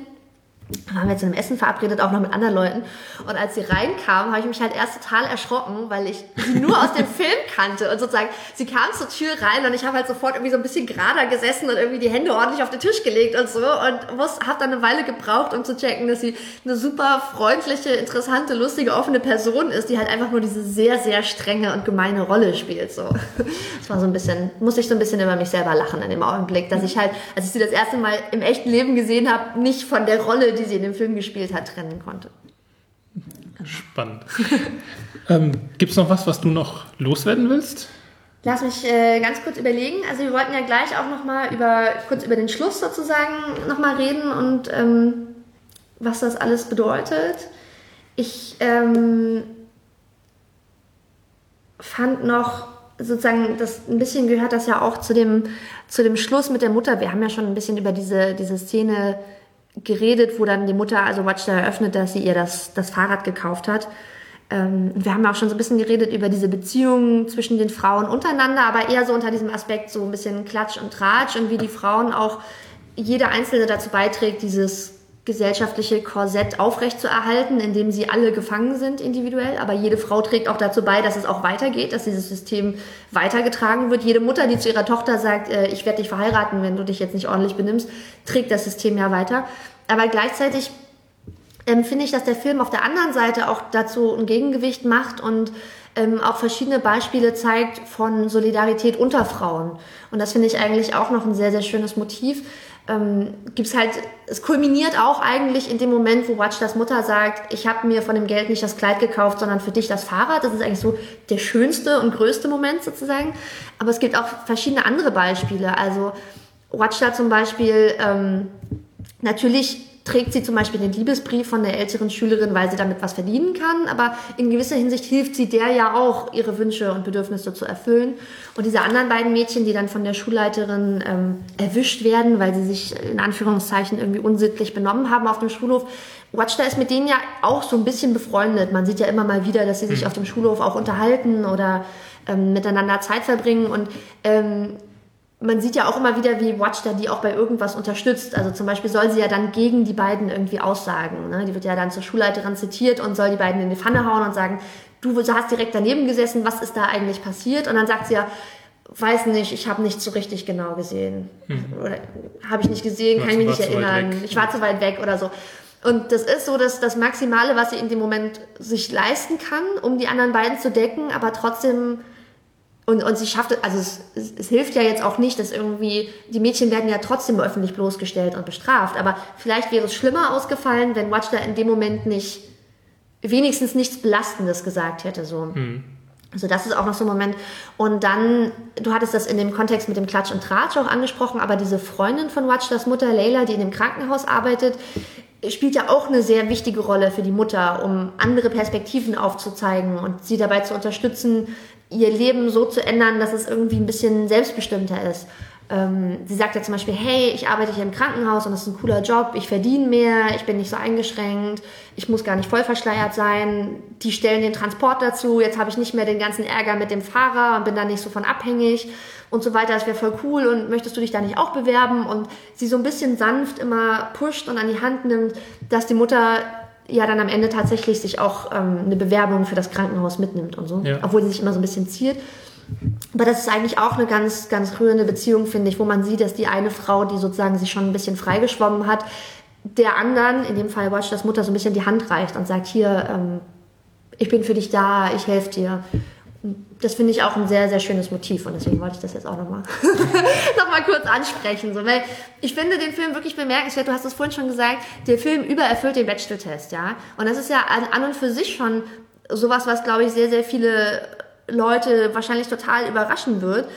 waren wir zu einem Essen verabredet, auch noch mit anderen Leuten. Und als sie reinkam, habe ich mich halt erst total erschrocken, weil ich sie nur aus dem Film kannte. Und sozusagen, sie kam zur Tür rein und ich habe halt sofort irgendwie so ein bisschen gerader gesessen und irgendwie die Hände ordentlich auf den Tisch gelegt und so. Und habe dann eine Weile gebraucht, um zu checken, dass sie eine super freundliche, interessante, lustige, offene Person ist, die halt einfach nur diese sehr, sehr strenge und gemeine Rolle spielt. So. Das war so ein bisschen, muss ich so ein bisschen über mich selber lachen in dem Augenblick, dass ich halt, als ich sie das erste Mal im echten Leben gesehen habe, nicht von der Rolle, die sie in dem Film gespielt hat, trennen konnte. Spannend. ähm, Gibt es noch was, was du noch loswerden willst? Lass mich äh, ganz kurz überlegen. Also wir wollten ja gleich auch noch mal über kurz über den Schluss sozusagen noch mal reden und ähm, was das alles bedeutet. Ich ähm, fand noch sozusagen das ein bisschen gehört das ja auch zu dem zu dem Schluss mit der Mutter. Wir haben ja schon ein bisschen über diese diese Szene geredet, wo dann die Mutter, also Watchda eröffnet, dass sie ihr das, das Fahrrad gekauft hat. Ähm, wir haben auch schon so ein bisschen geredet über diese Beziehungen zwischen den Frauen untereinander, aber eher so unter diesem Aspekt so ein bisschen Klatsch und Tratsch und wie die Frauen auch jede Einzelne dazu beiträgt, dieses gesellschaftliche Korsett aufrechtzuerhalten, in dem sie alle gefangen sind individuell. Aber jede Frau trägt auch dazu bei, dass es auch weitergeht, dass dieses System weitergetragen wird. Jede Mutter, die zu ihrer Tochter sagt, äh, ich werde dich verheiraten, wenn du dich jetzt nicht ordentlich benimmst, trägt das System ja weiter. Aber gleichzeitig ähm, finde ich, dass der Film auf der anderen Seite auch dazu ein Gegengewicht macht und ähm, auch verschiedene Beispiele zeigt von Solidarität unter Frauen. Und das finde ich eigentlich auch noch ein sehr, sehr schönes Motiv ähm, gibt's halt, es kulminiert auch eigentlich in dem Moment, wo Watch das Mutter sagt, ich habe mir von dem Geld nicht das Kleid gekauft, sondern für dich das Fahrrad. Das ist eigentlich so der schönste und größte Moment sozusagen. Aber es gibt auch verschiedene andere Beispiele. Also Watch da zum Beispiel, ähm, natürlich trägt sie zum Beispiel den Liebesbrief von der älteren Schülerin, weil sie damit was verdienen kann, aber in gewisser Hinsicht hilft sie der ja auch, ihre Wünsche und Bedürfnisse zu erfüllen. Und diese anderen beiden Mädchen, die dann von der Schulleiterin ähm, erwischt werden, weil sie sich in Anführungszeichen irgendwie unsittlich benommen haben auf dem Schulhof, Watchda ist mit denen ja auch so ein bisschen befreundet. Man sieht ja immer mal wieder, dass sie sich mhm. auf dem Schulhof auch unterhalten oder ähm, miteinander Zeit verbringen und ähm, man sieht ja auch immer wieder, wie Watch da die auch bei irgendwas unterstützt. Also zum Beispiel soll sie ja dann gegen die beiden irgendwie aussagen. Ne? Die wird ja dann zur Schulleiterin zitiert und soll die beiden in die Pfanne hauen und sagen, du hast direkt daneben gesessen, was ist da eigentlich passiert? Und dann sagt sie ja, weiß nicht, ich habe nicht so richtig genau gesehen. Mhm. Oder habe ich nicht gesehen, kann ich mich nicht erinnern. Ich war zu weit weg oder so. Und das ist so dass das Maximale, was sie in dem Moment sich leisten kann, um die anderen beiden zu decken, aber trotzdem und, und sie schafft es, also es, es, es, hilft ja jetzt auch nicht, dass irgendwie, die Mädchen werden ja trotzdem öffentlich bloßgestellt und bestraft. Aber vielleicht wäre es schlimmer ausgefallen, wenn Watch da in dem Moment nicht, wenigstens nichts Belastendes gesagt hätte, so. Mhm. Also das ist auch noch so ein Moment. Und dann, du hattest das in dem Kontext mit dem Klatsch und Tratsch auch angesprochen, aber diese Freundin von Watch, das Mutter Leila, die in dem Krankenhaus arbeitet, spielt ja auch eine sehr wichtige Rolle für die Mutter, um andere Perspektiven aufzuzeigen und sie dabei zu unterstützen, ihr Leben so zu ändern, dass es irgendwie ein bisschen selbstbestimmter ist. Ähm, sie sagt ja zum Beispiel, hey, ich arbeite hier im Krankenhaus und das ist ein cooler Job, ich verdiene mehr, ich bin nicht so eingeschränkt, ich muss gar nicht voll verschleiert sein, die stellen den Transport dazu, jetzt habe ich nicht mehr den ganzen Ärger mit dem Fahrer und bin da nicht so von abhängig und so weiter, das wäre voll cool und möchtest du dich da nicht auch bewerben und sie so ein bisschen sanft immer pusht und an die Hand nimmt, dass die Mutter ja dann am Ende tatsächlich sich auch ähm, eine Bewerbung für das Krankenhaus mitnimmt und so, ja. obwohl sie sich immer so ein bisschen ziert. Aber das ist eigentlich auch eine ganz, ganz rührende Beziehung, finde ich, wo man sieht, dass die eine Frau, die sozusagen sich schon ein bisschen freigeschwommen hat, der anderen, in dem Fall Watch, das Mutter so ein bisschen die Hand reicht und sagt, hier, ähm, ich bin für dich da, ich helfe dir das finde ich auch ein sehr, sehr schönes Motiv und deswegen wollte ich das jetzt auch nochmal noch mal kurz ansprechen. So, weil ich finde den Film wirklich bemerkenswert. Du hast es vorhin schon gesagt, der Film übererfüllt den Bachelor-Test, ja. Und das ist ja an, und für sich schon sowas, was, glaube ich, sehr, sehr viele Leute wahrscheinlich total überraschen wird,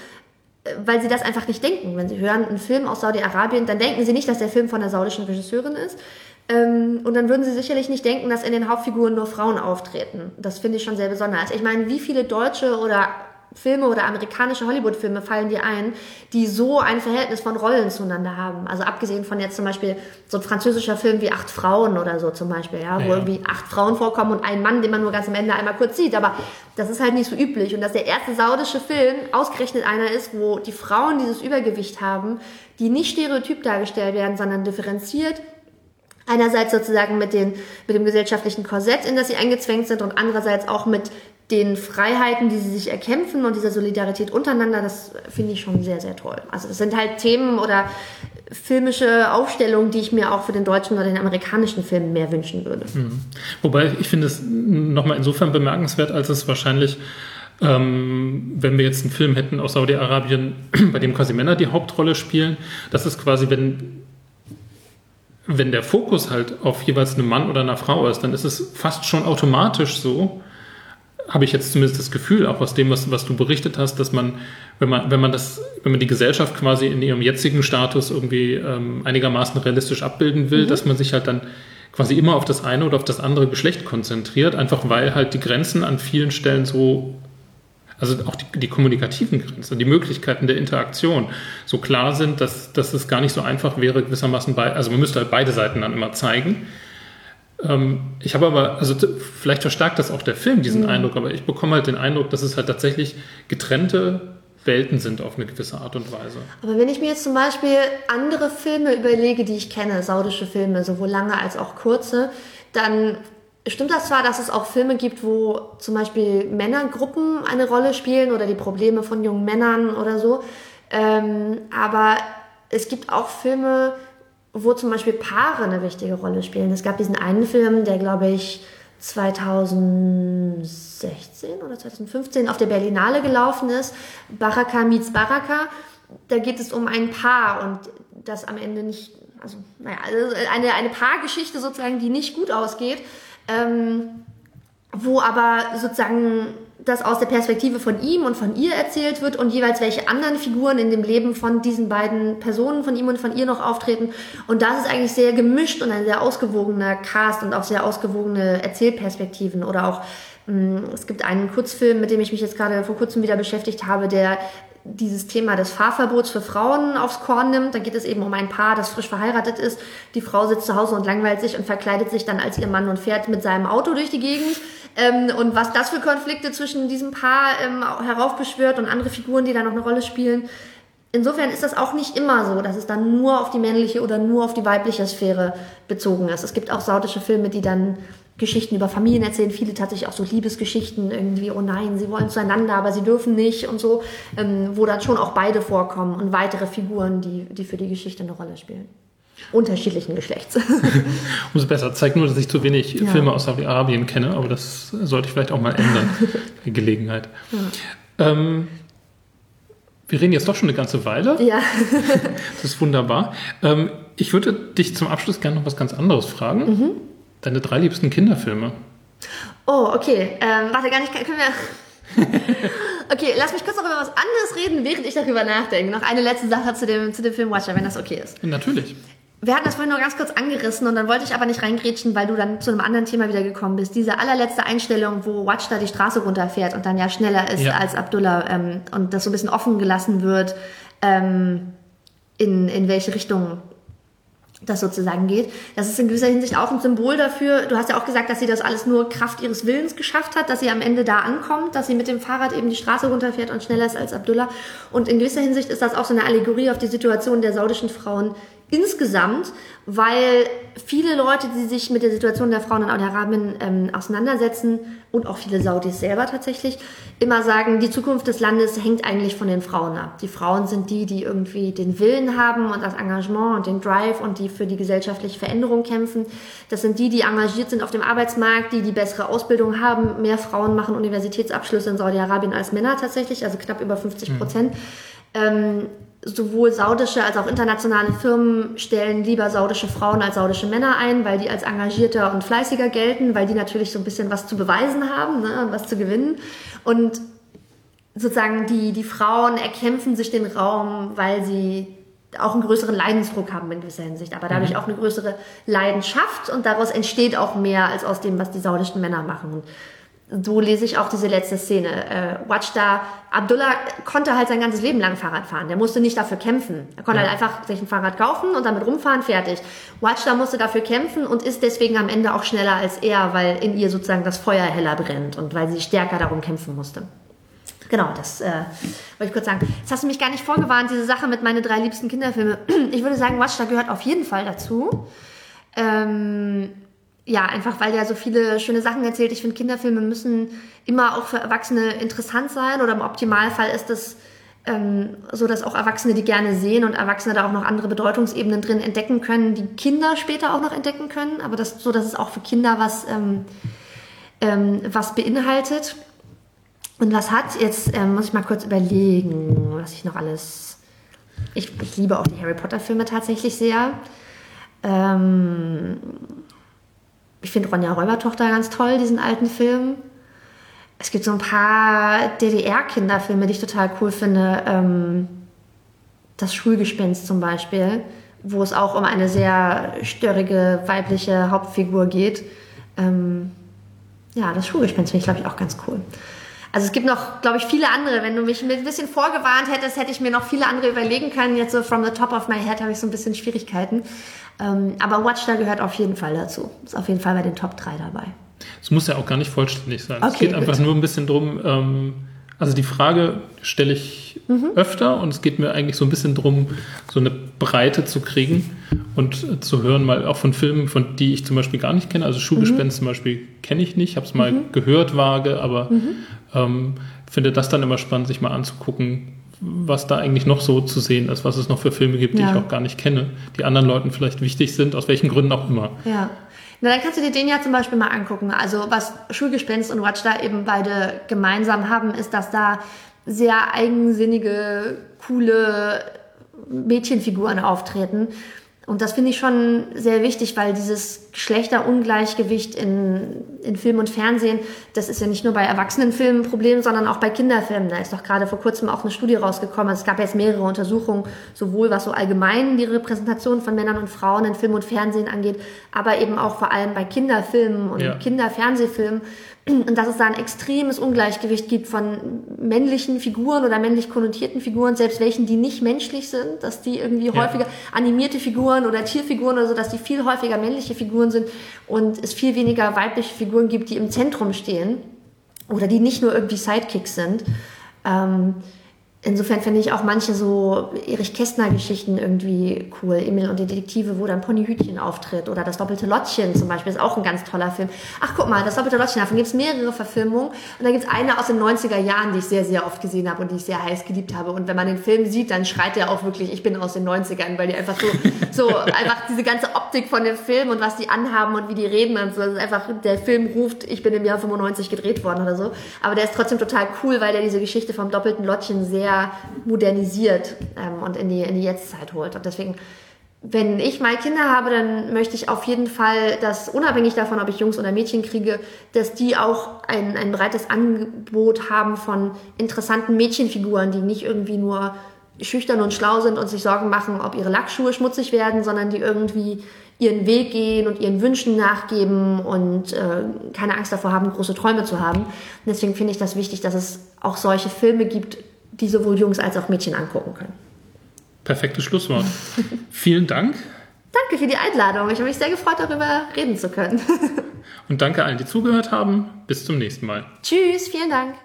weil sie das einfach nicht denken. Wenn sie hören einen Film aus Saudi-Arabien, dann denken sie nicht, dass der Film von einer saudischen Regisseurin ist, und dann würden sie sicherlich nicht denken, dass in den Hauptfiguren nur Frauen auftreten. Das finde ich schon sehr besonders. Ich meine, wie viele deutsche oder Filme oder amerikanische Hollywood-Filme fallen dir ein, die so ein Verhältnis von Rollen zueinander haben. Also abgesehen von jetzt zum Beispiel so ein französischer Film wie Acht Frauen oder so zum Beispiel, ja, wo ja. irgendwie acht Frauen vorkommen und ein Mann, den man nur ganz am Ende einmal kurz sieht. Aber das ist halt nicht so üblich. Und dass der erste saudische Film ausgerechnet einer ist, wo die Frauen dieses Übergewicht haben, die nicht stereotyp dargestellt werden, sondern differenziert Einerseits sozusagen mit, den, mit dem gesellschaftlichen Korsett, in das sie eingezwängt sind und andererseits auch mit den Freiheiten, die sie sich erkämpfen und dieser Solidarität untereinander, das finde ich schon sehr, sehr toll. Also das sind halt Themen oder filmische Aufstellungen, die ich mir auch für den deutschen oder den amerikanischen Film mehr wünschen würde. Mhm. Wobei ich finde es nochmal insofern bemerkenswert, als es wahrscheinlich ähm, wenn wir jetzt einen Film hätten aus Saudi-Arabien, bei dem quasi Männer die Hauptrolle spielen, das ist quasi, wenn wenn der Fokus halt auf jeweils einem Mann oder einer Frau ist, dann ist es fast schon automatisch so, habe ich jetzt zumindest das Gefühl, auch aus dem, was, was du berichtet hast, dass man, wenn man, wenn man das, wenn man die Gesellschaft quasi in ihrem jetzigen Status irgendwie ähm, einigermaßen realistisch abbilden will, mhm. dass man sich halt dann quasi immer auf das eine oder auf das andere Geschlecht konzentriert, einfach weil halt die Grenzen an vielen Stellen so also auch die, die, kommunikativen Grenzen, die Möglichkeiten der Interaktion so klar sind, dass, dass es gar nicht so einfach wäre, gewissermaßen bei, also man müsste halt beide Seiten dann immer zeigen. Ähm, ich habe aber, also vielleicht verstärkt das auch der Film, diesen mhm. Eindruck, aber ich bekomme halt den Eindruck, dass es halt tatsächlich getrennte Welten sind auf eine gewisse Art und Weise. Aber wenn ich mir jetzt zum Beispiel andere Filme überlege, die ich kenne, saudische Filme, sowohl lange als auch kurze, dann stimmt das zwar, dass es auch Filme gibt, wo zum Beispiel Männergruppen eine Rolle spielen oder die Probleme von jungen Männern oder so, ähm, aber es gibt auch Filme, wo zum Beispiel Paare eine wichtige Rolle spielen. Es gab diesen einen Film, der glaube ich 2016 oder 2015 auf der Berlinale gelaufen ist, Baraka meets Baraka. Da geht es um ein Paar und das am Ende nicht, also naja, also eine, eine Paargeschichte sozusagen, die nicht gut ausgeht, ähm, wo aber sozusagen das aus der Perspektive von ihm und von ihr erzählt wird und jeweils welche anderen Figuren in dem Leben von diesen beiden Personen, von ihm und von ihr noch auftreten. Und das ist eigentlich sehr gemischt und ein sehr ausgewogener Cast und auch sehr ausgewogene Erzählperspektiven oder auch mm, es gibt einen Kurzfilm, mit dem ich mich jetzt gerade vor kurzem wieder beschäftigt habe, der dieses Thema des Fahrverbots für Frauen aufs Korn nimmt. Da geht es eben um ein Paar, das frisch verheiratet ist. Die Frau sitzt zu Hause und langweilt sich und verkleidet sich dann als ihr Mann und fährt mit seinem Auto durch die Gegend. Ähm, und was das für Konflikte zwischen diesem Paar ähm, heraufbeschwört und andere Figuren, die da noch eine Rolle spielen. Insofern ist das auch nicht immer so, dass es dann nur auf die männliche oder nur auf die weibliche Sphäre bezogen ist. Es gibt auch saudische Filme, die dann Geschichten über Familien erzählen, viele tatsächlich auch so Liebesgeschichten irgendwie, oh nein, sie wollen zueinander, aber sie dürfen nicht und so, ähm, wo dann schon auch beide vorkommen und weitere Figuren, die, die für die Geschichte eine Rolle spielen. Unterschiedlichen Geschlechts. Umso besser. Zeigt nur, dass ich zu wenig ja. Filme aus Saudi-Arabien kenne, aber das sollte ich vielleicht auch mal ändern, die Gelegenheit. Ja. Ähm, wir reden jetzt doch schon eine ganze Weile. Ja. das ist wunderbar. Ähm, ich würde dich zum Abschluss gerne noch was ganz anderes fragen. Mhm. Deine drei liebsten Kinderfilme. Oh, okay. Ähm, warte, gar nicht. Können wir. okay, lass mich kurz noch über was anderes reden, während ich darüber nachdenke. Noch eine letzte Sache zu dem, zu dem Film Watcher, wenn das okay ist. Natürlich. Wir hatten das vorhin nur ganz kurz angerissen und dann wollte ich aber nicht reingrätschen, weil du dann zu einem anderen Thema wieder gekommen bist. Diese allerletzte Einstellung, wo Watch da die Straße runterfährt und dann ja schneller ist ja. als Abdullah ähm, und das so ein bisschen offen gelassen wird, ähm, in, in welche Richtung das sozusagen geht. Das ist in gewisser Hinsicht auch ein Symbol dafür. Du hast ja auch gesagt, dass sie das alles nur Kraft ihres Willens geschafft hat, dass sie am Ende da ankommt, dass sie mit dem Fahrrad eben die Straße runterfährt und schneller ist als Abdullah. Und in gewisser Hinsicht ist das auch so eine Allegorie auf die Situation der saudischen Frauen insgesamt, weil viele Leute, die sich mit der Situation der Frauen in Saudi-Arabien ähm, auseinandersetzen und auch viele Saudis selber tatsächlich, immer sagen, die Zukunft des Landes hängt eigentlich von den Frauen ab. Die Frauen sind die, die irgendwie den Willen haben und das Engagement und den Drive und die für die gesellschaftliche Veränderung kämpfen. Das sind die, die engagiert sind auf dem Arbeitsmarkt, die die bessere Ausbildung haben. Mehr Frauen machen Universitätsabschlüsse in Saudi-Arabien als Männer tatsächlich, also knapp über 50 Prozent. Mhm. Ähm, sowohl saudische als auch internationale Firmen stellen lieber saudische Frauen als saudische Männer ein, weil die als engagierter und fleißiger gelten, weil die natürlich so ein bisschen was zu beweisen haben ne, und was zu gewinnen. Und sozusagen die, die Frauen erkämpfen sich den Raum, weil sie auch einen größeren Leidensdruck haben in gewisser Hinsicht, aber dadurch mhm. auch eine größere Leidenschaft und daraus entsteht auch mehr als aus dem, was die saudischen Männer machen so lese ich auch diese letzte Szene. Äh, Watchda, Abdullah konnte halt sein ganzes Leben lang Fahrrad fahren. Der musste nicht dafür kämpfen. Er konnte ja. halt einfach sich ein Fahrrad kaufen und damit rumfahren, fertig. Watchda musste dafür kämpfen und ist deswegen am Ende auch schneller als er, weil in ihr sozusagen das Feuer heller brennt und weil sie stärker darum kämpfen musste. Genau, das äh, wollte ich kurz sagen. Jetzt hast du mich gar nicht vorgewarnt, diese Sache mit meinen drei liebsten Kinderfilmen. Ich würde sagen, Watchda gehört auf jeden Fall dazu. Ähm, ja, einfach weil der so viele schöne Sachen erzählt. Ich finde, Kinderfilme müssen immer auch für Erwachsene interessant sein oder im Optimalfall ist es ähm, so, dass auch Erwachsene die gerne sehen und Erwachsene da auch noch andere Bedeutungsebenen drin entdecken können, die Kinder später auch noch entdecken können. Aber das so, dass es auch für Kinder was, ähm, ähm, was beinhaltet. Und was hat, jetzt ähm, muss ich mal kurz überlegen, was ich noch alles. Ich, ich liebe auch die Harry Potter-Filme tatsächlich sehr. Ähm, ich finde Ronja Räubertochter ganz toll, diesen alten Film. Es gibt so ein paar DDR-Kinderfilme, die ich total cool finde. Ähm, das Schulgespenst zum Beispiel, wo es auch um eine sehr störrige weibliche Hauptfigur geht. Ähm, ja, das Schulgespenst finde ich, glaube ich, auch ganz cool. Also es gibt noch, glaube ich, viele andere. Wenn du mich mit ein bisschen vorgewarnt hättest, hätte ich mir noch viele andere überlegen können. Jetzt so from the top of my head habe ich so ein bisschen Schwierigkeiten. Ähm, aber Watchda gehört auf jeden Fall dazu. Ist auf jeden Fall bei den Top 3 dabei. Es muss ja auch gar nicht vollständig sein. Okay, es geht gut. einfach nur ein bisschen drum, ähm, also die Frage stelle ich mhm. öfter und es geht mir eigentlich so ein bisschen drum, so eine Breite zu kriegen und zu hören, mal auch von Filmen, von die ich zum Beispiel gar nicht kenne. Also Schulgespenst mhm. zum Beispiel kenne ich nicht, habe es mal mhm. gehört vage, aber mhm. ähm, finde das dann immer spannend, sich mal anzugucken, was da eigentlich noch so zu sehen ist, was es noch für Filme gibt, die ja. ich auch gar nicht kenne, die anderen Leuten vielleicht wichtig sind, aus welchen Gründen auch immer. Ja. Na, dann kannst du dir den ja zum Beispiel mal angucken. Also was Schulgespenst und Watch da eben beide gemeinsam haben, ist, dass da sehr eigensinnige, coole Mädchenfiguren auftreten. Und das finde ich schon sehr wichtig, weil dieses Geschlechterungleichgewicht in, in Film und Fernsehen, das ist ja nicht nur bei Erwachsenenfilmen ein Problem, sondern auch bei Kinderfilmen. Da ist doch gerade vor kurzem auch eine Studie rausgekommen. Es gab jetzt mehrere Untersuchungen, sowohl was so allgemein die Repräsentation von Männern und Frauen in Film und Fernsehen angeht, aber eben auch vor allem bei Kinderfilmen und ja. Kinderfernsehfilmen und dass es da ein extremes Ungleichgewicht gibt von männlichen Figuren oder männlich konnotierten Figuren, selbst welchen, die nicht menschlich sind, dass die irgendwie ja. häufiger animierte Figuren oder Tierfiguren oder so, dass die viel häufiger männliche Figuren sind und es viel weniger weibliche Figuren gibt, die im Zentrum stehen oder die nicht nur irgendwie Sidekicks sind. Ähm, Insofern finde ich auch manche so Erich Kästner-Geschichten irgendwie cool. Emil und die Detektive, wo dann Ponyhütchen auftritt. Oder das doppelte Lottchen zum Beispiel ist auch ein ganz toller Film. Ach, guck mal, das doppelte Lottchen, davon gibt es mehrere Verfilmungen. Und da gibt es eine aus den 90er Jahren, die ich sehr, sehr oft gesehen habe und die ich sehr heiß geliebt habe. Und wenn man den Film sieht, dann schreit er auch wirklich, ich bin aus den 90ern, weil die einfach so, so einfach diese ganze Optik von dem Film und was die anhaben und wie die reden und so. Das ist einfach, der Film ruft, ich bin im Jahr 95 gedreht worden oder so. Aber der ist trotzdem total cool, weil der diese Geschichte vom doppelten Lottchen sehr sehr modernisiert ähm, und in die, in die Jetztzeit holt. Und deswegen, wenn ich mal Kinder habe, dann möchte ich auf jeden Fall, dass unabhängig davon, ob ich Jungs oder Mädchen kriege, dass die auch ein, ein breites Angebot haben von interessanten Mädchenfiguren, die nicht irgendwie nur schüchtern und schlau sind und sich Sorgen machen, ob ihre Lackschuhe schmutzig werden, sondern die irgendwie ihren Weg gehen und ihren Wünschen nachgeben und äh, keine Angst davor haben, große Träume zu haben. Und deswegen finde ich das wichtig, dass es auch solche Filme gibt, die sowohl Jungs als auch Mädchen angucken können. Perfektes Schlusswort. Vielen Dank. Danke für die Einladung. Ich habe mich sehr gefreut, darüber reden zu können. Und danke allen, die zugehört haben. Bis zum nächsten Mal. Tschüss, vielen Dank.